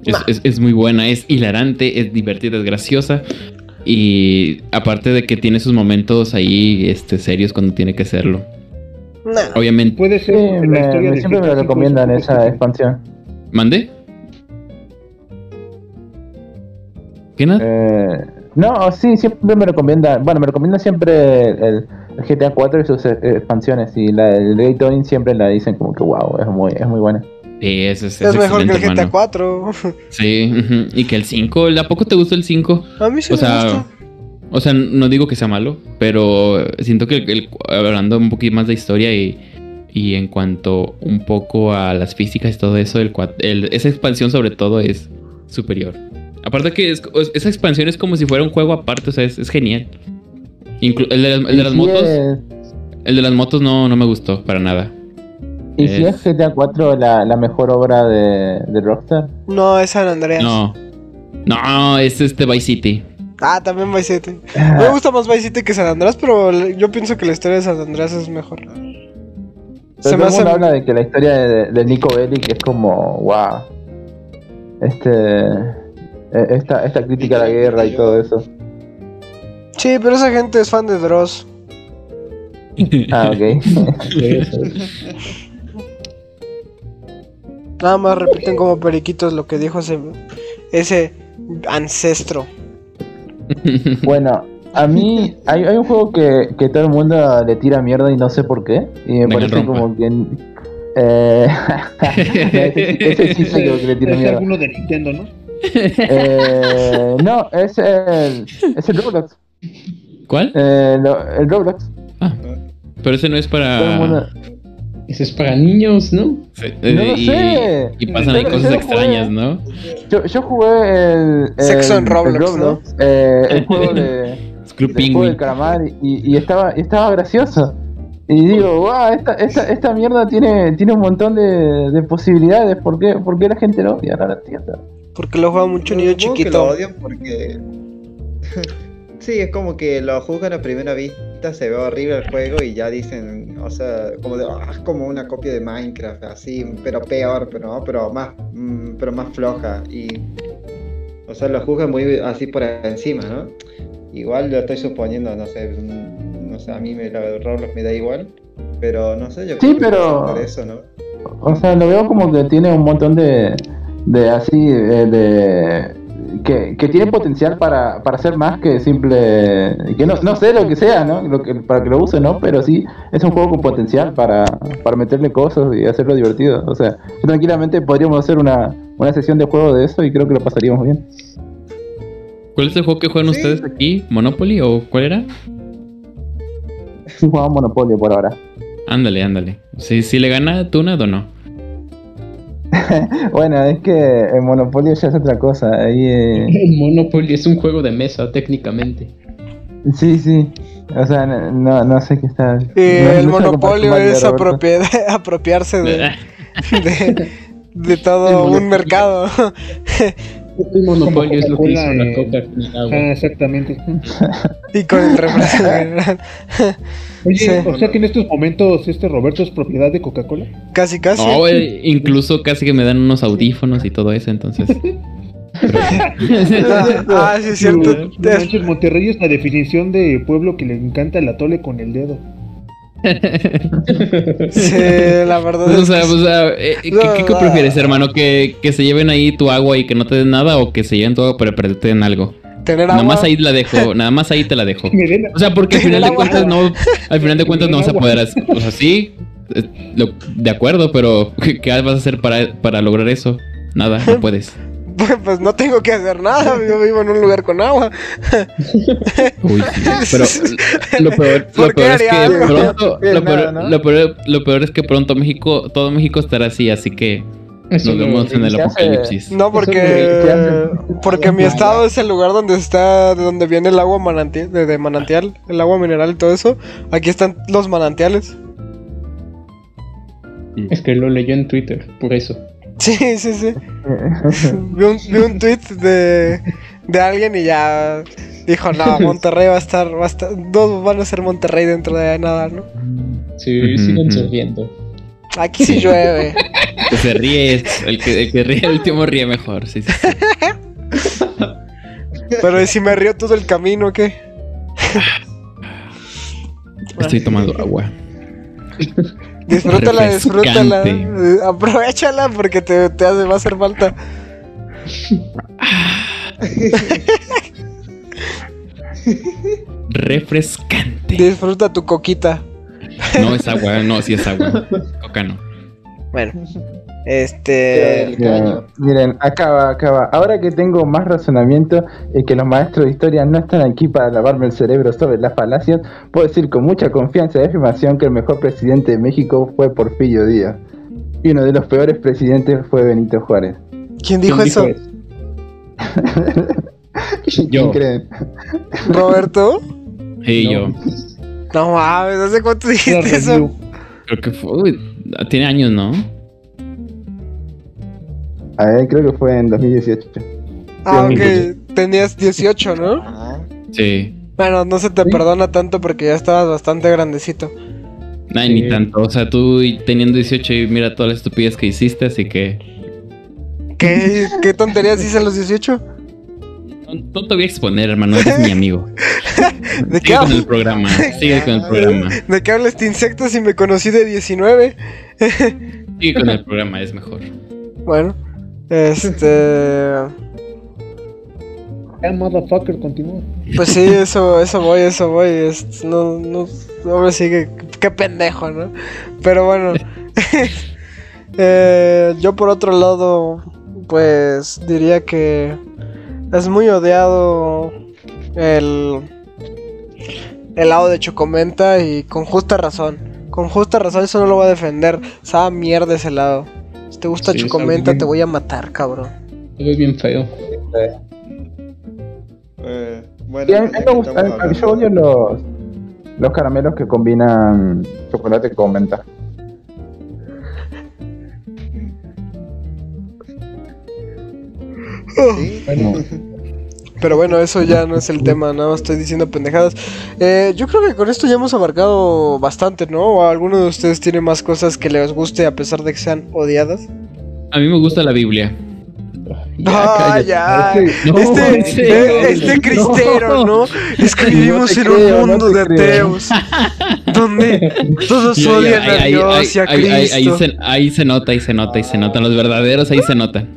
Es, Nah. es- es muy buena, es hilarante, es divertida, es graciosa. Y aparte de que tiene sus momentos ahí este, serios cuando tiene que serlo. Nah. Obviamente. Puede ser me- historia me- de siempre me V recomiendan esa expansión. ¿Mande? Eh, no, sí, siempre me recomiendan. Bueno, me recomiendan siempre el, el GTA 4 y sus eh, expansiones. Y la del Gay Tony siempre la dicen como que wow, es muy, es muy buena. Sí, es, es, Es, mejor que el GTA hermano. 4. Sí, y que el 5, ¿a poco te gustó el 5? A mí sí O me sea, gusta. O sea, no digo que sea malo, pero siento que el- el- hablando un poquito más de historia y, y en cuanto un poco a las físicas y todo eso, el, el- esa expansión sobre todo es superior. Aparte que es- esa expansión es como si fuera un juego aparte, o sea, es, es genial. Inclu- el, de las, el de Y las si motos, es- el de las motos no, no me gustó para nada. y si es- es GTA 4 la, la mejor obra de, de Rockstar. No, es San Andreas. No. No, es este Vice City. Ah, también Vice City. Me gusta más Vice City que San Andreas, pero yo pienso que la historia de San Andreas es mejor. Pero Se me hace. habla de que la historia de, de Nico Bellic es como wow. Este. Eh, Esta, esta crítica a la guerra y todo eso. Sí, pero esa gente es fan de Dross. [LAUGHS] Ah, ok. [LAUGHS] Nada más repiten como periquitos lo que dijo ese, ese ancestro. [LAUGHS] Bueno, a mí hay, hay un juego que, que todo el mundo le tira mierda y no sé por qué. Y me parece como que... Eh, ese, ese sí sé que le tira Es mierda. alguno de Nintendo, ¿no? Eh, no, es el, es el Roblox. ¿Cuál? Eh, lo- el Roblox. Ah, pero ese no es el para... Eso es para niños, ¿no? Sí, No lo y, sé. y pasan ahí cosas extrañas, jugué. ¿no? Yo, yo jugué el, el, Sexo en el Roblox, eh, el [LAUGHS] juego de... Club del juego del calamar y, y estaba, y estaba gracioso. Y digo, wow, esta, esta, esta mierda tiene, tiene un montón de, de posibilidades. ¿Por qué, por qué la gente lo odia? No lo entiendo. Porque lo juega mucho niño Supongo que lo chiquito. odian porque. [LAUGHS] sí, es como que lo juzgan a primera vista, se ve horrible el juego y ya dicen, o sea, como de, "Ah, es como una copia de Minecraft, así, pero peor, pero no, pero más, mm, pero más floja y, o sea, lo juzgan muy así por encima, ¿no? Igual lo estoy suponiendo, no sé, mm, no sé, a mí me, la Roblox me da igual, pero no sé, yo Sí, creo que pero- eso, ¿no? O sea, lo veo como que tiene un montón de, de así, eh, de... Que, que tiene potencial para, para ser más que simple... Que no, no sé lo que sea, ¿no? Lo que, para que lo use, ¿no? Pero sí, es un juego con potencial para, para meterle cosas y hacerlo divertido. O sea, tranquilamente podríamos hacer una, una sesión de juego de eso y creo que lo pasaríamos bien. ¿Cuál es el juego que juegan Sí. ustedes aquí? ¿Monopoly o cuál era? sí jugaba Monopolio por ahora. Ándale, ándale. Si, si le gana Tunad o no. [LAUGHS] Bueno, es que el Monopolio ya es otra cosa. Ahí, eh, [LAUGHS] El Monopoly es un juego de mesa, técnicamente. sí, sí. O sea, no, no, sé qué está. No- el monopolio es [LAUGHS] apropiarse de, de, de todo un mercado. El Monopoly es lo que hizo Coca-Cola, la eh, coca con el agua. Ah, exactamente. [LAUGHS] y con el refresco [LAUGHS] general. Oye, Sí. o sea que en estos momentos este Roberto es propiedad de Coca-Cola. Casi, casi. No, güey, incluso casi que me dan unos audífonos y todo eso, entonces. [LAUGHS] ah, sí, es cierto. No manches, Monterrey es la definición de pueblo que le encanta el atole con el dedo. Sí, la verdad o es sea, que o sea, eh, ¿qué, No, qué- qué prefieres, hermano? ¿Que, ¿Que se lleven ahí tu agua y que no te den nada o que se lleven tu agua pero pero te den algo? tener Nada agua. más ahí la dejo, [LAUGHS] nada más ahí te la dejo. O sea, porque al final de cuentas no, al final de cuentas no vas a poder hacer, o sea, sí, lo- de acuerdo, pero [LAUGHS] ¿qué, qué vas a hacer para, para lograr eso? Nada, no puedes. Pues no tengo que hacer nada. Yo vivo en un lugar con agua. Uy, pero lo [LAUGHS] peor, ¿Por lo qué peor es que algo? pronto, Bien, lo peor, nada, ¿no? lo peor- lo peor es que pronto México, todo México estará así, así que nos no- vemos en el apocalipsis. No, porque porque mi estado es el lugar donde está, de donde viene el agua manantial, de, de manantial, el agua mineral y todo eso. Aquí están los manantiales. Es que lo leyó en Twitter, por eso. Sí, sí, sí. [LAUGHS] Vi un, vi un tweet de, de alguien y ya dijo, no, [LAUGHS] Monterrey va a estar, va a estar, dos van a ser Monterrey dentro de nada, ¿no? Sí, siguen sonriendo. Aquí sí llueve. El que se ríe, el que, el que ríe el último ríe mejor. Sí, sí, sí. [LAUGHS] Pero ¿y si me río todo el camino, ¿qué? Estoy tomando agua. Disfrútala, disfrútala. Aprovechala porque te, te hace, va a hacer falta. [LAUGHS] Refrescante. Disfruta tu coquita. No es agua, no, sí es agua. [LAUGHS] Coca no. Bueno, este. El caño. Miren, acaba, acaba. Ahora que tengo más razonamiento y que los maestros de historia no están aquí para lavarme el cerebro sobre las falacias, puedo decir con mucha confianza y afirmación que el mejor presidente de México fue Porfirio Díaz. Y uno de los peores presidentes fue Benito Juárez. ¿Quién dijo ¿Quién eso? [LAUGHS] eso? ¿Quién Yo. creen? ¿Roberto? Y No. yo. No mames, ¿hace cuánto dijiste eso? Creo que fue. uy, tiene años, ¿no? A ver, creo que fue en 2018. Ah, ok. Tenías 18, ¿no? Ajá. Sí. Bueno, no se te perdona tanto porque ya estabas bastante grandecito. Ay, Sí. ni tanto. O sea, tú teniendo 18 y mira todas las estupidez que hiciste, así que. ¿Qué, qué tonterías hice a los 18? No, no te voy a exponer, hermano. Eres mi amigo. [LAUGHS] ¿De qué, Sigue con el hablas? programa. Sigue con el programa. ¿De qué habla este insecto si me conocí de 19? Sigue con el programa, es mejor. Bueno, este. Ya, motherfucker, continúa. Pues sí, eso, eso voy, eso voy. es- no, no, ahora sí que, qué pendejo, ¿no? Pero bueno. [LAUGHS] Eh, yo por otro lado, pues diría que es muy odiado el el lado de Chocomenta y con justa razón. Con justa razón eso no lo voy a defender. Sabe mierda ese lado. Si te gusta Sí, sabe Chocomenta bien. te voy a matar, cabrón. Se ve bien feo. Eh, Y bueno, a mí me que gusta- estamos a mí yo odio los, los caramelos que combinan chocolate con menta. Sí, Bueno. [LAUGHS] Pero bueno, eso ya no es el tema, nada más estoy diciendo pendejadas. Eh, yo creo que con esto ya hemos abarcado bastante, ¿no? ¿O alguno de ustedes tiene más cosas que les guste a pesar de que sean odiadas? A mí me gusta la Biblia. ah, cállate. ya. No, este, eh, este cristero, ¿no? Es que vivimos te en creo, un no mundo de ateos. donde todos Ya, ya, odian a ahí- Dios ahí- y a ahí- ahí- ahí Cristo. se, ahí se nota, ahí se nota, ahí se notan. Los verdaderos ahí se notan.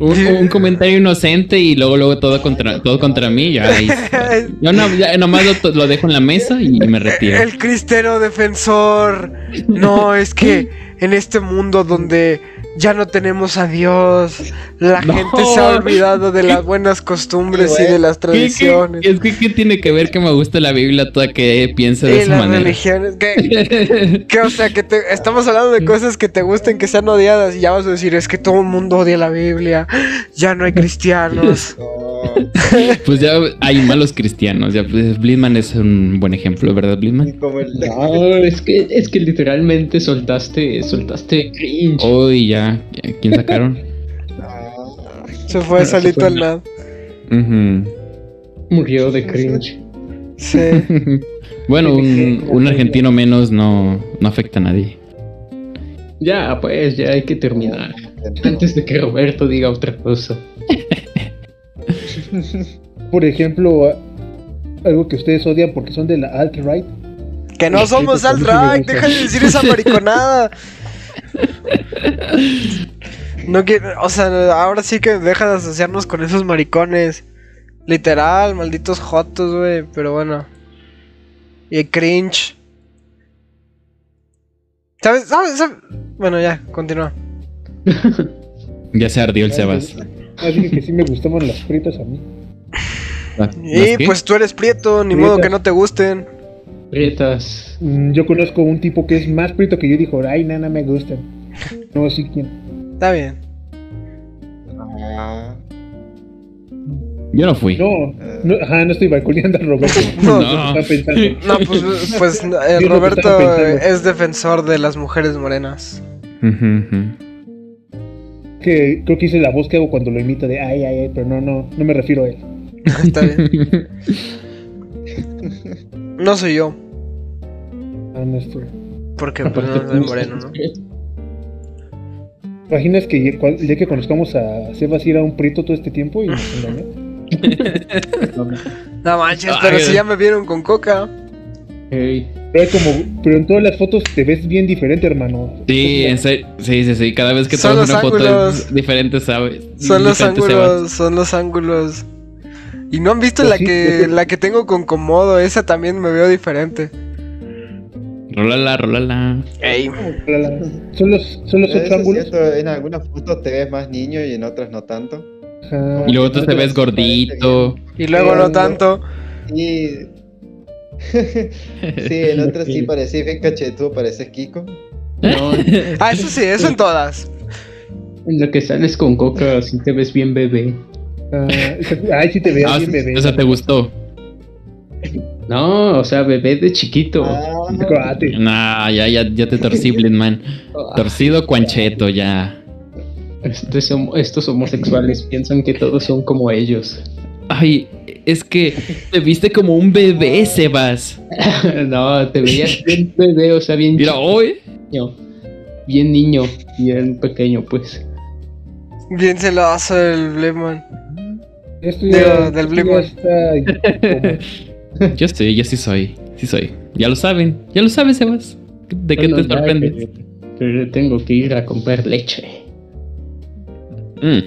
Un, un comentario inocente y luego luego todo contra todo contra mí. Ya, ahí- [LAUGHS] yo no, ya nomás lo, lo dejo en la mesa y me retiro. El cristero defensor. No, es que en este mundo donde ya no tenemos a Dios, la No. gente se ha olvidado de las buenas costumbres y de las ¿Qué- qué- tradiciones. es que, ¿qué tiene que ver que me gusta la Biblia toda que piense de Y esa las manera? religiones, que, [LAUGHS] que, o sea, que te, estamos hablando de cosas que te gusten, que sean odiadas, y ya vas a decir, es que todo el mundo odia la Biblia, ya no hay cristianos. No, [LAUGHS] Pues ya hay malos cristianos. Ya, pues, Blitman es un buen ejemplo, ¿verdad, Blitman? No, es que, es que literalmente soltaste, soltaste cringe. Hoy ya, ya, ¿quién sacaron? Se fue [LAUGHS] solito al lado. Murió de cringe. Sí. [LAUGHS] bueno, un, un argentino menos no, no afecta a nadie. Ya, pues, ya hay que terminar. Antes de que Roberto diga otra cosa. [LAUGHS] Por ejemplo, algo que ustedes odian porque son de la alt-right. Que no somos alt-right, deja de decir esa mariconada. No quiero, o sea, ahora sí que deja de asociarnos con esos maricones. Literal, malditos jotos, güey, pero bueno. Y cringe. ¿Sabes? ¿Sabes? ¿Sabes? Bueno, ya, continúa. [LAUGHS] Ya se ardió el Sebas. Así que sí me gustaban las fritas a mí. ¿Las- Y qué? pues tú eres prieto, ni Prietas. modo que no te gusten. Prietas. Mm, Yo conozco un tipo que es más prieto que yo y dijo, ay, nana, me gustan. [LAUGHS] No, sí, ¿quién? Está bien. Yo no fui. No, no, ajá, no estoy balconeando a Roberto. [LAUGHS] No. Pensando. [LAUGHS] No, pues, pues no, eh, Roberto es defensor de las mujeres morenas. Que creo que hice la voz que hago cuando lo imito de ay, ay, ay, pero no, no, no me refiero a él. Está bien. No soy yo, Ah, no estoy. porque pues, no soy moreno, ¿no? [LAUGHS] ¿Imaginas que el día que conozcamos a Sebas ir a un prieto todo este tiempo y nos [LAUGHS] engañó? [LAUGHS] No manches, Ay, pero si ya me vieron con coca. Ey, Pero, como, pero en todas las fotos te ves bien diferente, hermano. Sí, en serio. Sí, sí, sí. Cada vez que tomas una foto es diferente, ¿sabes? Son los Diferente Sebas. ángulos, son los ángulos. Y no han visto Pues la sí, que la que tengo con Comodo, esa también me veo diferente. Rólala, rólala. Ey, Son los, son los en algunas fotos te ves más niño y en otras no tanto. Ajá. Y luego tú te ves gordito. y luego no tanto. Y... sí, en otras [LAUGHS] sí parecís bien cachetudo, pareces Kiko. no, Ah, eso sí, eso en todas. en lo que sales con coca, si te ves bien bebé. Ah, ay, sí te veas Ah, bien, bebé. esa te gustó. No, o sea, bebé de chiquito. Ah, Cuate. Nah, ya, ya, ya te torcí, Blitman. [LAUGHS] Torcido cuancheto, ya. Estos, hom- estos homosexuales piensan que todos son como ellos. Ay, es que te viste como un bebé, Sebas. [LAUGHS] no, te veías bien bebé, o sea, bien Mira, hoy. niño. Bien niño, bien pequeño, pues. Bien celoso el Blemon. Esto ya, del One. está. [LAUGHS] Yo sí, yo sí soy. Sí soy. Ya lo saben. Ya lo sabes, Sebas. ¿De qué te sorprendes? que- que tengo que ir a comprar leche. Mm.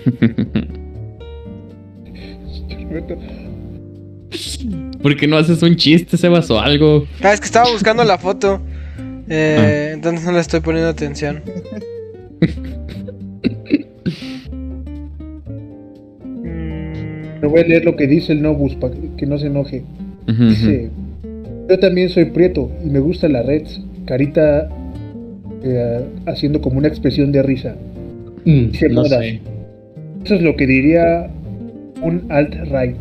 [LAUGHS] ¿Por qué no haces un chiste, Sebas, o algo? Ah, es que estaba buscando la foto. Eh, Entonces no le estoy poniendo atención. [LAUGHS] Me voy a leer lo que dice el Nobus para que no se enoje. Dice, yo también soy prieto y me gusta la red. Carita eh, haciendo como una expresión de risa. Mm, Dice no moda. sé. Eso es lo que diría un alt-right.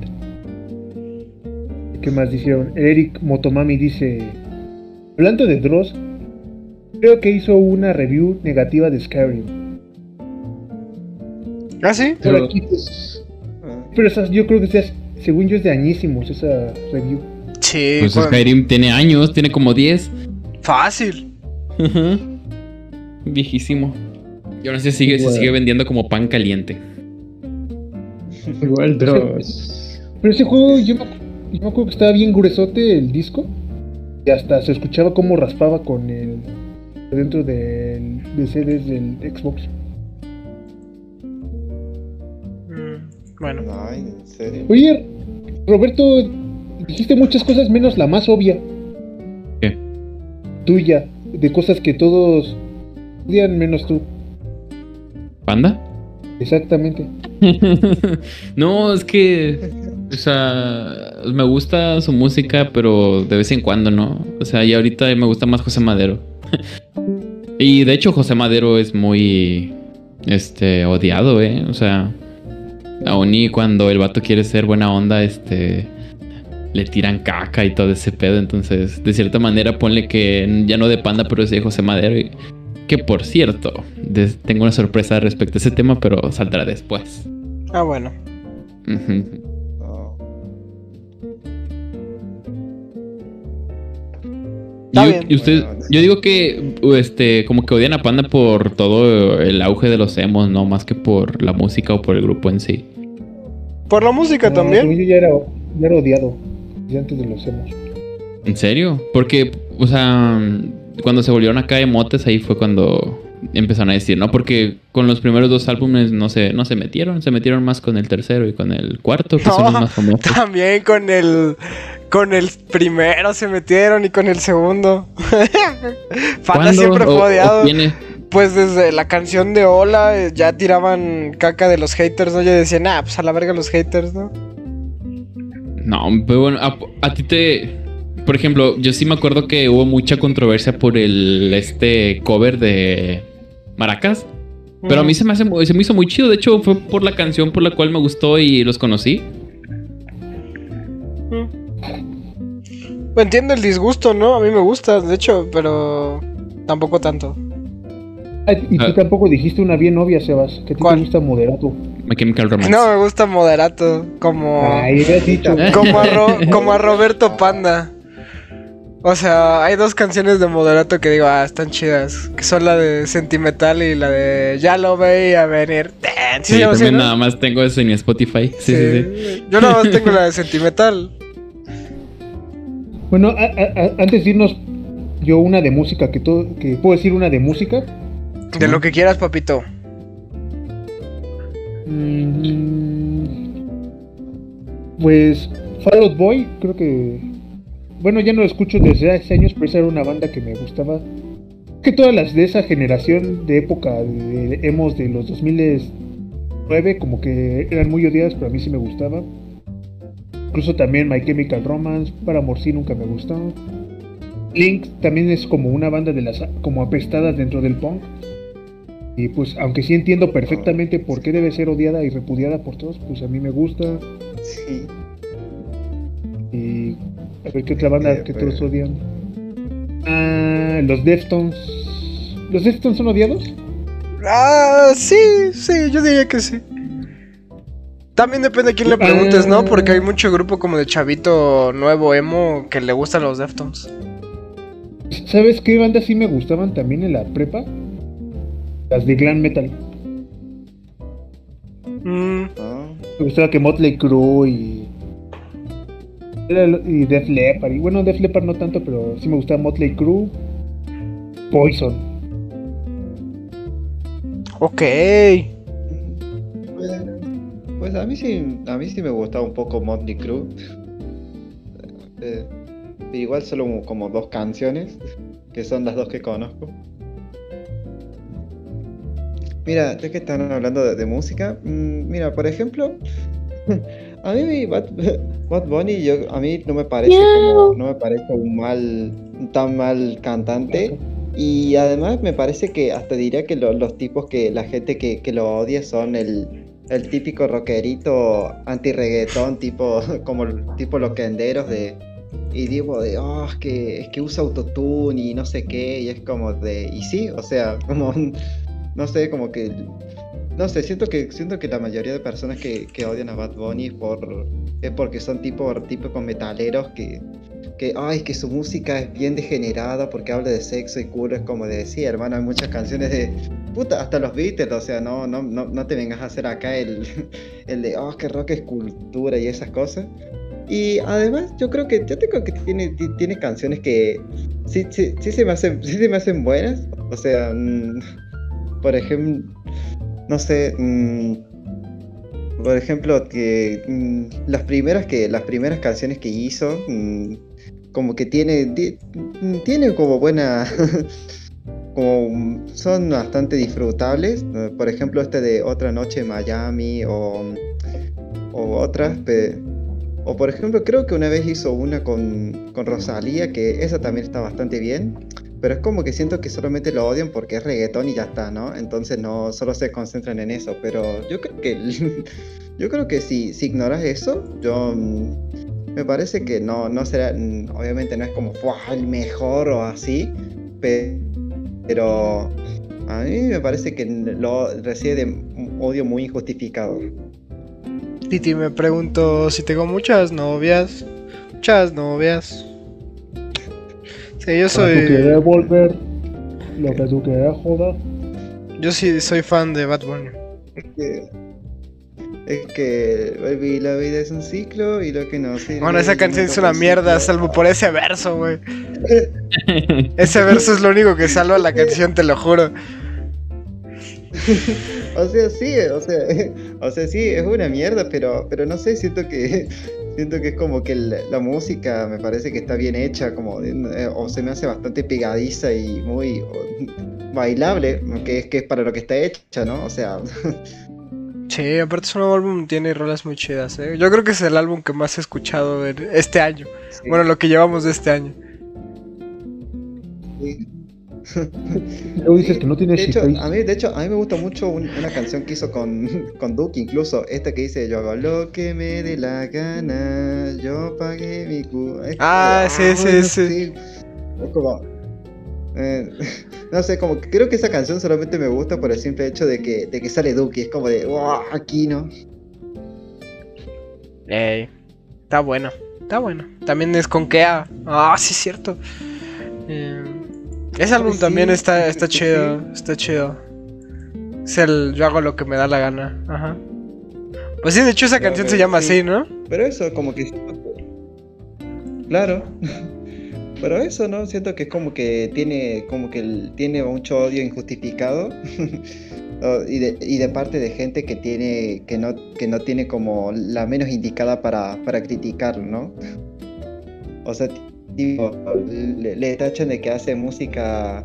¿Qué más dijeron? Eric Motomami dice, hablando de Dross, creo que hizo una review negativa de Skyrim. ¿Ah, sí? Por Pero- aquí, pues. Pero esas, yo creo que sea, según yo es de añísimos esa review. Sí, Pues con- Skyrim tiene años, tiene como 10. fácil. Ujú. Viejísimo. Y así sigue, se Bueno. sigue vendiendo como pan caliente. Igual Dross. Pero ese juego, yo me, yo me acuerdo que estaba bien gruesote el disco. Y hasta se escuchaba cómo raspaba con el. dentro del, de CDs del Xbox. Bueno, Ay, en serio. Oye, Roberto, dijiste muchas cosas menos la más obvia. ¿Qué? Tuya, de cosas que todos odian menos tú. ¿Panda? Exactamente. [LAUGHS] no, es que. O sea, me gusta su música, pero de vez en cuando, ¿no? O sea, y ahorita me gusta más José Madero. [LAUGHS] y de hecho, José Madero es muy. Este, odiado, ¿eh? O sea, aún y cuando el vato quiere ser buena onda, este. Le tiran caca y todo ese pedo. Entonces, de cierta manera, ponle que ya no de panda, pero es de José Madero. Y, que por cierto, des- tengo una sorpresa respecto a ese tema, pero saldrá después. Ah, bueno. Ujú. No. Está Y- bien. y usted- Bueno, yo digo que este como que odian a Panda por todo el auge de los emos, no más que por la música o por el grupo en sí. Por la música No, también. yo ya era, ya era odiado. desde antes de los emos. ¿En serio? Porque, o sea, cuando se volvieron acá emotes, ahí fue cuando empezaron a decir, ¿no? Porque con los primeros dos álbumes no se, no se metieron, se metieron más con el tercero y con el cuarto, que son los más famosos. También con el. Con el primero se metieron y con el segundo. [LAUGHS] ¿Cuándo? siempre fue ¿O- o odiado. tiene? Pues desde la canción de Hola eh, ya tiraban caca de los haters, ¿no? Ya decían, ah, pues a la verga los haters, ¿no? No, pero bueno, a, a ti te... Por ejemplo, yo sí me acuerdo que hubo mucha controversia por el este cover de Maracas. Pero a mí se me, hace, se me hizo muy chido. De hecho, fue por la canción por la cual me gustó y los conocí. Entiendo el disgusto, ¿no? A mí me gusta, de hecho, pero tampoco tanto. Y tú Ah. tampoco dijiste una bien obvia, Sebas, que te gusta moderato. My Chemical Romance. No, me gusta moderato, como Ay, habías dicho. [LAUGHS] como a, Ro- como a Roberto Panda. O sea, hay dos canciones de moderato que digo, ah, están chidas, que son la de Sentimental y la de Ya lo veía venir. Damn, ¿sí Sí, también no? nada más tengo eso en mi Spotify. Sí, sí, sí. Yo nada más tengo la de Sentimental. Bueno, a- a- a- antes de irnos, yo una de música que todo, que puedo decir una de música. De lo que quieras, papito. Mm, pues Fall Out Boy, creo que. Bueno, ya no lo escucho desde hace años, pero esa era una banda que me gustaba. Que todas las de esa generación de época de emos de los 2009, como que eran muy odiadas, pero a mí sí me gustaba. Incluso también My Chemical Romance, para sí nunca me gustó. Link también es como una banda de las como apestadas dentro del punk. Y pues, aunque sí entiendo perfectamente por qué debe ser odiada y repudiada por todos, pues a mí me gusta. Sí. Y a ver qué otra banda Eh, que todos odian. Ah, los Deftones. ¿Los Deftones son odiados? Ah, sí, sí, yo diría que sí. También depende a quién le preguntes, ¿no? Porque hay mucho grupo como de chavito nuevo emo que le gustan los Deftones. ¿Sabes qué bandas sí me gustaban también en la prepa? Las de glam metal. Mm, Ah, Me gustaba que Motley Crue y. Y Def Leppard. Y bueno, Def Leppard no tanto, pero sí me gustaba Motley Crue. Poison. ok. Pues, pues a mí sí, a mí sí me gustaba un poco Motley Crue. Eh, igual solo como dos canciones, que son las dos que conozco. Mira, ya que están hablando de, de música, mm, mira, por ejemplo, [LAUGHS] a mí Bad, [LAUGHS] Bad Bunny, yo, a mí no me parece como, no me parece un mal, tan mal cantante. Y además me parece que hasta diría que lo- los tipos que la gente que, que lo odia son el, el típico rockerito anti-reggaetón, tipo, [LAUGHS] como tipo loquenderos de. Y digo de, oh, es que, es que usa autotune y no sé qué, y es como de. Y sí, o sea, como. No sé, como que. No sé, siento que, siento que la mayoría de personas que, que odian a Bad Bunny por, es porque son tipo, típicos metaleros que, que, ay, que su música es bien degenerada porque habla de sexo y culo, es como de decir, hermano, hay muchas canciones de, puta, hasta los Beatles, o sea, no, no, no, no te vengas a hacer acá el, [LAUGHS] el de, oh, que rock es cultura y esas cosas. Y además, yo creo que, yo tengo que tiene, ti- tiene canciones que sí, sí, sí se me hacen, sí se me hacen buenas, o sea, mm, por ejemplo, no sé, mm, por ejemplo, que mm, las primeras que las primeras canciones que hizo mm, como que tiene ti- tiene como buena [LAUGHS] como son bastante disfrutables. Por ejemplo, este de Otra Noche en Miami o, o otras. O por ejemplo, creo que una vez hizo una con, con Rosalía, que esa también está bastante bien. Pero es como que siento que solamente lo odian porque es reggaetón y ya está, ¿no? Entonces no solo se concentran en eso. Pero yo creo que [LAUGHS] yo creo que si, si ignoras eso, yo mm, me parece que no, no será. mm, Obviamente no es como "Buah, el mejor o así. pe- Pero a mí me parece que lo recibe de un odio muy injustificado. Titi me pregunto si tengo muchas novias. Muchas novias. Sí, yo Cuando tú quieres soy. volver, lo que tú quieras, joda. Yo sí soy fan de Bad Bunny. que- Es que baby, la vida es un ciclo y lo que no sirve. Bueno, esa canción es una mierda, ciclo. salvo por ese verso, güey. [LAUGHS] Ese verso es lo único que salva la canción, te lo juro. [LAUGHS] O sea, sí, o sea, [LAUGHS] o sea, sí, es una mierda, pero, pero no sé, siento que siento que es como que la, la música me parece que está bien hecha, como eh, o se me hace bastante pegadiza y muy o, bailable, que es que es para lo que está hecha, ¿no? O sea, [LAUGHS] Sí, aparte su nuevo álbum tiene rolas muy chidas, ¿eh? Yo creo que es el álbum que más he escuchado este año. sí, Bueno, lo que llevamos de este año. sí. Luego dices Sí, que no tienes de hecho, a mí, de hecho, a mí me gusta mucho un- una canción que hizo con, con Duke, incluso esta que dice Yo hago lo que me dé la gana, yo pagué mi cu... Es Ah, como, sí, sí, bueno, sí. Es como... eh, [LAUGHS] no sé, como que creo que esa canción solamente me gusta por el simple hecho de que, de que sale Duke, es como de, wow, aquí no. Ey, está bueno, está bueno. También es con Kea. Ah, sí, es cierto. Eh, ese álbum sí, también está, está sí, sí. chido, está chido. Es el Yo hago lo que me da la gana. Ajá. Pues sí, de hecho esa canción se llama sí. así, ¿no? Pero eso, como que... Claro. [LAUGHS] Pero eso, ¿no? Siento que es como que tiene, como que tiene mucho odio injustificado. [LAUGHS] Y, de, y de parte de gente que tiene, que no, que no tiene como la menos indicada para, para criticarlo, ¿no? O sea, tipo, le, le tachan de que hace música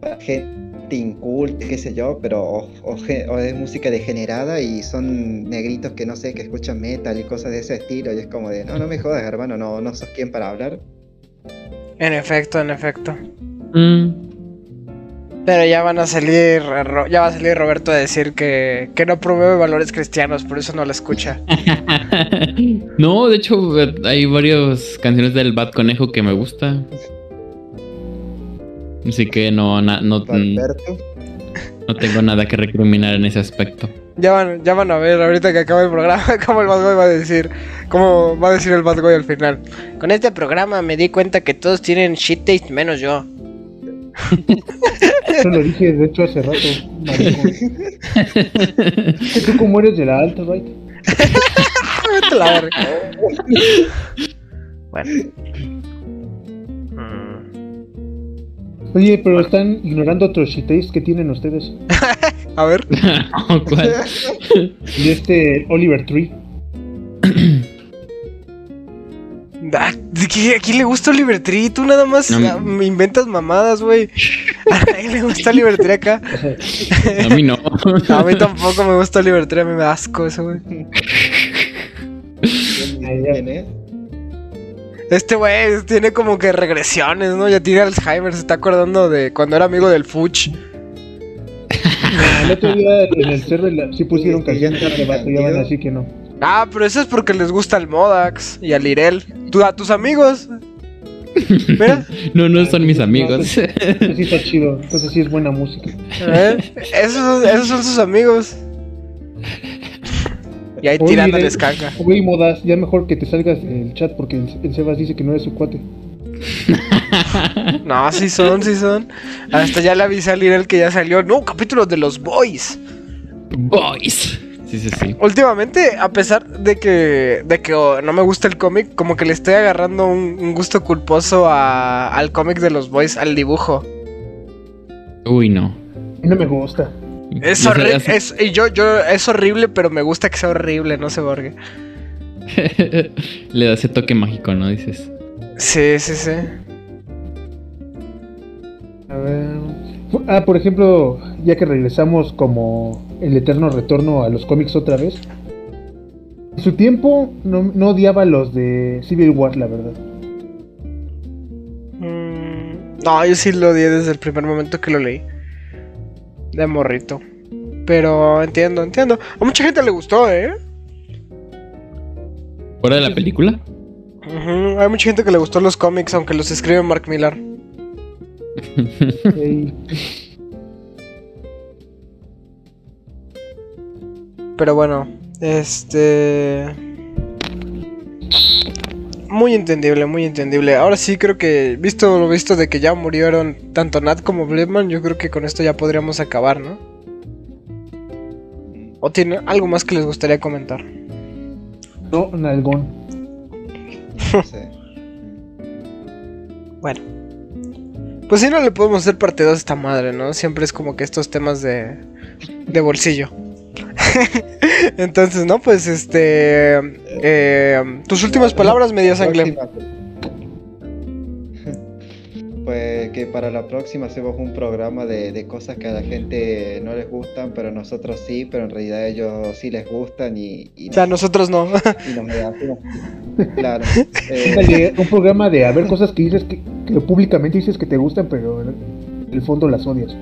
para gente inculta, qué sé yo, pero o, o ge- o es música degenerada y son negritos que no sé, que escuchan metal y cosas de ese estilo, y es como de, no, no me jodas, hermano, no, no sos quien para hablar. En efecto, en efecto. Mm. Pero ya van a salir, ya va a salir Roberto a decir que, que no promueve valores cristianos, por eso no la escucha. [LAUGHS] no, de hecho, hay varias canciones del Bad Conejo que me gusta. Así que no, na- no, mm, Alberto. no tengo nada que recriminar en ese aspecto. Ya van, ya van a ver ahorita que acabe el programa [LAUGHS] cómo el Bad Boy va a decir, cómo va a decir el Bad Boy al final. Con este programa me di cuenta que todos tienen shit taste menos yo. [LAUGHS] Eso lo dije, de hecho, hace rato, tú como eres de la alta, right? Vete a la verga. bueno. Mm, Oye, pero están ignorando otros shitface que tienen ustedes. [LAUGHS] A ver. [LAUGHS] ¿Cuál? Y este Oliver Tree. Ah, ¿de qué- ¿A quién le gusta Oliver Tree? Tú nada más No, me inventas mamadas, güey. [LAUGHS] ¿A quién le gusta Oliver Tree acá? A mí no. [LAUGHS] A mí tampoco me gusta Oliver Tree, a mí me da asco eso, güey. Este güey tiene como que regresiones, ¿no? Ya tiene Alzheimer, se está acordando de cuando era amigo del Fuch. [LAUGHS] El otro día en el server la- sí pusieron sí, ya arrepentido. así que no. Ah, pero eso es porque les gusta el Modax y al Irel. Tú, a tus amigos. Mira, [LAUGHS] No, no son mis amigos. Eso sí está chido, entonces sí es buena música. ¿eh? esos, esos son sus amigos. Y ahí tirándoles caca. Güey, Modas, ya mejor que te salgas del chat porque el, el Sebas dice que no eres su cuate. [LAUGHS] No, sí son, sí son. Hasta ya le avisé al Irel que ya salió. No, capítulos de los boys. Boys. Sí, sí, sí. Últimamente, a pesar de que, de que oh, no me gusta el cómic, como que le estoy agarrando un, un gusto culposo a- al cómic de los boys, al dibujo. Uy, no. A mí no me gusta. Es No horrible, es, y yo, yo, es horrible, pero me gusta que sea horrible, no se borgue. [LAUGHS] Le da ese toque mágico, ¿no? Dices. Sí, sí, sí. A ver. Ah, por ejemplo, ya que regresamos como el eterno retorno a los cómics otra vez. En su tiempo no, no odiaba a los de Civil War, la verdad. Mm, no, yo sí lo odié desde el primer momento que lo leí. De morrito. Pero entiendo, entiendo. A mucha gente le gustó, ¿eh? ¿Fuera de la película? Hay mucha gente que le gustó los cómics, aunque los escribe Mark Millar. [LAUGHS] Pero bueno, este... Muy entendible, muy entendible. Ahora sí creo que, visto lo visto de que ya murieron tanto Nat como Blitman, yo creo que con esto ya podríamos acabar, ¿no? ¿O tiene algo más que les gustaría comentar? no, Nalgón. No sé. [LAUGHS] Bueno. Pues si no le podemos hacer parte 2 a esta madre, ¿no? Siempre es como que estos temas de, de bolsillo. [LAUGHS] Entonces, ¿no? Pues este... eh, tus últimas palabras, media sangre. Próxima. Pues que para la próxima hacemos un programa de, de cosas que a la gente no les gustan, pero nosotros sí, pero en realidad a ellos sí les gustan y, y O sea, nosotros no. y nos Claro. [LAUGHS] eh, Un programa de a ver cosas que dices que, que públicamente dices que te gustan, pero en el fondo las odias.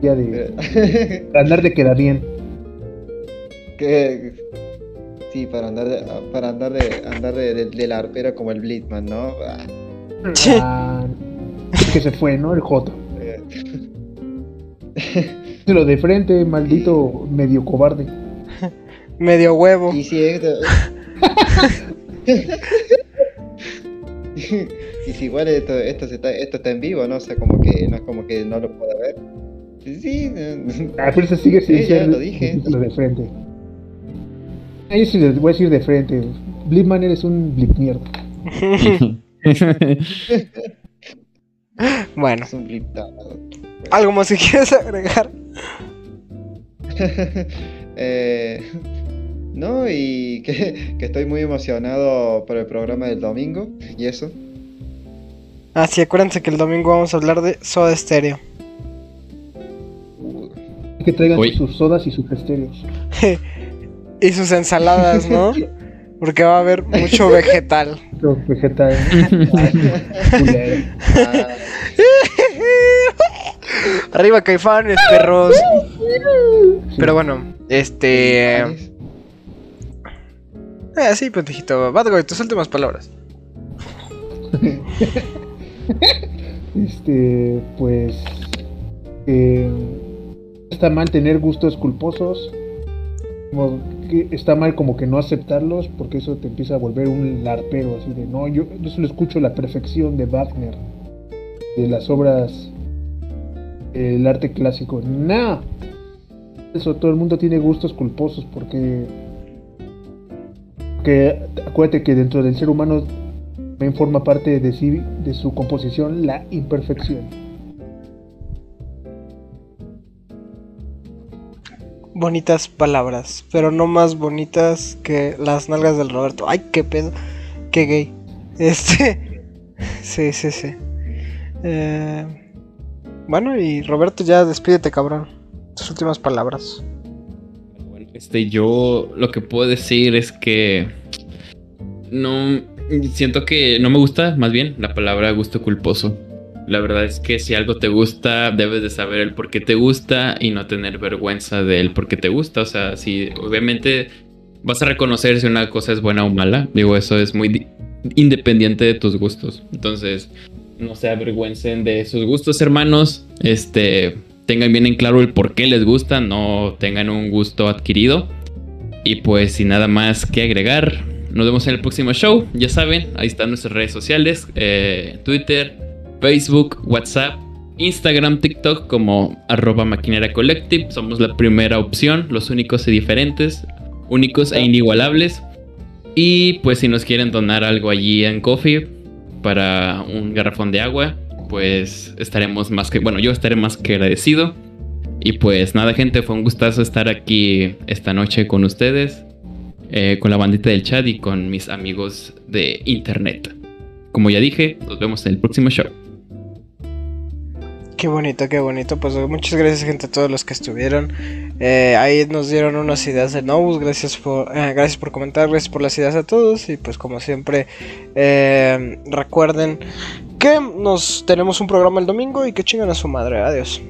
Ya de [LAUGHS] andar de queda bien. Que sí, para andar de, para andar de andar de, de- del arpero como el Blitman, ¿no? [LAUGHS] Ah, que se fue, ¿no? El Joto. [LAUGHS] Lo de frente, maldito medio cobarde. [LAUGHS] Medio huevo. Y si esto... y si igual esto, esto, se está, esto está en vivo, ¿no? O sea, como que no es como que no lo pueda ver. Sí, Ah, pero eso sigue sin Sí, ser ya lo dije. lo de frente. Yo sí les voy a decir de frente. Blipman eres un blip mierda. [LAUGHS] bueno, es un bliptado. ¿algo más que quieres agregar? [LAUGHS] Eh, no, y que, que estoy muy emocionado por el programa del domingo y eso. Ah, sí, acuérdense que el domingo vamos a hablar de Soda Stereo. Que traigan Uy. sus sodas y sus estéreos. [LAUGHS] Y sus ensaladas, ¿no? Porque va a haber mucho vegetal. Los vegetales. [LAUGHS] Arriba caifanes, perros. Pero bueno, este... Eh, sí, pendejito. Badgoy, tus últimas palabras. [LAUGHS] Este, pues. eh, está mal tener gustos culposos. Como que está mal como que no aceptarlos, porque eso te empieza a volver un larpero, así de no, yo, yo solo escucho la perfección de Wagner, de las obras, el arte clásico. No, eso todo el mundo tiene gustos culposos, porque, porque acuérdate que dentro del ser humano también forma parte de, sí, de su composición la imperfección. Bonitas palabras, pero no más bonitas que las nalgas del Roberto. Ay, qué pedo. Qué gay. [LAUGHS] Este... Sí, sí, sí. Eh, Bueno, y Roberto, ya despídete, cabrón. Tus últimas palabras. Bueno, este, yo lo que puedo decir es que no siento que no me gusta, más bien, la palabra gusto culposo. La verdad es que si algo te gusta, debes de saber el por qué te gusta y no tener vergüenza del por qué te gusta. O sea, si obviamente vas a reconocer si una cosa es buena o mala, digo, eso es muy di- independiente de tus gustos. Entonces, no se avergüencen de sus gustos, hermanos. Este, tengan bien en claro el por qué les gusta, no tengan un gusto adquirido. Y pues sin nada más que agregar, nos vemos en el próximo show. Ya saben, ahí están nuestras redes sociales, eh, Twitter, Facebook, WhatsApp, Instagram, TikTok como arroba maquinera collective. Somos la primera opción, los únicos y diferentes, únicos e inigualables. Y pues si nos quieren donar algo allí en Coffee para un garrafón de agua, pues estaremos más que, bueno, yo estaré más que agradecido. Y pues nada, gente, fue un gustazo estar aquí esta noche con ustedes, eh, con la bandita del chat y con mis amigos de internet. Como ya dije, nos vemos en el próximo show. Qué bonito, qué bonito. Pues muchas gracias, gente, a todos los que estuvieron. Eh, ahí nos dieron unas ideas de Novus. Gracias por, eh, gracias por comentar, gracias por las ideas a todos. Y pues, como siempre, eh, recuerden que nos tenemos un programa el domingo y que chingan a su madre. Adiós.